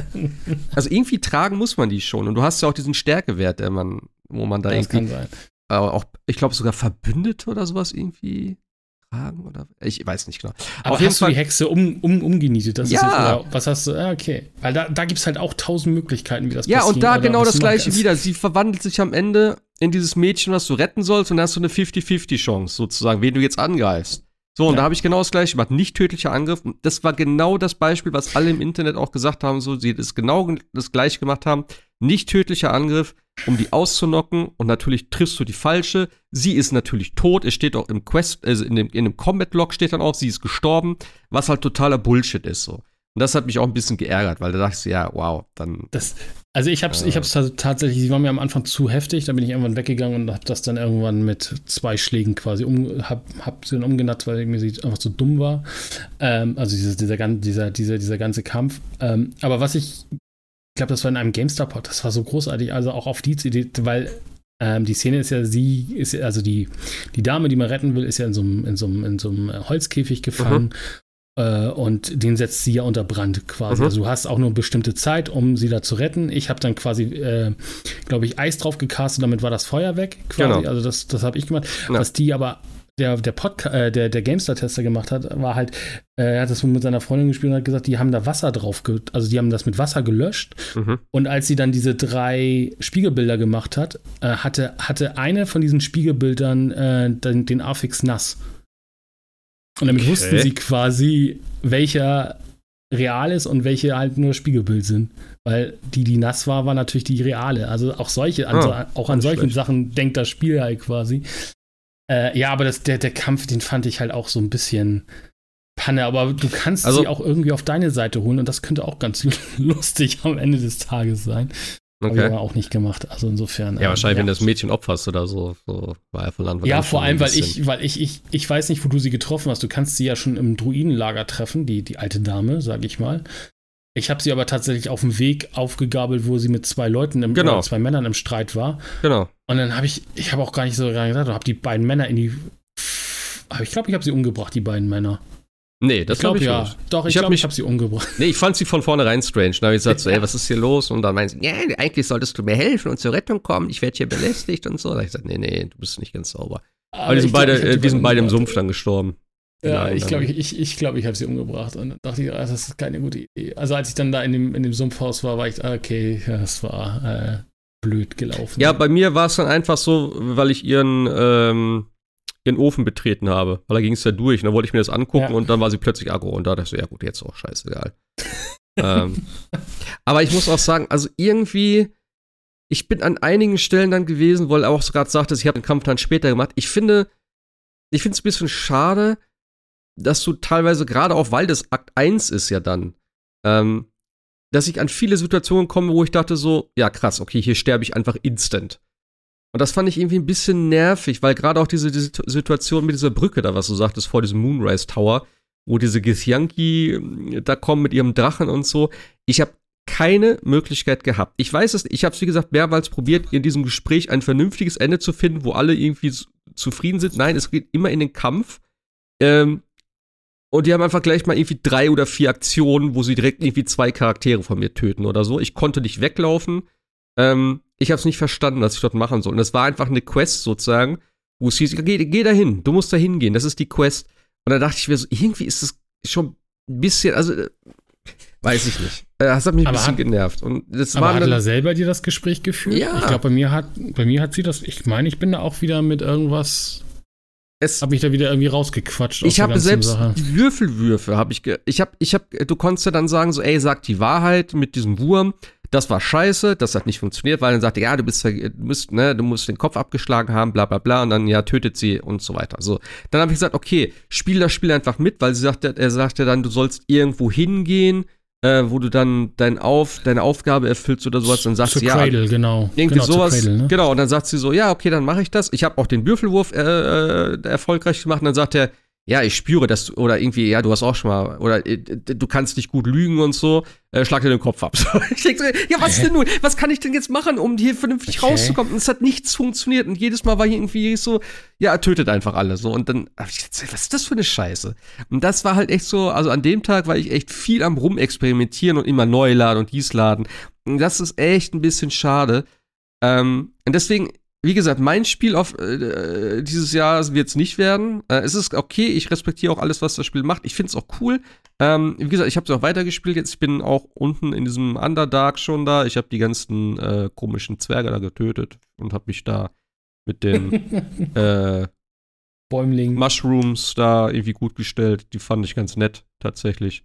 S1: also irgendwie tragen muss man die schon und du hast ja auch diesen Stärkewert, der man, wo man da das irgendwie, kann sein. Äh, auch, ich glaube sogar Verbündete oder sowas irgendwie tragen oder ich weiß nicht genau.
S2: Aber Auf jeden hast Fall, du die Hexe um, um, umgenietet? Das ja. Ist was hast du? Ah, okay. Weil da, da gibt es halt auch tausend Möglichkeiten, wie das
S1: ja, passiert. Ja, und da genau das gleiche wieder. Sie verwandelt sich am Ende in dieses Mädchen, was du retten sollst, und dann hast du eine 50-50-Chance, sozusagen, wen du jetzt angreifst. So, und ja. da habe ich genau das gleiche gemacht. Nicht tödlicher Angriff. Das war genau das Beispiel, was alle im Internet auch gesagt haben, so, sie das genau das gleiche gemacht haben. Nicht tödlicher Angriff, um die auszunocken. Und natürlich triffst du die falsche. Sie ist natürlich tot. Es steht auch im Quest, also in dem, in dem Combat-Log steht dann auch, sie ist gestorben. Was halt totaler Bullshit ist, so. Und das hat mich auch ein bisschen geärgert, weil da dachte ich, ja, wow, dann.
S2: Das, also ich hab's, äh, ich hab's tatsächlich, sie war mir am Anfang zu heftig, da bin ich irgendwann weggegangen und hab das dann irgendwann mit zwei Schlägen quasi um, hab, hab sie dann umgenatzt, weil mir sie einfach zu dumm war. Ähm, also dieser, dieser, dieser, dieser, dieser ganze Kampf. Ähm, aber was ich, ich glaube, das war in einem GameStar-Pod, das war so großartig, also auch auf die Idee, weil ähm, die Szene ist ja, sie ist also die, die Dame, die man retten will, ist ja in so einem, in so einem, in so einem Holzkäfig gefangen. Mhm. Äh, und den setzt sie ja unter Brand quasi. Mhm. Also du hast auch nur eine bestimmte Zeit, um sie da zu retten. Ich habe dann quasi, äh, glaube ich, Eis drauf gecastet, damit war das Feuer weg quasi. Genau. Also das, das habe ich gemacht. Ja. Was die aber der, der, Podcast, äh, der, der GameStar-Tester gemacht hat, war halt, äh, er hat das mit seiner Freundin gespielt und hat gesagt, die haben da Wasser drauf, also die haben das mit Wasser gelöscht. Mhm. Und als sie dann diese drei Spiegelbilder gemacht hat, äh, hatte, hatte eine von diesen Spiegelbildern äh, den, den Affix nass. Und damit okay. wussten sie quasi, welcher real ist und welche halt nur Spiegelbild sind. Weil die, die nass war, war natürlich die reale. Also auch solche, also ah, auch an solchen schlecht. Sachen denkt das Spiel halt quasi. Äh, ja, aber das, der, der Kampf, den fand ich halt auch so ein bisschen Panne, aber du kannst also, sie auch irgendwie auf deine Seite holen und das könnte auch ganz <laughs> lustig am Ende des Tages sein. Okay. Habe ich aber auch nicht gemacht. Also insofern.
S1: Ja, ähm, wahrscheinlich, ja. wenn das Mädchen opferst oder so, so
S2: war er von Anfang Ja, vor allem, weil ich, weil ich, ich, ich weiß nicht, wo du sie getroffen hast. Du kannst sie ja schon im Druidenlager treffen, die, die alte Dame, sag ich mal. Ich habe sie aber tatsächlich auf dem Weg aufgegabelt, wo sie mit zwei Leuten, im, genau. zwei Männern im Streit war.
S1: Genau.
S2: Und dann habe ich, ich habe auch gar nicht so gedacht, habe die beiden Männer in die. Aber ich glaube, ich habe sie umgebracht, die beiden Männer.
S1: Nee, das glaube glaub ich ja.
S2: Nicht. Doch, ich, ich glaube, ich habe sie umgebracht.
S1: Nee, ich fand sie von vornherein strange. Da habe ich gesagt, so, ey, <laughs> was ist hier los? Und dann meinen sie, ja, eigentlich solltest du mir helfen und zur Rettung kommen. Ich werde hier belästigt und so. Da habe ich gesagt, nee, nee, du bist nicht ganz sauber. Aber, Aber die sind beide, glaub, äh, die sind beide im Sumpf dann gestorben.
S2: Ja, ich glaube, ich, ich, ich, glaub, ich habe sie umgebracht und dann dachte ich, das ist keine gute Idee. Also als ich dann da in dem, in dem Sumpfhaus war, war ich, okay, ja, das war äh, blöd gelaufen.
S1: Ja, bei mir war es dann einfach so, weil ich ihren, ähm, ihren Ofen betreten habe, weil da ging es ja durch und dann wollte ich mir das angucken ja. und dann war sie plötzlich aggro und da dachte ich so, ja gut, jetzt auch scheißegal. <laughs> ähm, aber ich muss auch sagen, also irgendwie, ich bin an einigen Stellen dann gewesen, weil er auch gerade sagte, ich habe den Kampf dann später gemacht. Ich finde, ich finde es ein bisschen schade, dass du teilweise, gerade auch weil das Akt 1 ist ja dann, ähm, dass ich an viele Situationen komme, wo ich dachte so, ja krass, okay, hier sterbe ich einfach instant. Und das fand ich irgendwie ein bisschen nervig, weil gerade auch diese, diese, Situation mit dieser Brücke da, was du sagtest, vor diesem Moonrise Tower, wo diese Githyanki äh, da kommen mit ihrem Drachen und so. Ich habe keine Möglichkeit gehabt. Ich weiß es, ich habe es wie gesagt mehrmals probiert, in diesem Gespräch ein vernünftiges Ende zu finden, wo alle irgendwie zufrieden sind. Nein, es geht immer in den Kampf. Ähm, und die haben einfach gleich mal irgendwie drei oder vier Aktionen, wo sie direkt irgendwie zwei Charaktere von mir töten oder so. Ich konnte nicht weglaufen. Ähm, ich habe es nicht verstanden, was ich dort machen soll. Und das war einfach eine Quest sozusagen, wo es hieß, geh, geh da hin, du musst da hingehen, das ist die Quest. Und da dachte ich mir so, irgendwie ist das schon ein bisschen, also äh, weiß ich nicht. Äh, das hat mich ein aber bisschen hat, genervt. Und das
S2: aber war hat Adela selber dir das Gespräch geführt? Ja. Ich glaube, bei mir hat, bei mir hat sie das, ich meine, ich bin da auch wieder mit irgendwas habe ich da wieder irgendwie rausgequatscht.
S1: Ich habe selbst Sache. die Würfelwürfe habe ich, ich habe, ich habe, du konntest ja dann sagen so, ey, sag die Wahrheit mit diesem Wurm das war scheiße, das hat nicht funktioniert, weil dann sagte, ja, du bist, du musst, ne, du musst den Kopf abgeschlagen haben, bla bla bla, und dann, ja, tötet sie und so weiter. So, dann habe ich gesagt, okay, spiel das Spiel einfach mit, weil sie sagte, er sagte dann, du sollst irgendwo hingehen, äh, wo du dann dein Auf, deine Aufgabe erfüllst oder sowas, dann sagt
S2: Zur
S1: sie,
S2: Cradle,
S1: ja,
S2: genau.
S1: irgendwie
S2: genau,
S1: sowas,
S2: Cradle, ne?
S1: genau, und dann sagt sie so, ja, okay, dann mache ich das. Ich habe auch den Würfelwurf äh, äh, erfolgreich gemacht und dann sagt er, ja, ich spüre, dass du, oder irgendwie, ja, du hast auch schon mal, oder äh, du kannst nicht gut lügen und so, äh, schlag dir den Kopf ab. <laughs> Ich denk so, ja, was denn nun? Was kann ich denn jetzt machen, um hier vernünftig
S2: Okay.
S1: rauszukommen? Und es hat nichts funktioniert und jedes Mal war hier irgendwie so, ja, er tötet einfach alle. So, und dann hab ich gedacht, was ist das für eine Scheiße? Und das war halt echt so, also an dem Tag war ich echt viel am Rumexperimentieren und immer neu laden und dies laden. Und das ist echt ein bisschen schade. Ähm, und deswegen, wie gesagt, mein Spiel auf äh, dieses Jahr wird es nicht werden. Äh, es ist okay, ich respektiere auch alles, was das Spiel macht. Ich finde es auch cool. Ähm, wie gesagt, ich habe es auch weitergespielt jetzt. Ich bin auch unten in diesem Underdark schon da. Ich habe die ganzen äh, komischen Zwerge da getötet und habe mich da mit den <laughs> äh,
S2: Bäumling.
S1: Mushrooms da irgendwie gut gestellt. Die fand ich ganz nett, tatsächlich.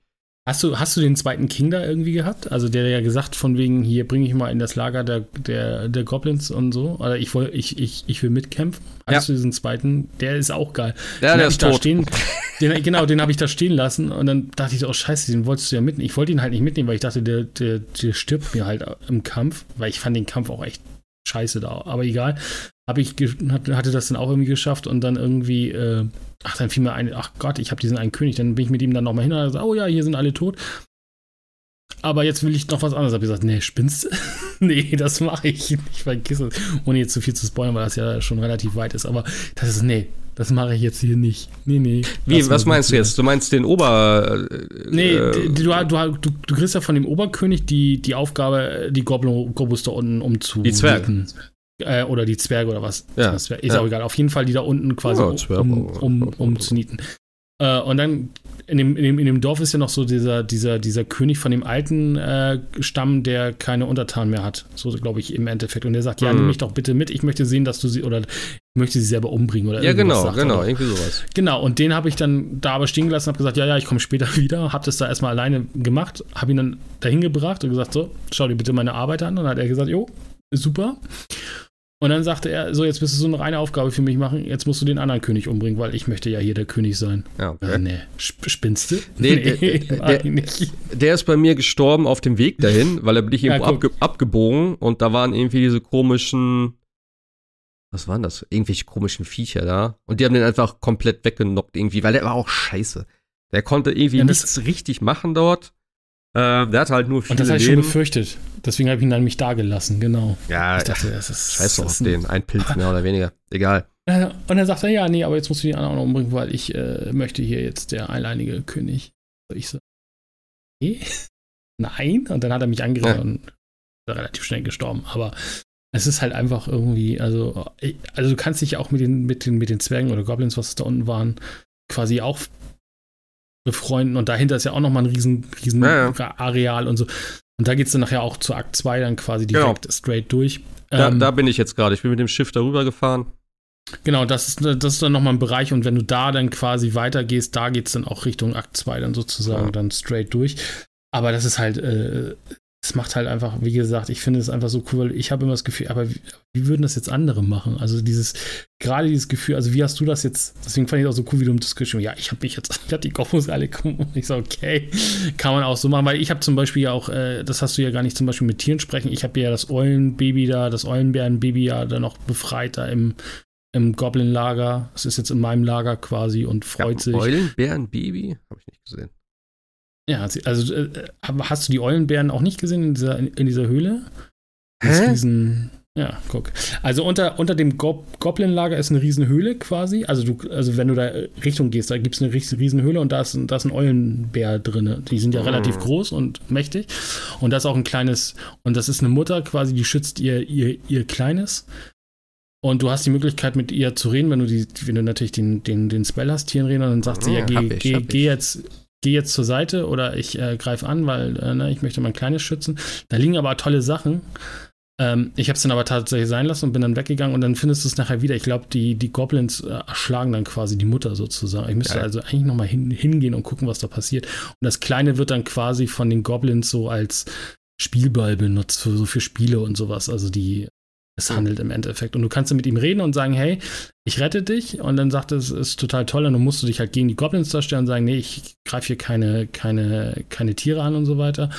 S2: Hast du, hast du den zweiten King da irgendwie gehabt? Also der ja gesagt von wegen, hier bringe ich mal in das Lager der, der, der Goblins und so. Oder ich, woll, ich, ich, ich will mitkämpfen. Hast du diesen zweiten? Der ist auch geil.
S1: Ja,
S2: den
S1: der ist
S2: da
S1: tot.
S2: stehen. <laughs> Den, genau, den habe ich da stehen lassen und dann dachte ich so, oh scheiße, den wolltest du ja mitnehmen. Ich wollte ihn halt nicht mitnehmen, weil ich dachte, der, der, der stirbt mir halt im Kampf, weil ich fand den Kampf auch echt scheiße da. Aber egal. Habe ich, hatte das dann auch irgendwie geschafft und dann irgendwie, äh, ach, dann fiel mir ein, ach Gott, ich habe diesen einen König. Dann bin ich mit ihm dann nochmal hin und gesagt, oh ja, hier sind alle tot. Aber jetzt will ich noch was anderes. Hab ich gesagt, nee, spinnst du? <laughs> nee, das mache ich nicht. Vergiss es. Ohne jetzt zu viel zu spoilern, weil das ja schon relativ weit ist. Aber das ist, nee, das mache ich jetzt hier nicht. Nee, nee.
S1: Wie, was meinst du jetzt? Du meinst den Ober. Äh,
S2: Nee,
S1: äh,
S2: du, du, du, du kriegst ja von dem Oberkönig die, die Aufgabe, die Goblin, Gobus da unten umzu.
S1: Die Zwerge.
S2: Äh, oder die Zwerge oder was.
S1: Ja,
S2: ist
S1: ja.
S2: auch egal. Auf jeden Fall die da unten quasi
S1: Ja, Zwerge.
S2: um, um, um zu nieten. Äh, und dann in dem, in, dem, in dem Dorf ist ja noch so dieser, dieser, dieser König von dem alten äh, Stamm, der keine Untertanen mehr hat. So glaube ich im Endeffekt. Und der sagt, ja,
S1: Mhm.
S2: nimm mich doch bitte mit. Ich möchte sehen, dass du sie oder ich möchte sie selber umbringen oder
S1: ja, genau,
S2: sagt
S1: genau,
S2: doch.
S1: irgendwie sowas.
S2: Genau, und den habe ich dann da aber stehen gelassen und habe gesagt, ja, ja, ich komme später <laughs> wieder. Habe das da erstmal alleine gemacht, habe ihn dann dahin gebracht und gesagt, so, schau dir bitte meine Arbeit an. Und dann hat er gesagt, jo, super. Und dann sagte er, so, jetzt müsstest du noch eine Aufgabe für mich machen. Jetzt musst du den anderen König umbringen, weil ich möchte ja hier der König sein.
S1: Ja,
S2: Äh,
S1: okay.
S2: nee, Sp spinnst du?
S1: Nee, <laughs> der-
S2: mach
S1: der-
S2: nicht.
S1: Der ist bei mir gestorben auf dem Weg dahin, weil er bin ich
S2: Ja,
S1: irgendwo
S2: guck.
S1: abge abgebogen und da waren irgendwie diese komischen. Was waren das? Irgendwelche komischen Viecher da. Und die haben den einfach komplett weggenockt irgendwie, weil der war auch scheiße. Der konnte irgendwie
S2: Ja,
S1: nichts richtig machen dort. Äh, der hatte halt nur viele
S2: Und das habe ich schon befürchtet. Deswegen habe ich ihn dann mich da gelassen, genau.
S1: Ja,
S2: Ich dachte, das ist.
S1: scheiß doch auf den. Ein Pilz mehr oder weniger. Egal.
S2: Äh, Und dann sagt er, ja, nee, aber jetzt musst du die anderen auch noch umbringen, weil ich äh, möchte hier jetzt der alleinige König. Ich so, nee, <laughs> nein. Und dann hat er mich angeredet
S1: Ja.
S2: und ist relativ schnell gestorben. Aber es ist halt einfach irgendwie, also, ich- also du kannst dich ja auch mit den, mit den, mit den Zwergen oder Goblins, was es da unten waren, quasi auch befreunden. Und dahinter ist ja auch nochmal ein riesen, riesen
S1: Ja,
S2: Areal und so. Und da geht es dann nachher auch zu Akt 2 dann quasi
S1: Genau.
S2: direkt straight durch.
S1: Da,
S2: Ähm,
S1: da bin ich jetzt gerade. Ich bin mit dem Schiff darüber gefahren.
S2: Genau, das ist, das ist dann nochmal ein Bereich und wenn du da dann quasi weitergehst, da geht es dann auch Richtung Akt 2 dann sozusagen
S1: Ja.
S2: dann straight durch. Aber das ist halt, äh, es macht halt einfach, wie gesagt, ich finde es einfach so cool, weil ich habe immer das Gefühl, aber wie, wie würden das jetzt andere machen? Also dieses, gerade dieses Gefühl, also wie hast du das jetzt, deswegen fand ich es auch so cool, wie du das geschrieben hast. Ja, ich habe mich jetzt, <laughs> ich habe die Gophos alle gekommen und ich so, okay, kann man auch so machen, weil ich habe zum Beispiel ja auch, äh, das hast du ja gar nicht zum Beispiel mit Tieren sprechen, ich habe ja das Eulenbaby da, das Eulenbärenbaby ja dann noch befreit da im, im Goblin-Lager. Es ist jetzt in meinem Lager quasi und freut
S1: Ja,
S2: sich.
S1: Eulenbären, Baby? Habe ich nicht gesehen.
S2: Ja, also äh, hast du die Eulenbären auch nicht gesehen in dieser, in, in dieser Höhle? Das
S1: Hä?
S2: Riesen, ja, guck. Also unter, unter dem Gob Goblin-Lager ist eine riesen Höhle quasi. Also du, also wenn du da Richtung gehst, da gibt es eine riesen, riesen Höhle und da ist, ein- da ist ein Eulenbär drin. Die sind ja
S1: Mhm.
S2: relativ groß und mächtig. Und da ist auch ein kleines, und das ist eine Mutter quasi, die schützt ihr, ihr, ihr Kleines. Und du hast die Möglichkeit, mit ihr zu reden, wenn du die, wenn du natürlich den, den, den Spell hast, Tieren reden, und dann sagt sie, ja,
S1: Ja,
S2: geh,
S1: ich,
S2: geh, geh jetzt, geh jetzt zur Seite oder ich äh, greife an, weil äh, ne, ich möchte mein Kleines schützen. Da liegen aber tolle Sachen. Ähm, ich habe es dann aber tatsächlich sein lassen und bin dann weggegangen und dann findest du es nachher wieder. Ich glaube, die, die Goblins äh, erschlagen dann quasi die Mutter sozusagen. Ich müsste
S1: Geil.
S2: also eigentlich nochmal hin, hingehen und gucken, was da passiert. Und das Kleine wird dann quasi von den Goblins so als Spielball benutzt, für, so für Spiele und sowas. Also die, es handelt im Endeffekt. Und du kannst dann mit ihm reden und sagen, hey, ich rette dich. Und dann sagt er, es ist total toll. Und dann musst du dich halt gegen die Goblins da stellen und sagen, nee, ich greife hier keine, keine, keine Tiere an und so weiter.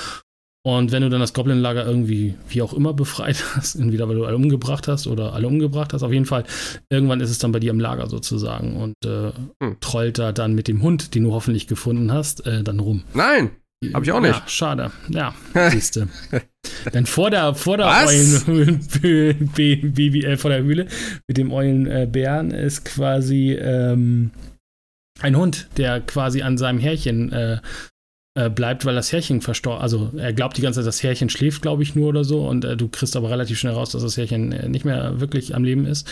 S2: Und wenn du dann das Goblin-Lager irgendwie, wie auch immer, befreit hast, <laughs> entweder weil du alle umgebracht hast oder alle umgebracht hast, auf jeden Fall, irgendwann ist es dann bei dir im Lager sozusagen und äh, hm. trollt da dann mit dem Hund, den du hoffentlich gefunden hast, äh, dann rum.
S1: Nein, hab ich auch nicht.
S2: Ja, schade. Ja, <laughs> siehste. Denn vor der, vor der Eulenbaby, <laughs> äh, vor der Höhle mit dem Eulenbären ist quasi ähm, ein Hund, der quasi an seinem Härchen äh, äh, bleibt, weil das Härchen verstorben, also er glaubt die ganze Zeit, das Härchen schläft, glaube ich, nur oder so und äh, du kriegst aber relativ schnell raus, dass das Härchen äh, nicht mehr wirklich am Leben ist.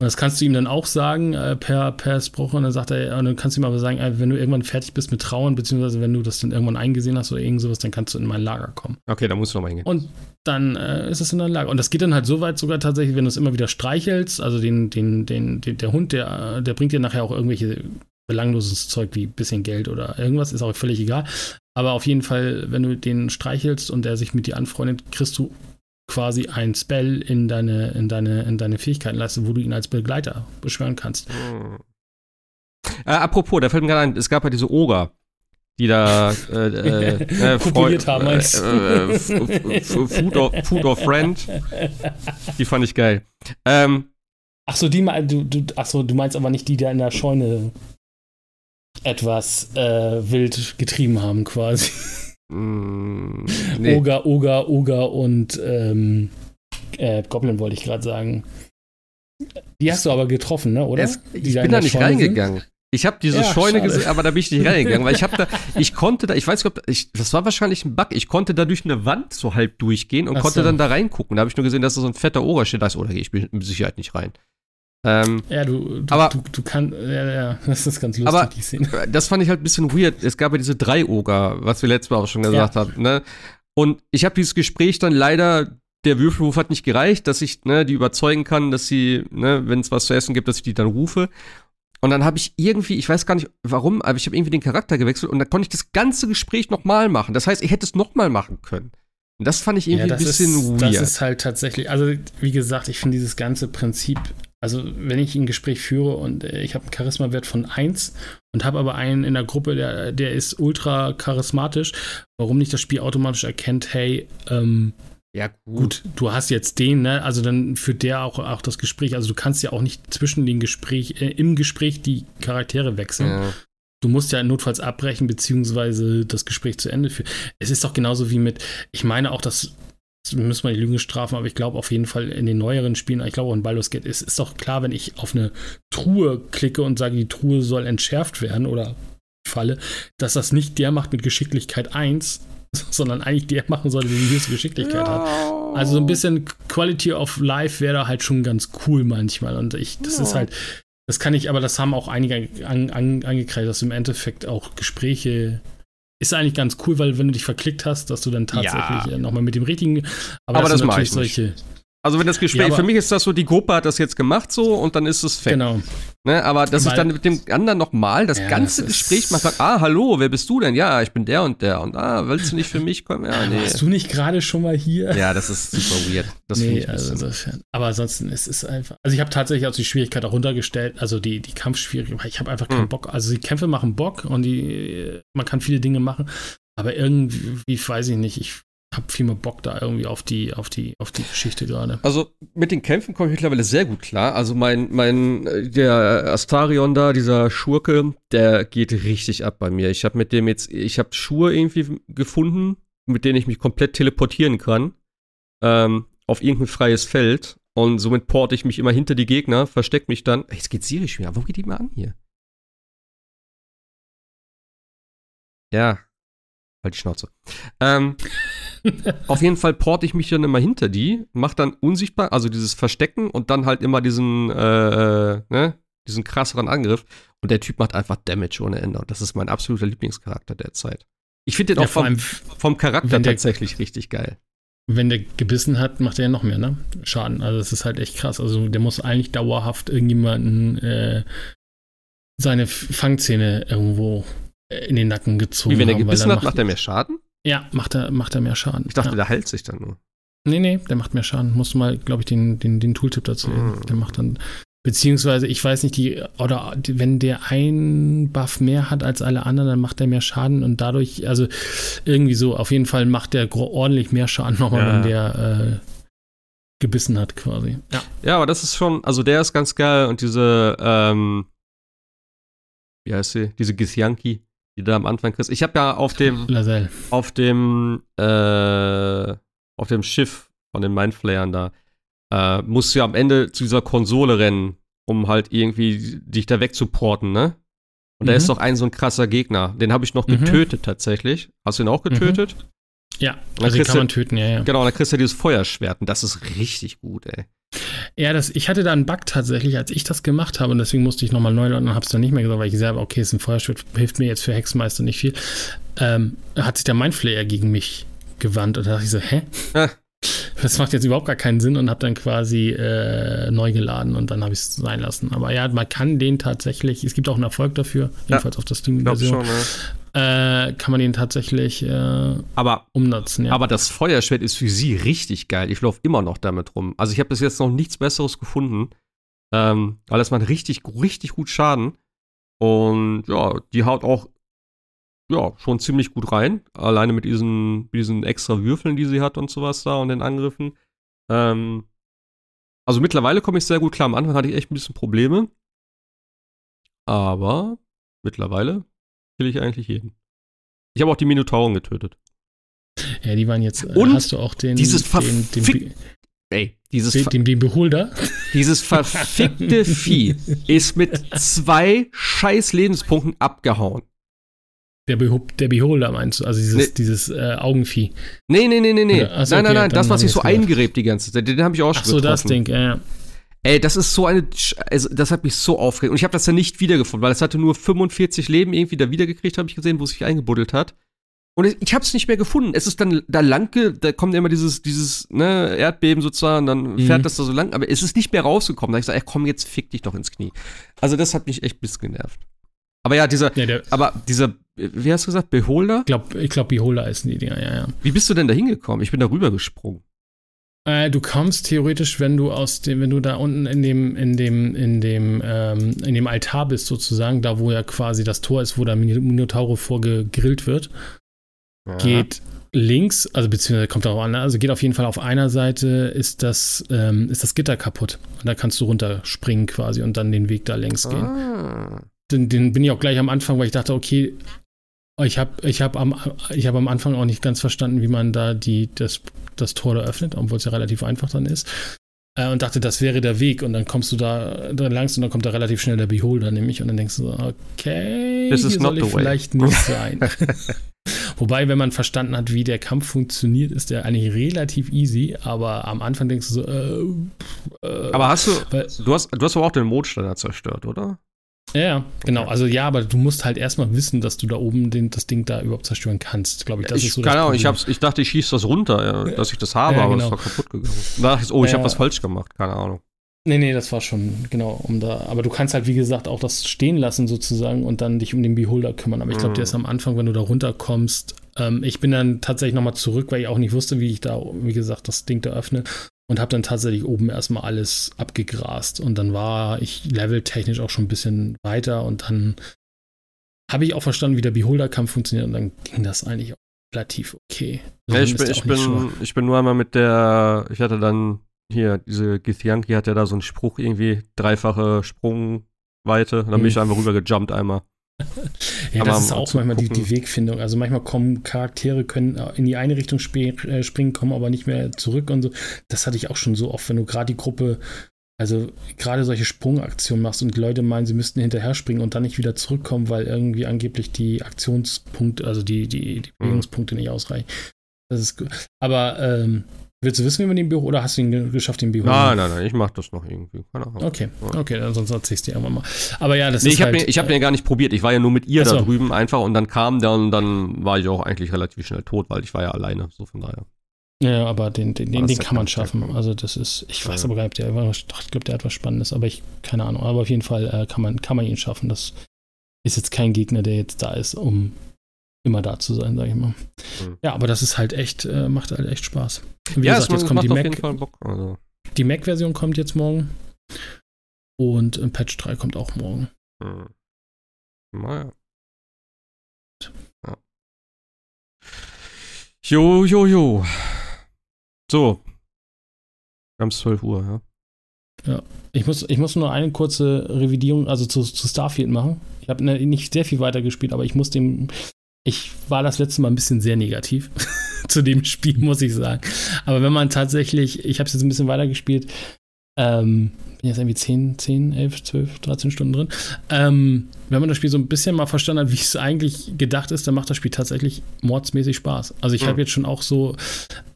S2: Und das kannst du ihm dann auch sagen äh, per, per Spruch und dann sagt er, und dann kannst du ihm aber sagen, äh, wenn du irgendwann fertig bist mit Trauern, beziehungsweise wenn du das dann irgendwann eingesehen hast oder irgend sowas, dann kannst du in mein Lager kommen.
S1: Okay, da musst du nochmal hingehen.
S2: Und dann äh, ist es in dein Lager. Und das geht dann halt so weit sogar tatsächlich, wenn du es immer wieder streichelst, also den, den, den, den, der Hund, der, der bringt dir nachher auch irgendwelche belangloses Zeug wie ein bisschen Geld oder irgendwas, ist auch völlig egal. Aber auf jeden Fall, wenn du den streichelst und er sich mit dir anfreundet, kriegst du quasi ein Spell in deine, in deine, in deine Fähigkeitenleiste, wo du ihn als Begleiter beschwören kannst. Hm.
S1: Äh, apropos, da fällt mir gerade ein, es gab ja diese Oger, die da <laughs> äh, äh,
S2: äh, haben, äh,
S1: äh Food, of, Food of Friend. Die fand ich geil. Ähm,
S2: ach so, die du, du, ach so, du meinst aber nicht die, die da in der Scheune etwas äh, wild getrieben haben, quasi. Mm, nee. Oga, Oga, Oga und ähm, äh, Goblin wollte ich gerade sagen. Die hast du aber getroffen, ne? Oder? Es,
S1: ich bin da nicht Scheune reingegangen. Sind? Ich habe diese ja, Scheune gesehen, aber da bin ich nicht reingegangen, weil ich habe da, <laughs> ich konnte da, ich weiß nicht, ob, ich, das war wahrscheinlich ein Bug, ich konnte da durch eine Wand so halb durchgehen und Ach konnte so. dann da reingucken. Da habe ich nur gesehen, dass da so ein fetter Oger steht. Da ist, da gehe ich mit Sicherheit nicht rein.
S2: Ähm, ja, du, du,
S1: aber,
S2: du, du kannst, ja, ja, das ist ganz lustig,
S1: aber, die Szene. <laughs> Das fand ich halt ein bisschen weird. Es gab ja diese drei Oger, was wir letztes Mal auch schon gesagt ja. haben, ne? Und ich habe dieses Gespräch dann leider, der Würfelwurf hat nicht gereicht, dass ich ne, die überzeugen kann, dass sie, ne, wenn es was zu essen gibt, dass ich die dann rufe. Und dann habe ich irgendwie, ich weiß gar nicht warum, aber ich habe irgendwie den Charakter gewechselt und dann konnte ich das ganze Gespräch nochmal machen. Das heißt, ich hätte es nochmal machen können. Und das fand ich irgendwie ja, ein bisschen
S2: ist, weird. Das ist halt tatsächlich, also wie gesagt, ich finde dieses ganze Prinzip also, wenn ich ein Gespräch führe und äh, ich habe einen Charisma-Wert von 1 und habe aber einen in der Gruppe, der, der ist ultra charismatisch, warum nicht das Spiel automatisch erkennt, hey, ähm, ja, gut. gut. du hast jetzt den, ne? Also dann führt der auch, auch das Gespräch. Also du kannst ja auch nicht zwischen den Gespräch, äh, im Gespräch die Charaktere wechseln. Ja. Du musst ja notfalls abbrechen, beziehungsweise das Gespräch zu Ende führen. Es ist doch genauso wie mit, ich meine auch, dass müssen wir die Lüge strafen, aber ich glaube auf jeden Fall in den neueren Spielen, ich glaube auch in Baldur's Gate, ist, ist doch klar, wenn ich auf eine Truhe klicke und sage, die Truhe soll entschärft werden oder Falle, dass das nicht der macht mit Geschicklichkeit 1, <laughs> sondern eigentlich der machen sollte, der die höchste Geschicklichkeit ja. hat. Also so ein bisschen Quality of Life wäre da halt schon ganz cool manchmal und ich, das ja. ist halt, das kann ich, aber das haben auch einige an, an, angekreidet, dass im Endeffekt auch Gespräche ist eigentlich ganz cool, weil wenn du dich verklickt hast, dass du dann tatsächlich ja. Äh, nochmal mit dem richtigen.
S1: Aber, aber das, das mache ich solche. Nicht. Also wenn das Gespräch, ja, für mich ist das so, die Gruppe hat das jetzt gemacht so und dann ist es fake. Genau. Ne, aber dass Weil, ich dann mit dem anderen nochmal das ja, ganze das Gespräch mache, ah, hallo, wer bist du denn? Ja, ich bin der und der. Und ah, willst du nicht für mich kommen? Ja,
S2: nee. Warst du nicht gerade schon mal hier?
S1: Ja, das ist super weird. Das
S2: nee, ich also insofern. Aber ansonsten ist es einfach. Also ich habe tatsächlich auch die Schwierigkeit auch runtergestellt, also die, die Kampfschwierigkeit, ich habe einfach keinen mhm. Bock. Also die Kämpfe machen Bock und die, man kann viele Dinge machen. Aber irgendwie, weiß ich nicht, ich habe viel mehr Bock da irgendwie auf die, auf die, auf die Geschichte gerade.
S1: Also mit den Kämpfen komme ich mittlerweile sehr gut klar. Also mein, mein, der Astarion da, dieser Schurke, der geht richtig ab bei mir. Ich habe mit dem jetzt, ich habe Schuhe irgendwie gefunden, mit denen ich mich komplett teleportieren kann. Ähm, auf irgendein freies Feld. Und somit porte ich mich immer hinter die Gegner, verstecke mich dann. Jetzt geht Siri schon wieder. Wo geht die mal an hier? Ja, Halt die Schnauze. Ähm, <laughs> auf jeden Fall porte ich mich dann immer hinter die, mach dann unsichtbar, also dieses Verstecken und dann halt immer diesen, äh, äh, ne, diesen krasseren Angriff. Und der Typ macht einfach Damage ohne Ende. Und das ist mein absoluter Lieblingscharakter der Zeit. Ich finde den ja, auch vom, vom Charakter tatsächlich richtig geil.
S2: Wenn der gebissen hat, macht er ja noch mehr, ne? Schaden. Also das ist halt echt krass. Also der muss eigentlich dauerhaft irgendjemanden äh, seine Fangzähne irgendwo in den Nacken gezogen
S1: Wie wenn er gebissen hat, macht er mehr Schaden?
S2: Ja, macht er, macht er mehr Schaden.
S1: Ich dachte,
S2: ja.
S1: der heilt sich dann nur.
S2: Nee, nee, der macht mehr Schaden. Musst du mal, glaube ich, den, den, den Tooltip dazu. Mm. Der macht dann. Beziehungsweise, ich weiß nicht, die, oder wenn der einen Buff mehr hat als alle anderen, dann macht er mehr Schaden und dadurch, also irgendwie so, auf jeden Fall macht der ordentlich mehr Schaden nochmal, ja. wenn der äh, gebissen hat, quasi.
S1: Ja. ja, aber das ist schon, also der ist ganz geil und diese, ähm, wie heißt sie, diese Githyanki, die da am Anfang kriegst. Ich habe ja auf dem,
S2: Laselle.
S1: auf dem, äh, auf dem Schiff von den Mindflayern da, äh, musst du ja am Ende zu dieser Konsole rennen, um halt irgendwie dich da wegzuporten, ne? Und mhm. da ist doch ein so ein krasser Gegner. Den habe ich noch mhm. getötet tatsächlich. Hast du ihn auch getötet? Mhm.
S2: Ja, also den kann man töten, ja, ja.
S1: Genau, dann kriegst du dieses Feuerschwert und das ist richtig gut, ey.
S2: Ja, das, ich hatte da einen Bug tatsächlich, als ich das gemacht habe und deswegen musste ich nochmal neu laden und habe es dann nicht mehr gesagt, weil ich gesagt habe, okay, ist ein Feuerschwert, hilft mir jetzt für Hexenmeister nicht viel. Ähm, hat sich der Mindflayer gegen mich gewandt und da dachte ich so, hä? Ja. Das macht jetzt überhaupt gar keinen Sinn und habe dann quasi äh, neu geladen und dann habe ich es sein lassen. Aber ja, man kann den tatsächlich, es gibt auch einen Erfolg dafür, jedenfalls ja, auf der Steam-Version. Äh, kann man den tatsächlich äh,
S1: aber,
S2: umnutzen.
S1: Ja. Aber das Feuerschwert ist für sie richtig geil. Ich laufe immer noch damit rum. Also ich habe bis jetzt noch nichts Besseres gefunden. Ähm, weil das macht richtig, richtig gut Schaden. Und ja, die haut auch ja, schon ziemlich gut rein. Alleine mit diesen, diesen extra Würfeln, die sie hat und sowas da und den Angriffen. Ähm, also mittlerweile komme ich sehr gut klar. Am Anfang hatte ich echt ein bisschen Probleme. Aber mittlerweile kill ich eigentlich jeden. Ich habe auch die Minotauren getötet.
S2: Ja, die waren jetzt.
S1: Äh, und
S2: hast du auch den.
S1: Dieses
S2: den, den, den,
S1: Ey, dieses
S2: den, den, den Beholder?
S1: Dieses verfickte <laughs> Vieh ist mit zwei scheiß Lebenspunkten abgehauen.
S2: Der, Be der Beholder meinst du? Also dieses, nee. dieses äh, Augenvieh.
S1: Nee, nee, nee, nee, nee. Achso, nein, okay, nein, nein, das, was sich so eingrebt die ganze Zeit, den habe ich auch schon Ach
S2: so, getroffen. das Ding, ja.
S1: Ey, das ist so eine, also das hat mich so aufgeregt. Und ich habe das ja nicht wiedergefunden, weil es hatte nur 45 Leben irgendwie da wiedergekriegt, habe ich gesehen, wo es sich eingebuddelt hat. Und ich habe es nicht mehr gefunden. Es ist dann da lang, da kommt immer dieses, dieses ne, Erdbeben sozusagen, dann mhm. fährt das da so lang, aber es ist nicht mehr rausgekommen. Da hab ich gesagt, ey, komm, jetzt fick dich doch ins Knie. Also das hat mich echt ein bisschen genervt. Aber ja, dieser, ja, aber dieser, wie hast du gesagt, Beholder?
S2: Ich glaube, ich glaub, Beholder ist die Dinger, ja, ja.
S1: Wie bist du denn da hingekommen? Ich bin da rübergesprungen.
S2: Äh, du kommst theoretisch, wenn du aus dem, wenn du da unten in dem, in dem, in dem, ähm, in dem Altar bist, sozusagen, da wo ja quasi das Tor ist, wo der Minotauro vorgegrillt wird, ja. geht links, also beziehungsweise kommt darauf an, also geht auf jeden Fall auf einer Seite ist das, ähm, ist das Gitter kaputt. Und da kannst du runterspringen quasi und dann den Weg da längs gehen. Ah den, den bin ich auch gleich am Anfang, weil ich dachte, okay, ich habe ich hab am, hab am Anfang auch nicht ganz verstanden, wie man da die, das, das Tor da öffnet, obwohl es ja relativ einfach dann ist. Äh, und dachte, das wäre der Weg. Und dann kommst du da, da langs und dann kommt da relativ schnell der Beholder nämlich. Und dann denkst du so, okay,
S1: hier soll ich
S2: vielleicht nicht sein. <laughs> Wobei, wenn man verstanden hat, wie der Kampf funktioniert, ist der eigentlich relativ easy. Aber am Anfang denkst du so, äh,
S1: äh, Aber hast du, weil, du hast, du hast aber auch den Mondsteiner zerstört, oder?
S2: Ja, genau. Also ja, aber du musst halt erstmal wissen, dass du da oben den, das Ding da überhaupt zerstören kannst, glaube ich. Das
S1: ich,
S2: ist so
S1: keine Ahnung, ich, ich dachte, ich schieße das runter, ja, dass ich das habe, ja, genau. aber es war kaputt gegangen. Da dachte ich, oh, ich ja. habe was falsch gemacht, keine Ahnung.
S2: Nee, nee, das war schon, genau, um da. Aber du kannst halt, wie gesagt, auch das stehen lassen sozusagen und dann dich um den Beholder kümmern. Aber ich glaube, mhm. der ist am Anfang, wenn du da runterkommst. Ähm, ich bin dann tatsächlich nochmal zurück, weil ich auch nicht wusste, wie ich da, wie gesagt, das Ding da öffne und habe dann tatsächlich oben erstmal alles abgegrast und dann war ich leveltechnisch auch schon ein bisschen weiter und dann habe ich auch verstanden, wie der Beholder-Kampf funktioniert und dann ging das eigentlich auch relativ okay.
S1: Ja, ich, bin, ich, bin, ich bin nur einmal mit der, ich hatte dann hier, diese Githyanki hat ja da so einen Spruch irgendwie, dreifache Sprungweite, und dann bin ich mhm. einfach rübergejumpt einmal.
S2: Ja, das ist auch manchmal die, die, Wegfindung. Also manchmal kommen Charaktere, können in die eine Richtung äh, springen, kommen aber nicht mehr zurück und so. Das hatte ich auch schon so oft, wenn du gerade die Gruppe, also gerade solche Sprungaktionen machst und die Leute meinen, sie müssten hinterher springen und dann nicht wieder zurückkommen, weil irgendwie angeblich die Aktionspunkte, also die, die, die mhm. Bewegungspunkte nicht ausreichen. Das ist gut. Aber ähm, Willst du wissen, wie man den Büro oder hast du ihn geschafft, den Büro?
S1: Nein, nein, nein, ich mach das noch irgendwie.
S2: Keine Ahnung. Okay, okay, ansonsten erzählst du dir irgendwann mal. Aber ja, das
S1: nee,
S2: ist
S1: ich halt, den, ich habe den ja gar nicht probiert. Ich war ja nur mit ihr Achso. da drüben einfach und dann kam der und dann war ich auch eigentlich relativ schnell tot, weil ich war ja alleine, so von daher.
S2: Ja, aber den, den, den, den kann man schaffen. Also das ist, ich weiß ja. aber gar nicht, der ich glaube, der hat was Spannendes, aber ich, keine Ahnung. Aber auf jeden Fall äh, kann man, kann man ihn schaffen. Das ist jetzt kein Gegner, der jetzt da ist, um immer da zu sein, sag ich mal. Mhm. Ja, aber das ist halt echt, äh, macht halt echt Spaß.
S1: Wie ja, gesagt, jetzt kommt die Mac. Also.
S2: Die Mac-Version kommt jetzt morgen. Und im Patch 3 kommt auch morgen.
S1: Mhm. Naja. Ja. Jo, jo, jo. So. Wir haben 12 Uhr, ja.
S2: Ja. Ich muss, ich muss nur eine kurze Revidierung, also zu, zu Starfield machen. Ich habe ne, nicht sehr viel weiter gespielt, aber ich muss dem. Ich war das letzte Mal ein bisschen sehr negativ <laughs> zu dem Spiel, muss ich sagen. Aber wenn man tatsächlich, ich habe es jetzt ein bisschen weiter gespielt, ähm, bin jetzt irgendwie 10, 10, 11, 12, 13 Stunden drin. Ähm, wenn man das Spiel so ein bisschen mal verstanden hat, wie es eigentlich gedacht ist, dann macht das Spiel tatsächlich mordsmäßig Spaß. Also ich mhm. habe jetzt schon auch so,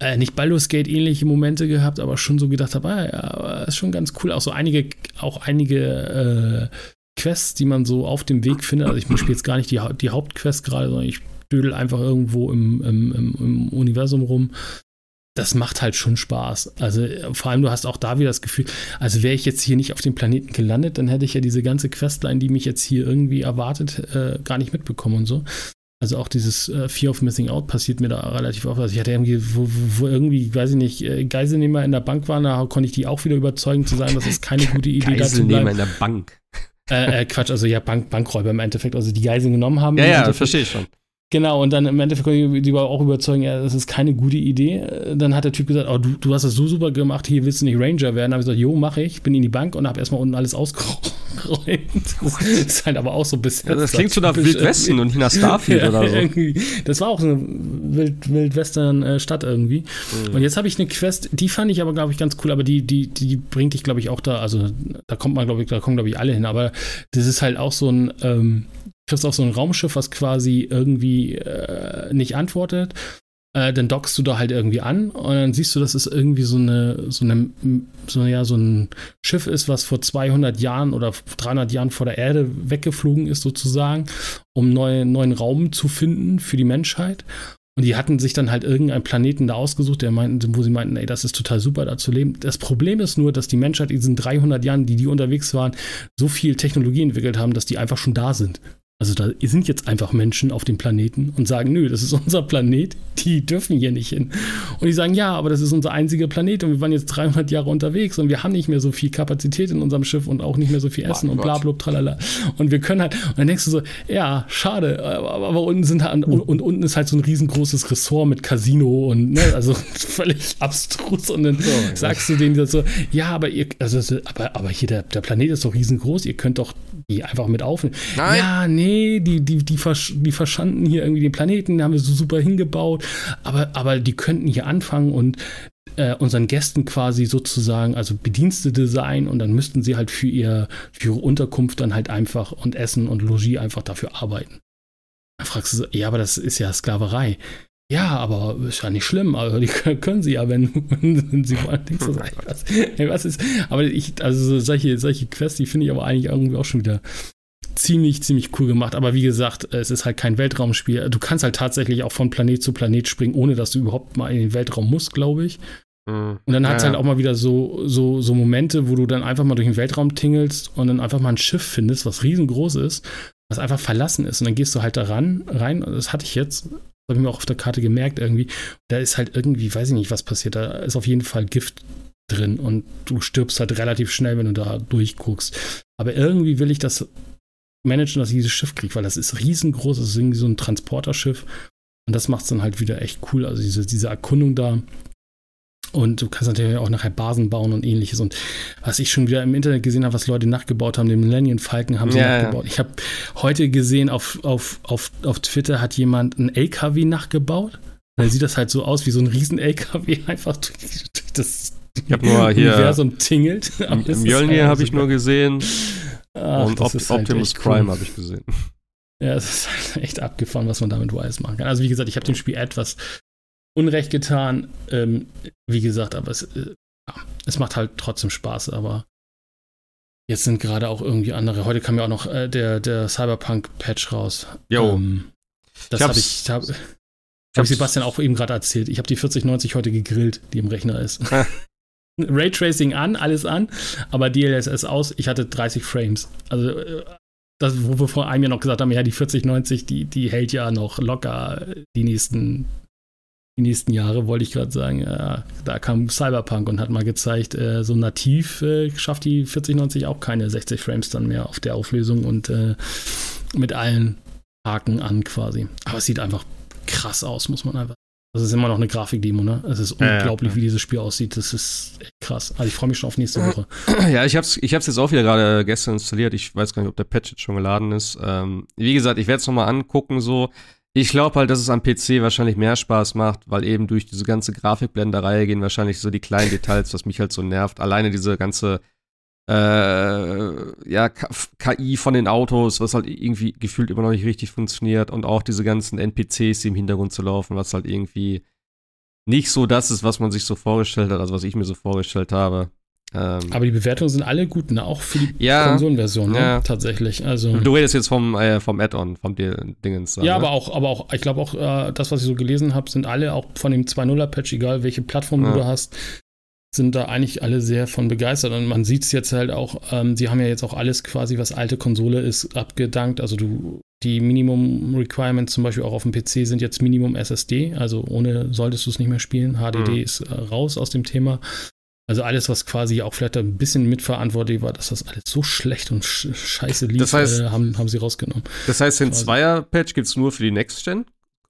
S2: äh, nicht Baldur's Gate ähnliche Momente gehabt, aber schon so gedacht habe, ah, ja, ist schon ganz cool. Auch so einige, auch einige äh, Quests, die man so auf dem Weg findet. Also ich spiele jetzt gar nicht die, die Hauptquest gerade, sondern ich dödel einfach irgendwo im, im, im, im Universum rum das macht halt schon Spaß. Also vor allem, du hast auch da wieder das Gefühl, also wäre ich jetzt hier nicht auf dem Planeten gelandet, dann hätte ich ja diese ganze Questline, die mich jetzt hier irgendwie erwartet, äh, gar nicht mitbekommen und so. Also auch dieses äh, Fear of Missing Out passiert mir da relativ oft. Also ich hatte irgendwie, wo, wo irgendwie, weiß ich nicht, äh, Geiselnehmer in der Bank waren, da konnte ich die auch wieder überzeugen zu sagen, das ist keine gute Idee.
S1: Geiselnehmer in der Bank.
S2: Äh, äh, Quatsch, also ja, Bank, Bankräuber im Endeffekt, also die Geiseln genommen haben.
S1: Ja, ja, verstehe ich schon.
S2: Genau, und dann im Endeffekt konnte ich die auch überzeugen, ja, das ist keine gute Idee. Dann hat der Typ gesagt, oh, du, du hast das so super gemacht, hier willst du nicht Ranger werden. Da habe ich gesagt, jo, mache ich. Bin in die Bank und habe erstmal unten alles ausgeräumt. <laughs> Das ist halt aber auch so ein bisschen. Ja,
S1: das klingt so nach <laughs> Wildwesten und nicht nach Starfield <laughs> ja, oder so.
S2: Das war auch so eine Wild, Wildwestern-Stadt irgendwie. Mhm. Und jetzt habe ich eine Quest, die fand ich aber, glaube ich, ganz cool, aber die, die, die bringt dich, glaube ich, auch da, also da kommt man, glaube ich, da kommen, glaube ich, alle hin. Aber das ist halt auch so ein, ähm, triffst auf so ein Raumschiff, was quasi irgendwie äh, nicht antwortet. Äh, dann dockst du da halt irgendwie an und dann siehst du, dass es irgendwie so eine, so eine, so, ja, so ein Schiff ist, was vor 200 Jahren oder 300 Jahren vor der Erde weggeflogen ist sozusagen, um neue, neuen Raum zu finden für die Menschheit. Und die hatten sich dann halt irgendeinen Planeten da ausgesucht, der meinten, wo sie meinten, ey, das ist total super, da zu leben. Das Problem ist nur, dass die Menschheit in diesen 300 Jahren, die die unterwegs waren, so viel Technologie entwickelt haben, dass die einfach schon da sind. Also da sind jetzt einfach Menschen auf dem Planeten und sagen, nö, das ist unser Planet, die dürfen hier nicht hin. Und die sagen, ja, aber das ist unser einziger Planet und wir waren jetzt 300 Jahre unterwegs und wir haben nicht mehr so viel Kapazität in unserem Schiff und auch nicht mehr so viel Essen oh und bla bla tralala. Und wir können halt, und dann denkst du so, ja, schade, aber, aber unten sind halt, und, und, unten ist halt so ein riesengroßes Ressort mit Casino und, ne, also <laughs> völlig abstrus und dann sagst du denen so, ja, aber ihr, also, aber, aber hier, der, der Planet ist doch riesengroß, ihr könnt doch die einfach mit aufnehmen. Nein. Ja, nee, die, die, die, versch die verschanden hier irgendwie den Planeten, den haben wir so super hingebaut, aber, aber die könnten hier anfangen und äh, unseren Gästen quasi sozusagen, also Bedienstete sein und dann müssten sie halt für, ihr, für ihre Unterkunft dann halt einfach und Essen und Logis einfach dafür arbeiten. Dann fragst du so, ja, aber das ist ja Sklaverei. Ja, aber ist ja nicht schlimm. Also die <laughs> können sie ja, wenn, wenn sie wollen. Denkst du, was, ey, was ist? Aber ich, also solche, solche Quests, die finde ich aber eigentlich irgendwie auch schon wieder ziemlich, ziemlich cool gemacht. Aber wie gesagt, es ist halt kein Weltraumspiel. Du kannst halt tatsächlich auch von Planet zu Planet springen, ohne dass du überhaupt mal in den Weltraum musst, glaube ich. Mhm. Und dann hat es ja, halt auch mal wieder so, so, so Momente, wo du dann einfach mal durch den Weltraum tingelst und dann einfach mal ein Schiff findest, was riesengroß ist, was einfach verlassen ist. Und dann gehst du halt da ran, rein. Das hatte ich jetzt habe ich mir auch auf der Karte gemerkt irgendwie. Da ist halt irgendwie, weiß ich nicht, was passiert. Da ist auf jeden Fall Gift drin und du stirbst halt relativ schnell, wenn du da durchguckst. Aber irgendwie will ich das managen, dass ich dieses Schiff kriege, weil das ist riesengroß, das ist irgendwie so ein Transporterschiff. Und das macht es dann halt wieder echt cool. Also diese, diese Erkundung da und du kannst natürlich auch nachher Basen bauen und ähnliches. Und was ich schon wieder im Internet gesehen habe, was Leute nachgebaut haben, den Millennium Falcon haben sie ja, nachgebaut. Ja. Ich habe heute gesehen, auf, auf, auf, auf Twitter hat jemand einen LKW nachgebaut. Dann sieht das halt so aus wie so ein riesen LKW <laughs> einfach durch, durch das
S1: ich hab nur hier
S2: Universum tingelt.
S1: Mjölnir habe ich nur gesehen. Ach, und Op halt Optimus Prime cool. habe ich gesehen.
S2: Ja, es ist <laughs> halt echt abgefahren, was man damit weiß machen kann. Also wie gesagt, ich habe dem Spiel etwas Unrecht getan. Ähm, wie gesagt, aber es, äh, ja, es macht halt trotzdem Spaß, aber jetzt sind gerade auch irgendwie andere. Heute kam ja auch noch äh, der, der Cyberpunk-Patch raus.
S1: Jo.
S2: Ähm, das habe ich, hab, hab Sebastian auch eben gerade erzählt. Ich habe die 4090 heute gegrillt, die im Rechner ist. <laughs> Raytracing an, alles an, aber DLSS aus. Ich hatte 30 Frames. Also äh, das, wo wir vor einem Jahr noch gesagt haben, ja, die 4090, die, die hält ja noch locker die nächsten, die nächsten Jahre, wollte ich gerade sagen. Ja, da kam Cyberpunk und hat mal gezeigt, äh, so nativ äh, schafft die 4090 auch keine 60 Frames dann mehr auf der Auflösung und äh, mit allen Haken an quasi. Aber es sieht einfach krass aus, muss man einfach das ist immer noch eine Grafikdemo, ne? Es ist unglaublich, ja, ja. wie dieses Spiel aussieht. Das ist echt krass. Also ich freue mich schon auf nächste Woche.
S1: Ja, ich hab's, ich hab's jetzt auch wieder gerade gestern installiert. Ich weiß gar nicht, ob der Patch jetzt schon geladen ist. Ähm, wie gesagt, ich werde es nochmal angucken, so. Ich glaube halt, dass es am PC wahrscheinlich mehr Spaß macht, weil eben durch diese ganze Grafikblenderei gehen wahrscheinlich so die kleinen Details, was mich halt so nervt. Alleine diese ganze äh, ja, KI von den Autos, was halt irgendwie gefühlt immer noch nicht richtig funktioniert und auch diese ganzen NPCs, die im Hintergrund zu laufen, was halt irgendwie nicht so das ist, was man sich so vorgestellt hat, also was ich mir so vorgestellt habe.
S2: Ähm, Aber die Bewertungen sind alle gut, ne? Auch für die ja, Konsolenversion, ne? Ja. Tatsächlich. Also,
S1: du redest jetzt vom, äh, vom Add-on, vom Dingens.
S2: Ja, ne? aber auch, aber auch, ich glaube auch, äh, das, was ich so gelesen habe, sind alle auch von dem 2.0er-Patch, egal welche Plattform ja. du da hast, sind da eigentlich alle sehr von begeistert. Und man sieht es jetzt halt auch, ähm, sie haben ja jetzt auch alles quasi, was alte Konsole ist, abgedankt. Also du, die Minimum Requirements zum Beispiel auch auf dem PC sind jetzt Minimum SSD. Also ohne solltest du es nicht mehr spielen. HDD mhm. ist äh, raus aus dem Thema. Also alles, was quasi auch vielleicht ein bisschen mitverantwortlich war, dass das alles so schlecht und scheiße lief,
S1: das heißt,
S2: äh, haben, haben sie rausgenommen.
S1: Das heißt, den Zweier-Patch gibt es nur für die Next Gen?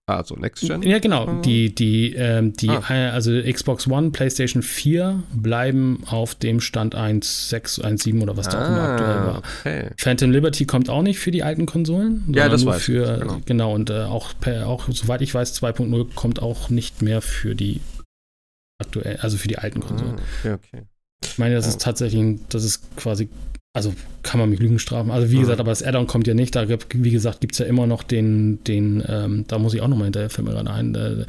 S1: Also Next Gen?
S2: Ja, genau. Die, die, ähm, die, ah. also Xbox One, PlayStation 4 bleiben auf dem Stand 1.6, 1.7 oder was da auch immer ah, aktuell war. Okay. Phantom Liberty kommt auch nicht für die alten Konsolen.
S1: Ja, das
S2: war für, genau. genau. und äh, auch, per, auch, soweit ich weiß, 2.0 kommt auch nicht mehr für die aktuell, also für die alten Konsolen. Ah, okay, okay. Ich meine, das ja. ist tatsächlich, das ist quasi also kann man mich Lügen strafen. Also wie mhm. gesagt, aber das Add-on kommt ja nicht. Da wie gesagt, gibt es ja immer noch den, den, ähm, da muss ich auch nochmal hinterher, fällt mir gerade ein, äh,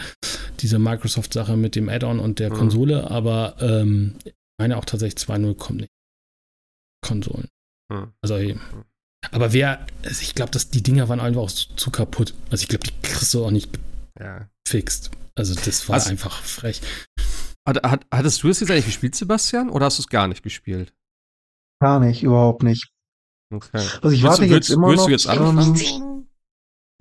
S2: diese Microsoft-Sache mit dem Add-on und der mhm. Konsole, aber ähm, ich meine auch tatsächlich 2.0 kommt nicht. Konsolen. Mhm. Also mhm. aber wer, also ich glaube, die Dinger waren einfach auch zu, zu kaputt. Also ich glaube, die kriegst du auch nicht ja. gefixt. Also das war also, einfach frech.
S1: Hat, hat, hattest du es jetzt eigentlich gespielt, Sebastian, oder hast du es gar nicht gespielt?
S3: Gar nicht, überhaupt nicht. Okay. Also ich warte du, jetzt immer noch. Du jetzt ähm,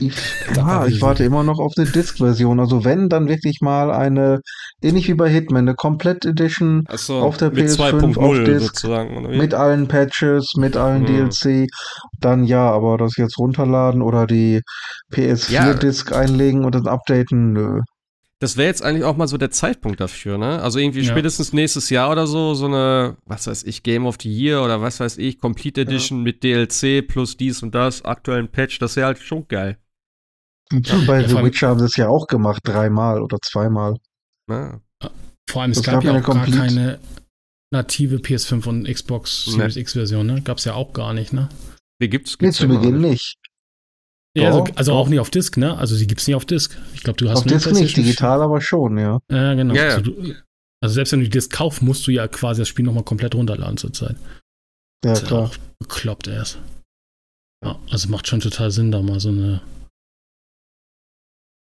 S3: ich, ja, ich warte immer noch auf eine Disk-Version. Also wenn, dann wirklich mal eine, ähnlich wie bei Hitman, eine Komplett Edition so, auf der PS5 auf Disk, mit allen Patches, mit allen hm. DLC. Dann ja, aber das jetzt runterladen oder die PS4-Disk ja. einlegen und dann updaten, nö
S1: das wäre jetzt eigentlich auch mal so der Zeitpunkt dafür, ne? Also irgendwie ja. spätestens nächstes Jahr oder so, so eine, was weiß ich, Game of the Year oder was weiß ich, Complete Edition ja. mit DLC plus dies und das, aktuellen Patch, das wäre halt schon geil.
S3: Und ja, bei The Witcher haben sie es ja auch gemacht, dreimal oder zweimal.
S2: Ja. Vor allem, es das gab, gab ja auch gar keine native PS5 und Xbox Series nee. X Version, ne? Gab es ja auch gar nicht, ne?
S1: Die gibt's,
S3: gibt's nee, zu Beginn nicht.
S2: Ja, also, also auch nicht auf Disk, ne? Also sie gibt es nicht auf Disk. Ich glaube, du hast
S3: Auf Disk nicht, digital aber schon, ja.
S2: Ja, genau. Yeah. Also, du, also, selbst wenn du die Disk kaufst, musst du ja quasi das Spiel nochmal komplett runterladen zurzeit.
S3: Ja, das klar. Ist
S2: bekloppt erst. Ja, also macht schon total Sinn, da mal so eine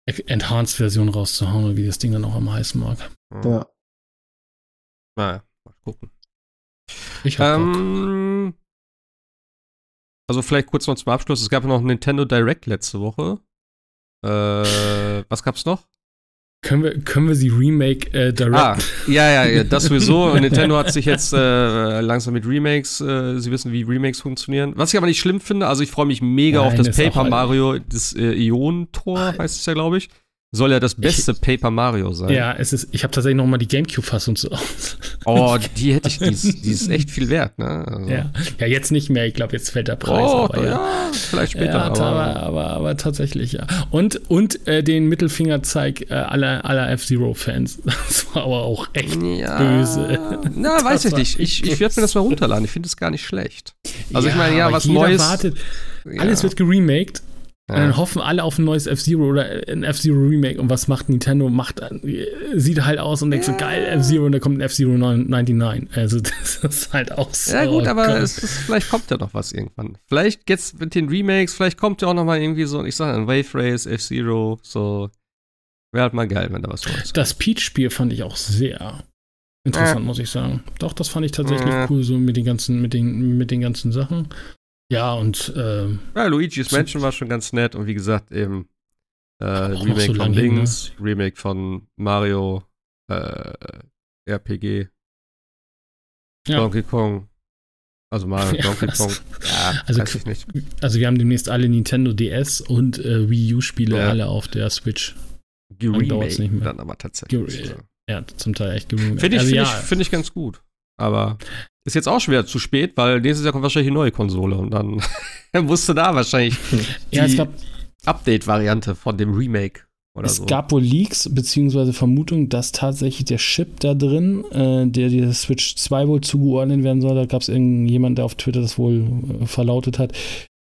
S2: Enhanced-Version rauszuhauen, wie das Ding dann auch am heißen mag.
S3: Ja.
S1: Naja, mal gucken.
S2: Ich hab ähm, Bock.
S1: Also vielleicht kurz noch zum Abschluss. Es gab noch ein Nintendo Direct letzte Woche. Äh, <laughs> was gab's noch?
S2: Können wir, können wir sie Remake äh, Direct?
S1: Ah, ja, ja, ja, das sowieso. <laughs> Nintendo hat sich jetzt äh, langsam mit Remakes, äh, sie wissen, wie Remakes funktionieren. Was ich aber nicht schlimm finde, also ich freue mich mega Nein, auf das Paper Mario, das äh, Ionentor heißt es ja, glaube ich soll ja das beste ich, Paper Mario sein.
S2: Ja, es ist, ich habe tatsächlich noch mal die Gamecube-Fassung zu.
S1: Oh, die hätte ich, die ist, die ist echt viel wert, ne?
S2: Also. Ja. ja, jetzt nicht mehr. Ich glaube, jetzt fällt der Preis. Oh, aber, ja.
S1: ja. vielleicht später.
S2: Ja, aber, aber, aber, aber, tatsächlich, ja. Und, und äh, den Mittelfingerzeig äh, aller, aller F-Zero-Fans. <laughs> Das war aber auch echt ja. böse.
S1: Na, weiß ich nicht. Ich, ich werde mir das mal runterladen. Ich finde es gar nicht schlecht. Also ich meine, ja, was Neues.
S2: Wartet. Alles wird geremaked ja. Und dann hoffen alle auf ein neues F-Zero oder ein F-Zero Remake. Und was macht Nintendo? Macht, sieht halt aus und denkt ja. so, geil, F-Zero und da kommt ein F-Zero 99. Also <laughs> das ist halt auch so.
S1: Ja gut, aber ist, vielleicht kommt ja noch was irgendwann. Vielleicht jetzt mit den Remakes, vielleicht kommt ja auch noch mal irgendwie so, ich sag ein Wave Race, F-Zero, so. Wäre halt mal geil, wenn da was
S2: Neues Das Peach-Spiel fand ich auch sehr interessant, äh. muss ich sagen. Doch, das fand ich tatsächlich äh. cool, so mit den ganzen, mit den, mit den ganzen Sachen. Ja, und äh,
S1: ja, Luigi's Mansion war schon ganz nett und wie gesagt, eben äh, Remake so von Dings, hin, ne? Remake von Mario, äh, RPG, ja. Donkey Kong. Also Mario <laughs> ja, Donkey Kong.
S2: Ja, also, weiß ich nicht. Also wir haben demnächst alle Nintendo DS und äh, Wii U-Spiele ja. alle auf der Switch.
S1: Geremake nicht mehr. dann aber tatsächlich.
S2: Ger ja, zum Teil echt geremaked.
S1: Finde ich, also, find ich, find ich ganz gut. Aber ist jetzt auch schwer zu spät, weil nächstes Jahr kommt wahrscheinlich eine neue Konsole und dann <laughs> musst du da wahrscheinlich <laughs>
S2: ja, die
S1: Update-Variante von dem Remake oder
S2: es
S1: so.
S2: gab wohl Leaks beziehungsweise Vermutungen, dass tatsächlich der Chip da drin, äh, der der Switch 2 wohl zugeordnet werden soll, da gab es irgendjemand, der auf Twitter das wohl äh, verlautet hat,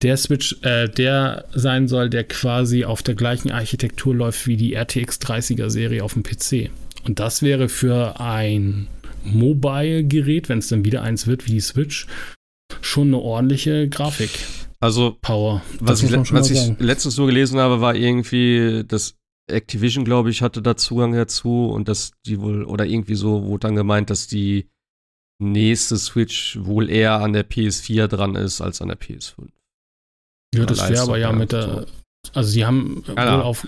S2: der Switch, äh, der sein soll, der quasi auf der gleichen Architektur läuft wie die RTX 30er Serie auf dem PC. Und das wäre für ein Mobile-Gerät, wenn es dann wieder eins wird wie die Switch, schon eine ordentliche Grafik.
S1: Also,
S2: Power.
S1: was ich, was ich letztens so gelesen habe, war irgendwie, dass Activision, glaube ich, hatte da Zugang dazu und dass die wohl, oder irgendwie so wurde dann gemeint, dass die nächste Switch wohl eher an der PS4 dran ist als an der PS5.
S2: Ja, das wäre aber ja mit der, so. also sie haben ja, wohl auf,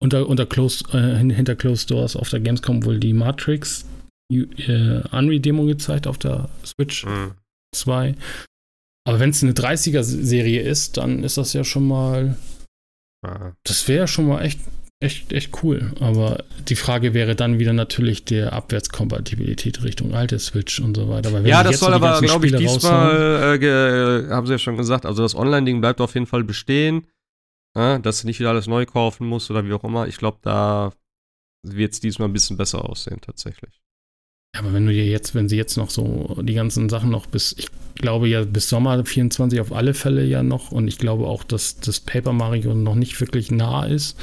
S2: unter, unter closed, äh, hinter Closed Doors auf der Gamescom wohl die Matrix äh, Unreal-Demo gezeigt auf der Switch mhm. 2. Aber wenn es eine 30er-Serie ist, dann ist das ja schon mal. Ja. Das wäre schon mal echt, echt, echt cool. Aber die Frage wäre dann wieder natürlich der Abwärtskompatibilität Richtung alte Switch und so weiter.
S1: ja, das soll aber, glaube ich, diesmal, äh, haben sie ja schon gesagt, also das Online-Ding bleibt auf jeden Fall bestehen. Ja, dass du nicht wieder alles neu kaufen musst oder wie auch immer. Ich glaube, da wird es diesmal ein bisschen besser aussehen, tatsächlich.
S2: Ja, aber wenn du dir jetzt, wenn sie jetzt noch so die ganzen Sachen noch bis, ich glaube ja bis Sommer 24 auf alle Fälle ja noch und ich glaube auch, dass das Paper Mario noch nicht wirklich nah ist.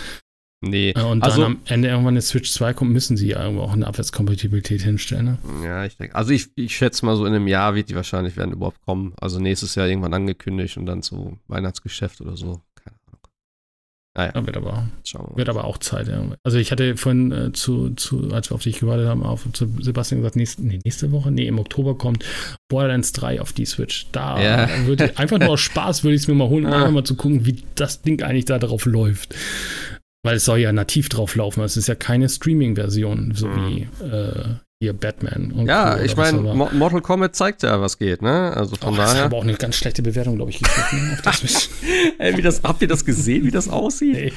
S1: Nee.
S2: Äh, und also, dann am Ende irgendwann eine Switch 2 kommt, müssen sie ja irgendwo auch eine Abwärtskompatibilität hinstellen. Ne?
S1: Ja, ich denke. Also ich, ich schätze mal so in einem Jahr wird die wahrscheinlich werden überhaupt kommen. Also nächstes Jahr irgendwann angekündigt und dann so Weihnachtsgeschäft oder so.
S2: Ah, ja. Wird aber, wird aber auch Zeit. Ja. Also ich hatte vorhin äh, zu, zu, als wir auf dich gewartet haben, auf zu Sebastian gesagt, nächste, nee, nächste Woche, nee, im Oktober kommt Borderlands 3 auf die Switch. Da ja. <laughs> würde einfach nur aus Spaß würde ich es mir mal holen, um ah. einfach mal zu gucken, wie das Ding eigentlich da drauf läuft. Weil es soll ja nativ drauf laufen. Es ist ja keine Streaming-Version, so mhm. wie äh, hier Batman.
S1: Und ja, ich meine, Mortal Kombat zeigt ja, was geht, ne? Also von oh, daher. Das hat
S2: aber auch eine ganz schlechte Bewertung, glaube ich, gekriegt.
S1: Ne? <laughs> ey, wie das, habt ihr das gesehen, wie das aussieht? Ey,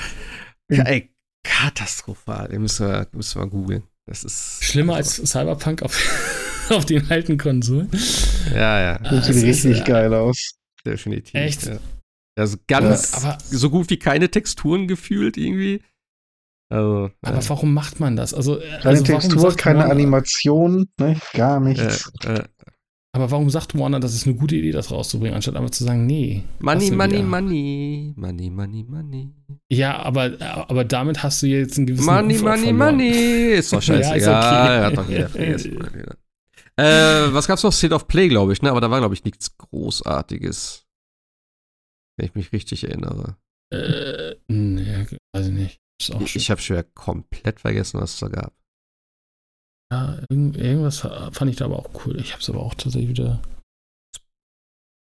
S1: ja, ey katastrophal. Den müssen wir, müssen wir googeln. Das ist.
S2: Schlimmer als Cyberpunk auf, <laughs> auf den alten Konsolen.
S1: Ja, ja.
S3: Das sieht richtig ist, geil aus.
S1: Definitiv.
S2: Echt?
S1: Ja. Also ganz, ja, so gut wie keine Texturen gefühlt irgendwie. Also,
S2: aber äh, warum macht man das? Also,
S3: äh, keine also Textur, keine Warner, Animation, ne? gar nichts. Äh, äh,
S2: aber warum sagt Warner, das ist eine gute Idee, das rauszubringen, anstatt einfach zu sagen, nee.
S1: Money, money, money. Money, money, money.
S2: Ja, aber, aber damit hast du jetzt einen gewissen
S1: Money, Ruf money, money. Ist doch <laughs> scheiße. ja, ist okay. ja, hat doch jeder vergessen. <laughs> äh, was gab's noch? State of Play, glaube ich, ne? Aber da war, glaube ich, nichts Großartiges. Wenn ich mich richtig erinnere.
S2: Äh, nee, weiß ich nicht
S1: ich habe schon komplett vergessen, was es da gab.
S2: Ja, irgendwas fand ich da aber auch cool. Ich habe es aber auch tatsächlich wieder.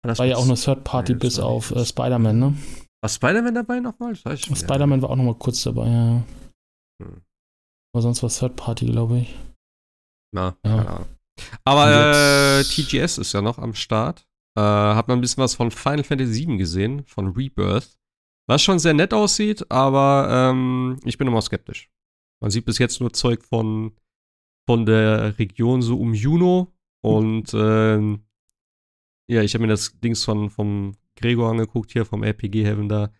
S2: Das war ja auch eine Third Party Nein, bis auf äh, Spider-Man, ne?
S1: War Spider-Man dabei nochmal?
S2: Spider-Man war auch nochmal kurz dabei, ja. Hm. Aber sonst war Third Party, glaube ich.
S1: Na, ja. keine Ahnung. Aber äh, TGS ist ja noch am Start. Äh, hat man ein bisschen was von Final Fantasy VII gesehen, von Rebirth. Was schon sehr nett aussieht, aber ähm, ich bin immer skeptisch. Man sieht bis jetzt nur Zeug von, von der Region so um Juno. Und ähm, ja, ich habe mir das Dings von, vom Gregor angeguckt, hier vom RPG Heaven da.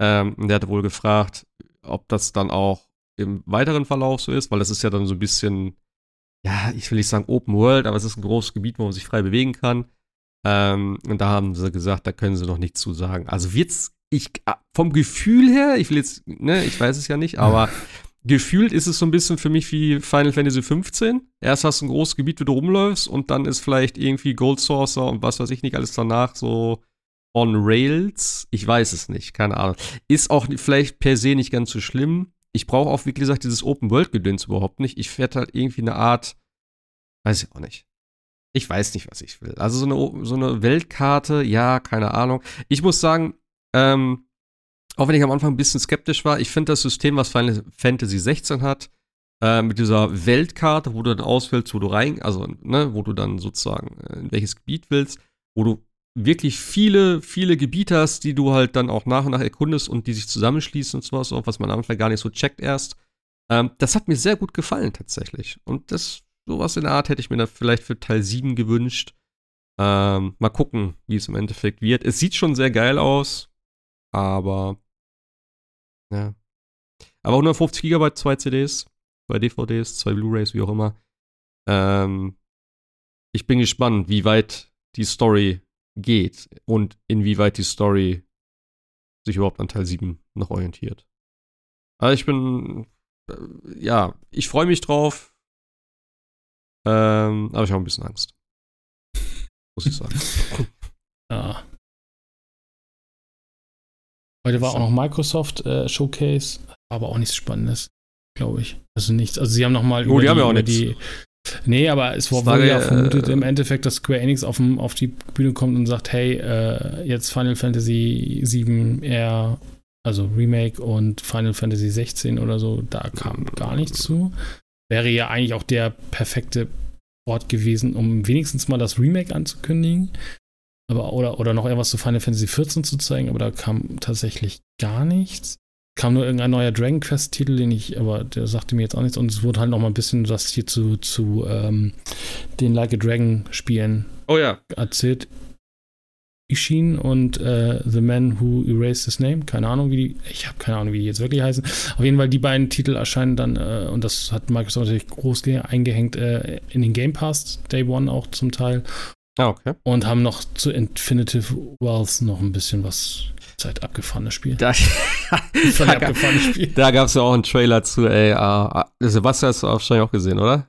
S1: Ähm, und der hatte wohl gefragt, ob das dann auch im weiteren Verlauf so ist, weil das ist ja dann so ein bisschen, ja, ich will nicht sagen Open World, aber es ist ein großes Gebiet, wo man sich frei bewegen kann. Ähm, und da haben sie gesagt, da können sie noch nichts zu sagen. Also wird's ich, ah, vom Gefühl her, ich will jetzt, ne, ich weiß es ja nicht, aber <laughs> gefühlt ist es so ein bisschen für mich wie Final Fantasy 15. Erst hast du ein großes Gebiet, wo du rumläufst und dann ist vielleicht irgendwie Gold Saucer und was weiß ich nicht alles danach so on Rails. Ich weiß es nicht, keine Ahnung. Ist auch vielleicht per se nicht ganz so schlimm. Ich brauche auch, wie gesagt, dieses Open-World-Gedöns überhaupt nicht. Ich werde halt irgendwie eine Art, weiß ich auch nicht. ich weiß nicht, was ich will. Also so eine, so eine Weltkarte, ja, keine Ahnung. Ich muss sagen, ähm, auch wenn ich am Anfang ein bisschen skeptisch war, ich finde das System, was Final Fantasy 16 hat, äh, mit dieser Weltkarte, wo du dann auswählst, wo du rein, also, ne, wo du dann sozusagen äh, in welches Gebiet willst, wo du wirklich viele, viele Gebiete hast, die du halt dann auch nach und nach erkundest und die sich zusammenschließen und sowas, auch was man am Anfang gar nicht so checkt erst. Ähm, das hat mir sehr gut gefallen tatsächlich. Und das, sowas in der Art hätte ich mir da vielleicht für Teil 7 gewünscht. Ähm, mal gucken, wie es im Endeffekt wird. Es sieht schon sehr geil aus, aber ja. Aber 150 GB, zwei CDs, zwei DVDs, zwei Blu-rays, wie auch immer. Ähm, ich bin gespannt, wie weit die Story geht und inwieweit die Story sich überhaupt an Teil 7 noch orientiert. Also ich bin, äh, ja, ich freue mich drauf, ähm, aber ich habe ein bisschen Angst. Muss ich sagen.
S2: ja. <laughs> Heute war auch noch Microsoft äh, Showcase, aber auch nichts Spannendes, glaube ich. Also nichts. Also sie haben noch mal
S1: oh, die, die haben ja auch nichts. die
S2: Nee, aber es wurde ja vermutet äh, im Endeffekt, dass Square Enix auf, dem, auf die Bühne kommt und sagt, hey, äh, jetzt Final Fantasy 7 eher, also Remake und Final Fantasy 16 oder so, da kam gar nichts zu. Wäre ja eigentlich auch der perfekte Ort gewesen, um wenigstens mal das Remake anzukündigen. Aber, oder, oder noch irgendwas zu Final Fantasy 14 zu zeigen, aber da kam tatsächlich gar nichts kam nur irgendein neuer Dragon Quest-Titel, den ich, aber der sagte mir jetzt auch nichts. Und es wurde halt noch mal ein bisschen was hier zu, zu ähm, den Like a Dragon-Spielen
S1: oh, ja.
S2: erzählt. Ishin und äh, The Man Who Erased His Name. Keine Ahnung, wie die, ich habe keine Ahnung, wie die jetzt wirklich heißen. Auf jeden Fall, die beiden Titel erscheinen dann, äh, und das hat Microsoft natürlich groß eingehängt, äh, in den Game Pass, Day One auch zum Teil.
S1: Ah, okay.
S2: Und haben noch zu Infinitive Wealth noch ein bisschen was Zeit abgefahrenes Spiel.
S1: Da, da, abgefahrenes Spiel. Da gab es ja auch einen Trailer zu, ey. Uh, Sebastian hast du wahrscheinlich auch gesehen, oder?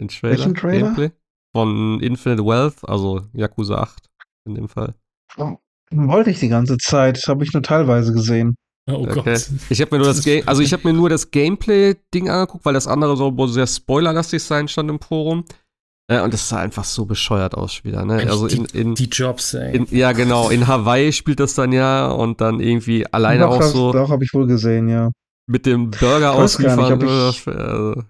S3: Den Trailer. Welchen Trailer? Gameplay?
S1: Von Infinite Wealth, also Yakuza 8 in dem Fall.
S3: Oh, wollte ich die ganze Zeit, habe ich nur teilweise gesehen.
S1: Oh okay. Gott. Ich habe mir nur das, das Game, also ich habe mir nur das Gameplay-Ding angeguckt, weil das andere soll sehr spoilerlastig sein stand im Forum. Äh, und das sah einfach so bescheuert aus wieder, ne?
S2: Also in, in, die Jobs, ey.
S1: In, ja, genau. In Hawaii spielt das dann ja und dann irgendwie alleine doch, auch so.
S3: Doch, habe ich wohl gesehen, ja.
S1: Mit dem Burger ausliefern. Ich,
S2: also.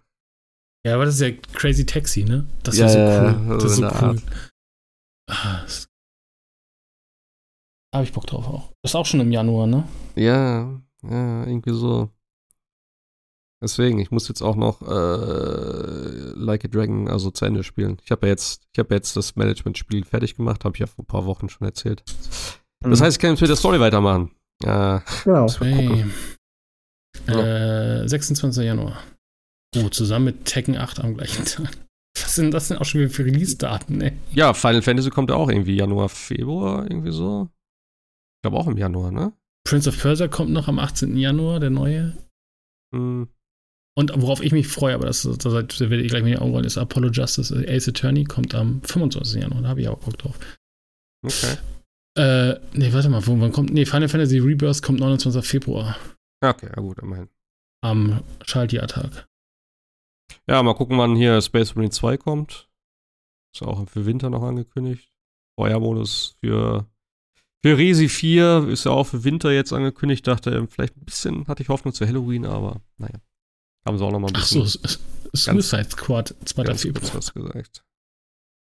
S2: Ja, aber das ist ja Crazy Taxi, ne? Das ist ja, so cool. Ja, das ist so cool. Ah, habe ich Bock drauf auch. Das ist auch schon im Januar, ne?
S1: Ja, ja, irgendwie so. Deswegen, ich muss jetzt auch noch äh, Like a Dragon also zu Ende spielen. Ich habe ja jetzt, ich habe jetzt das Management-Spiel fertig gemacht, habe ich ja vor ein paar Wochen schon erzählt. Das mhm. heißt, ich kann jetzt mit der Story weitermachen. Äh,
S2: genau. Äh, 26. Januar. Oh, zusammen mit Tekken 8 am gleichen Tag. <laughs> Was sind das denn auch schon wieder für Release-Daten, ey?
S1: Ja, Final Fantasy kommt ja auch irgendwie Januar, Februar, irgendwie so. Ich glaube auch im Januar, ne?
S2: Prince of Persia kommt noch am 18. Januar, der neue.
S1: Hm.
S2: Und worauf ich mich freue, aber das, das, werde ich gleich mit den Augen rollen, ist Apollo Justice Ace Attorney, kommt am 25. Januar. Da habe ich auch Bock drauf.
S1: Okay.
S2: Äh, nee, warte mal, wann kommt. Nee, Final Fantasy Rebirth kommt 29. Februar.
S1: Okay, ja gut, immerhin.
S2: Am Schaltjahrtag.
S1: Ja, mal gucken, wann hier Space Marine 2 kommt. Ist auch für Winter noch angekündigt. Feuermodus für, für Resi 4 ist ja auch für Winter jetzt angekündigt. Dachte, vielleicht ein bisschen hatte ich Hoffnung zu Halloween, aber naja. Haben sie auch noch mal ein bisschen. Ach so,
S2: Suicide Squad, 2. Februar.
S1: Was gesagt.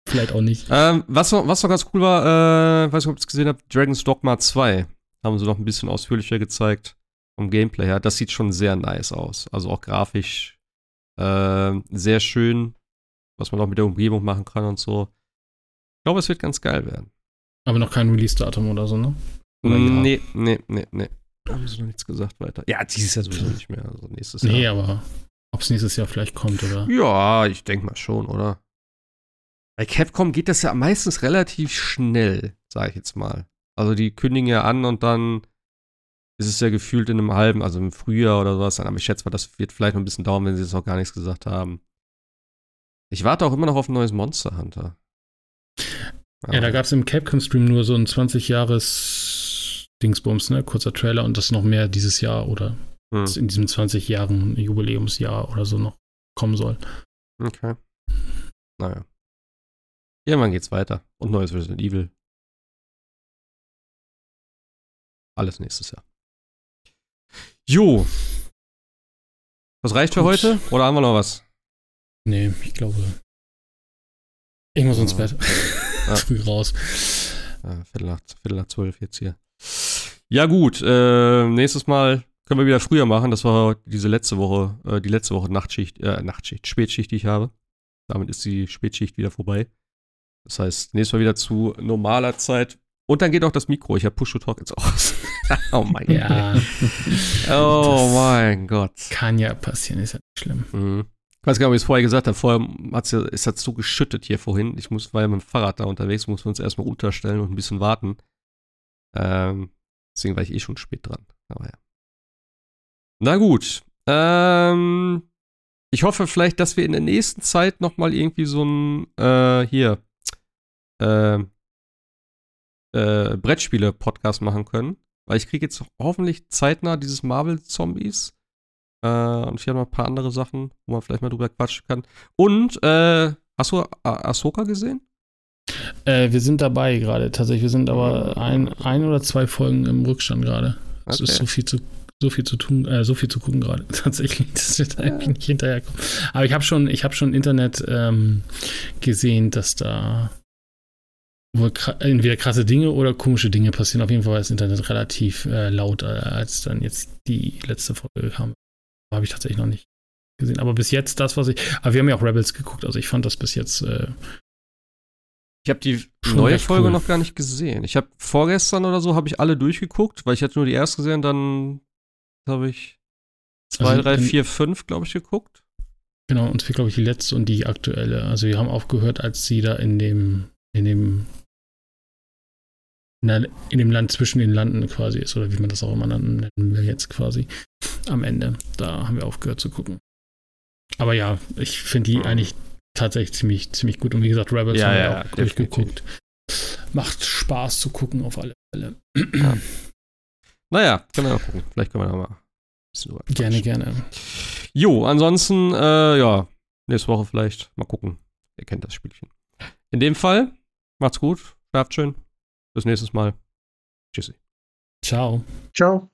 S2: Vielleicht auch nicht.
S1: Ähm, was, noch, was noch ganz cool war, äh, weiß nicht, ob ihr es gesehen habt, Dragon's Dogma 2 haben sie noch ein bisschen ausführlicher gezeigt vom Gameplay her. Das sieht schon sehr nice aus. Also auch grafisch äh, sehr schön, was man auch mit der Umgebung machen kann und so. Ich glaube, es wird ganz geil werden.
S2: Aber noch kein Release-Datum oder so, ne?
S1: Oder nee, ja? nee, nee, nee. Haben sie noch nichts gesagt weiter? Ja, dieses Jahr sowieso nicht mehr. Also nächstes Jahr.
S2: Nee, aber ob es nächstes Jahr vielleicht kommt, oder?
S1: Ja, ich denke mal schon, oder? Bei Capcom geht das ja meistens relativ schnell, sage ich jetzt mal. Also die kündigen ja an und dann ist es ja gefühlt in einem halben, also im Frühjahr oder sowas. Aber ich schätze mal, das wird vielleicht noch ein bisschen dauern, wenn sie jetzt auch gar nichts gesagt haben. Ich warte auch immer noch auf ein neues Monster Hunter.
S2: Ja, ja da gab es im Capcom-Stream nur so ein 20 Jahres Dingsbums, ne? Kurzer Trailer und das noch mehr dieses Jahr oder hm. in diesem 20 Jahren Jubiläumsjahr oder so noch kommen soll.
S1: Okay. Naja. Irgendwann geht's weiter. Und neues Resident Evil. Alles nächstes Jahr. Jo. Was reicht Gut. für heute? Oder haben wir noch was?
S2: Nee, ich glaube. Ich muss ins Bett. Ah. <laughs> Früh raus.
S1: Ah, Viertel, nach, Viertel nach zwölf jetzt hier. Ja, gut. Äh, nächstes Mal können wir wieder früher machen. Das war diese letzte Woche, äh, die letzte Woche Nachtschicht, äh, Nachtschicht, Spätschicht, die ich habe. Damit ist die Spätschicht wieder vorbei. Das heißt, nächstes Mal wieder zu normaler Zeit. Und dann geht auch das Mikro. Ich habe Push-to-Talk jetzt aus. <laughs> oh mein ja. Gott. oh mein Gott.
S2: Kann ja passieren, ist ja nicht schlimm.
S1: Mhm. Ich weiß gar nicht, ob ich es vorher gesagt habe. Vorher hat's ja, es hat so geschüttet hier vorhin. Ich muss, war ja mit dem Fahrrad da unterwegs, mussten wir uns erstmal unterstellen und ein bisschen warten. Ähm, deswegen war ich eh schon spät dran. Aber ja. Na gut. Ähm, ich hoffe vielleicht, dass wir in der nächsten Zeit noch mal irgendwie so ein äh, hier äh, äh, Brettspiele-Podcast machen können. Weil ich kriege jetzt hoffentlich zeitnah dieses Marvel-Zombies. Äh, und ich habe noch ein paar andere Sachen, wo man vielleicht mal drüber quatschen kann. Und, hast du Ahsoka gesehen?
S2: Äh, wir sind dabei gerade tatsächlich. Wir sind aber ein, ein oder zwei Folgen im Rückstand gerade. Es okay. ist so viel zu so viel zu tun, äh, so viel zu gucken gerade <laughs> tatsächlich, dass wir da irgendwie nicht hinterherkommen. Aber ich habe schon, ich habe schon Internet ähm, gesehen, dass da wohl entweder krasse Dinge oder komische Dinge passieren. Auf jeden Fall war das Internet relativ äh, laut, äh, als dann jetzt die letzte Folge kam. Habe ich tatsächlich noch nicht gesehen. Aber bis jetzt das, was ich. Aber wir haben ja auch Rebels geguckt, also ich fand das bis jetzt. Äh,
S1: ich habe die neue Folge cool. noch gar nicht gesehen. Ich habe vorgestern oder so habe ich alle durchgeguckt, weil ich hatte nur die erste gesehen, dann habe ich zwei, also, drei, vier, fünf, glaube ich, geguckt.
S2: Genau, und wir glaube ich die letzte und die aktuelle. Also wir haben aufgehört, als sie da in dem in dem in dem Land zwischen den Landen quasi ist, oder wie man das auch immer nennen will jetzt quasi. Am Ende. Da haben wir aufgehört zu gucken. Aber ja, ich finde die eigentlich tatsächlich ziemlich, ziemlich gut. Und wie gesagt, Rebels
S1: ja, haben wir ja, auch
S2: durchgeguckt. Macht Spaß zu gucken auf alle Fälle. Ja.
S1: Naja, können wir mal gucken. Vielleicht können wir da mal ein
S2: bisschen drüber Gerne, gerne.
S1: Jo, ansonsten, äh, ja, nächste Woche vielleicht. Mal gucken. Ihr kennt das Spielchen. In dem Fall, macht's gut, schlaft schön. Bis nächstes Mal. Tschüssi.
S2: Ciao.
S3: Ciao.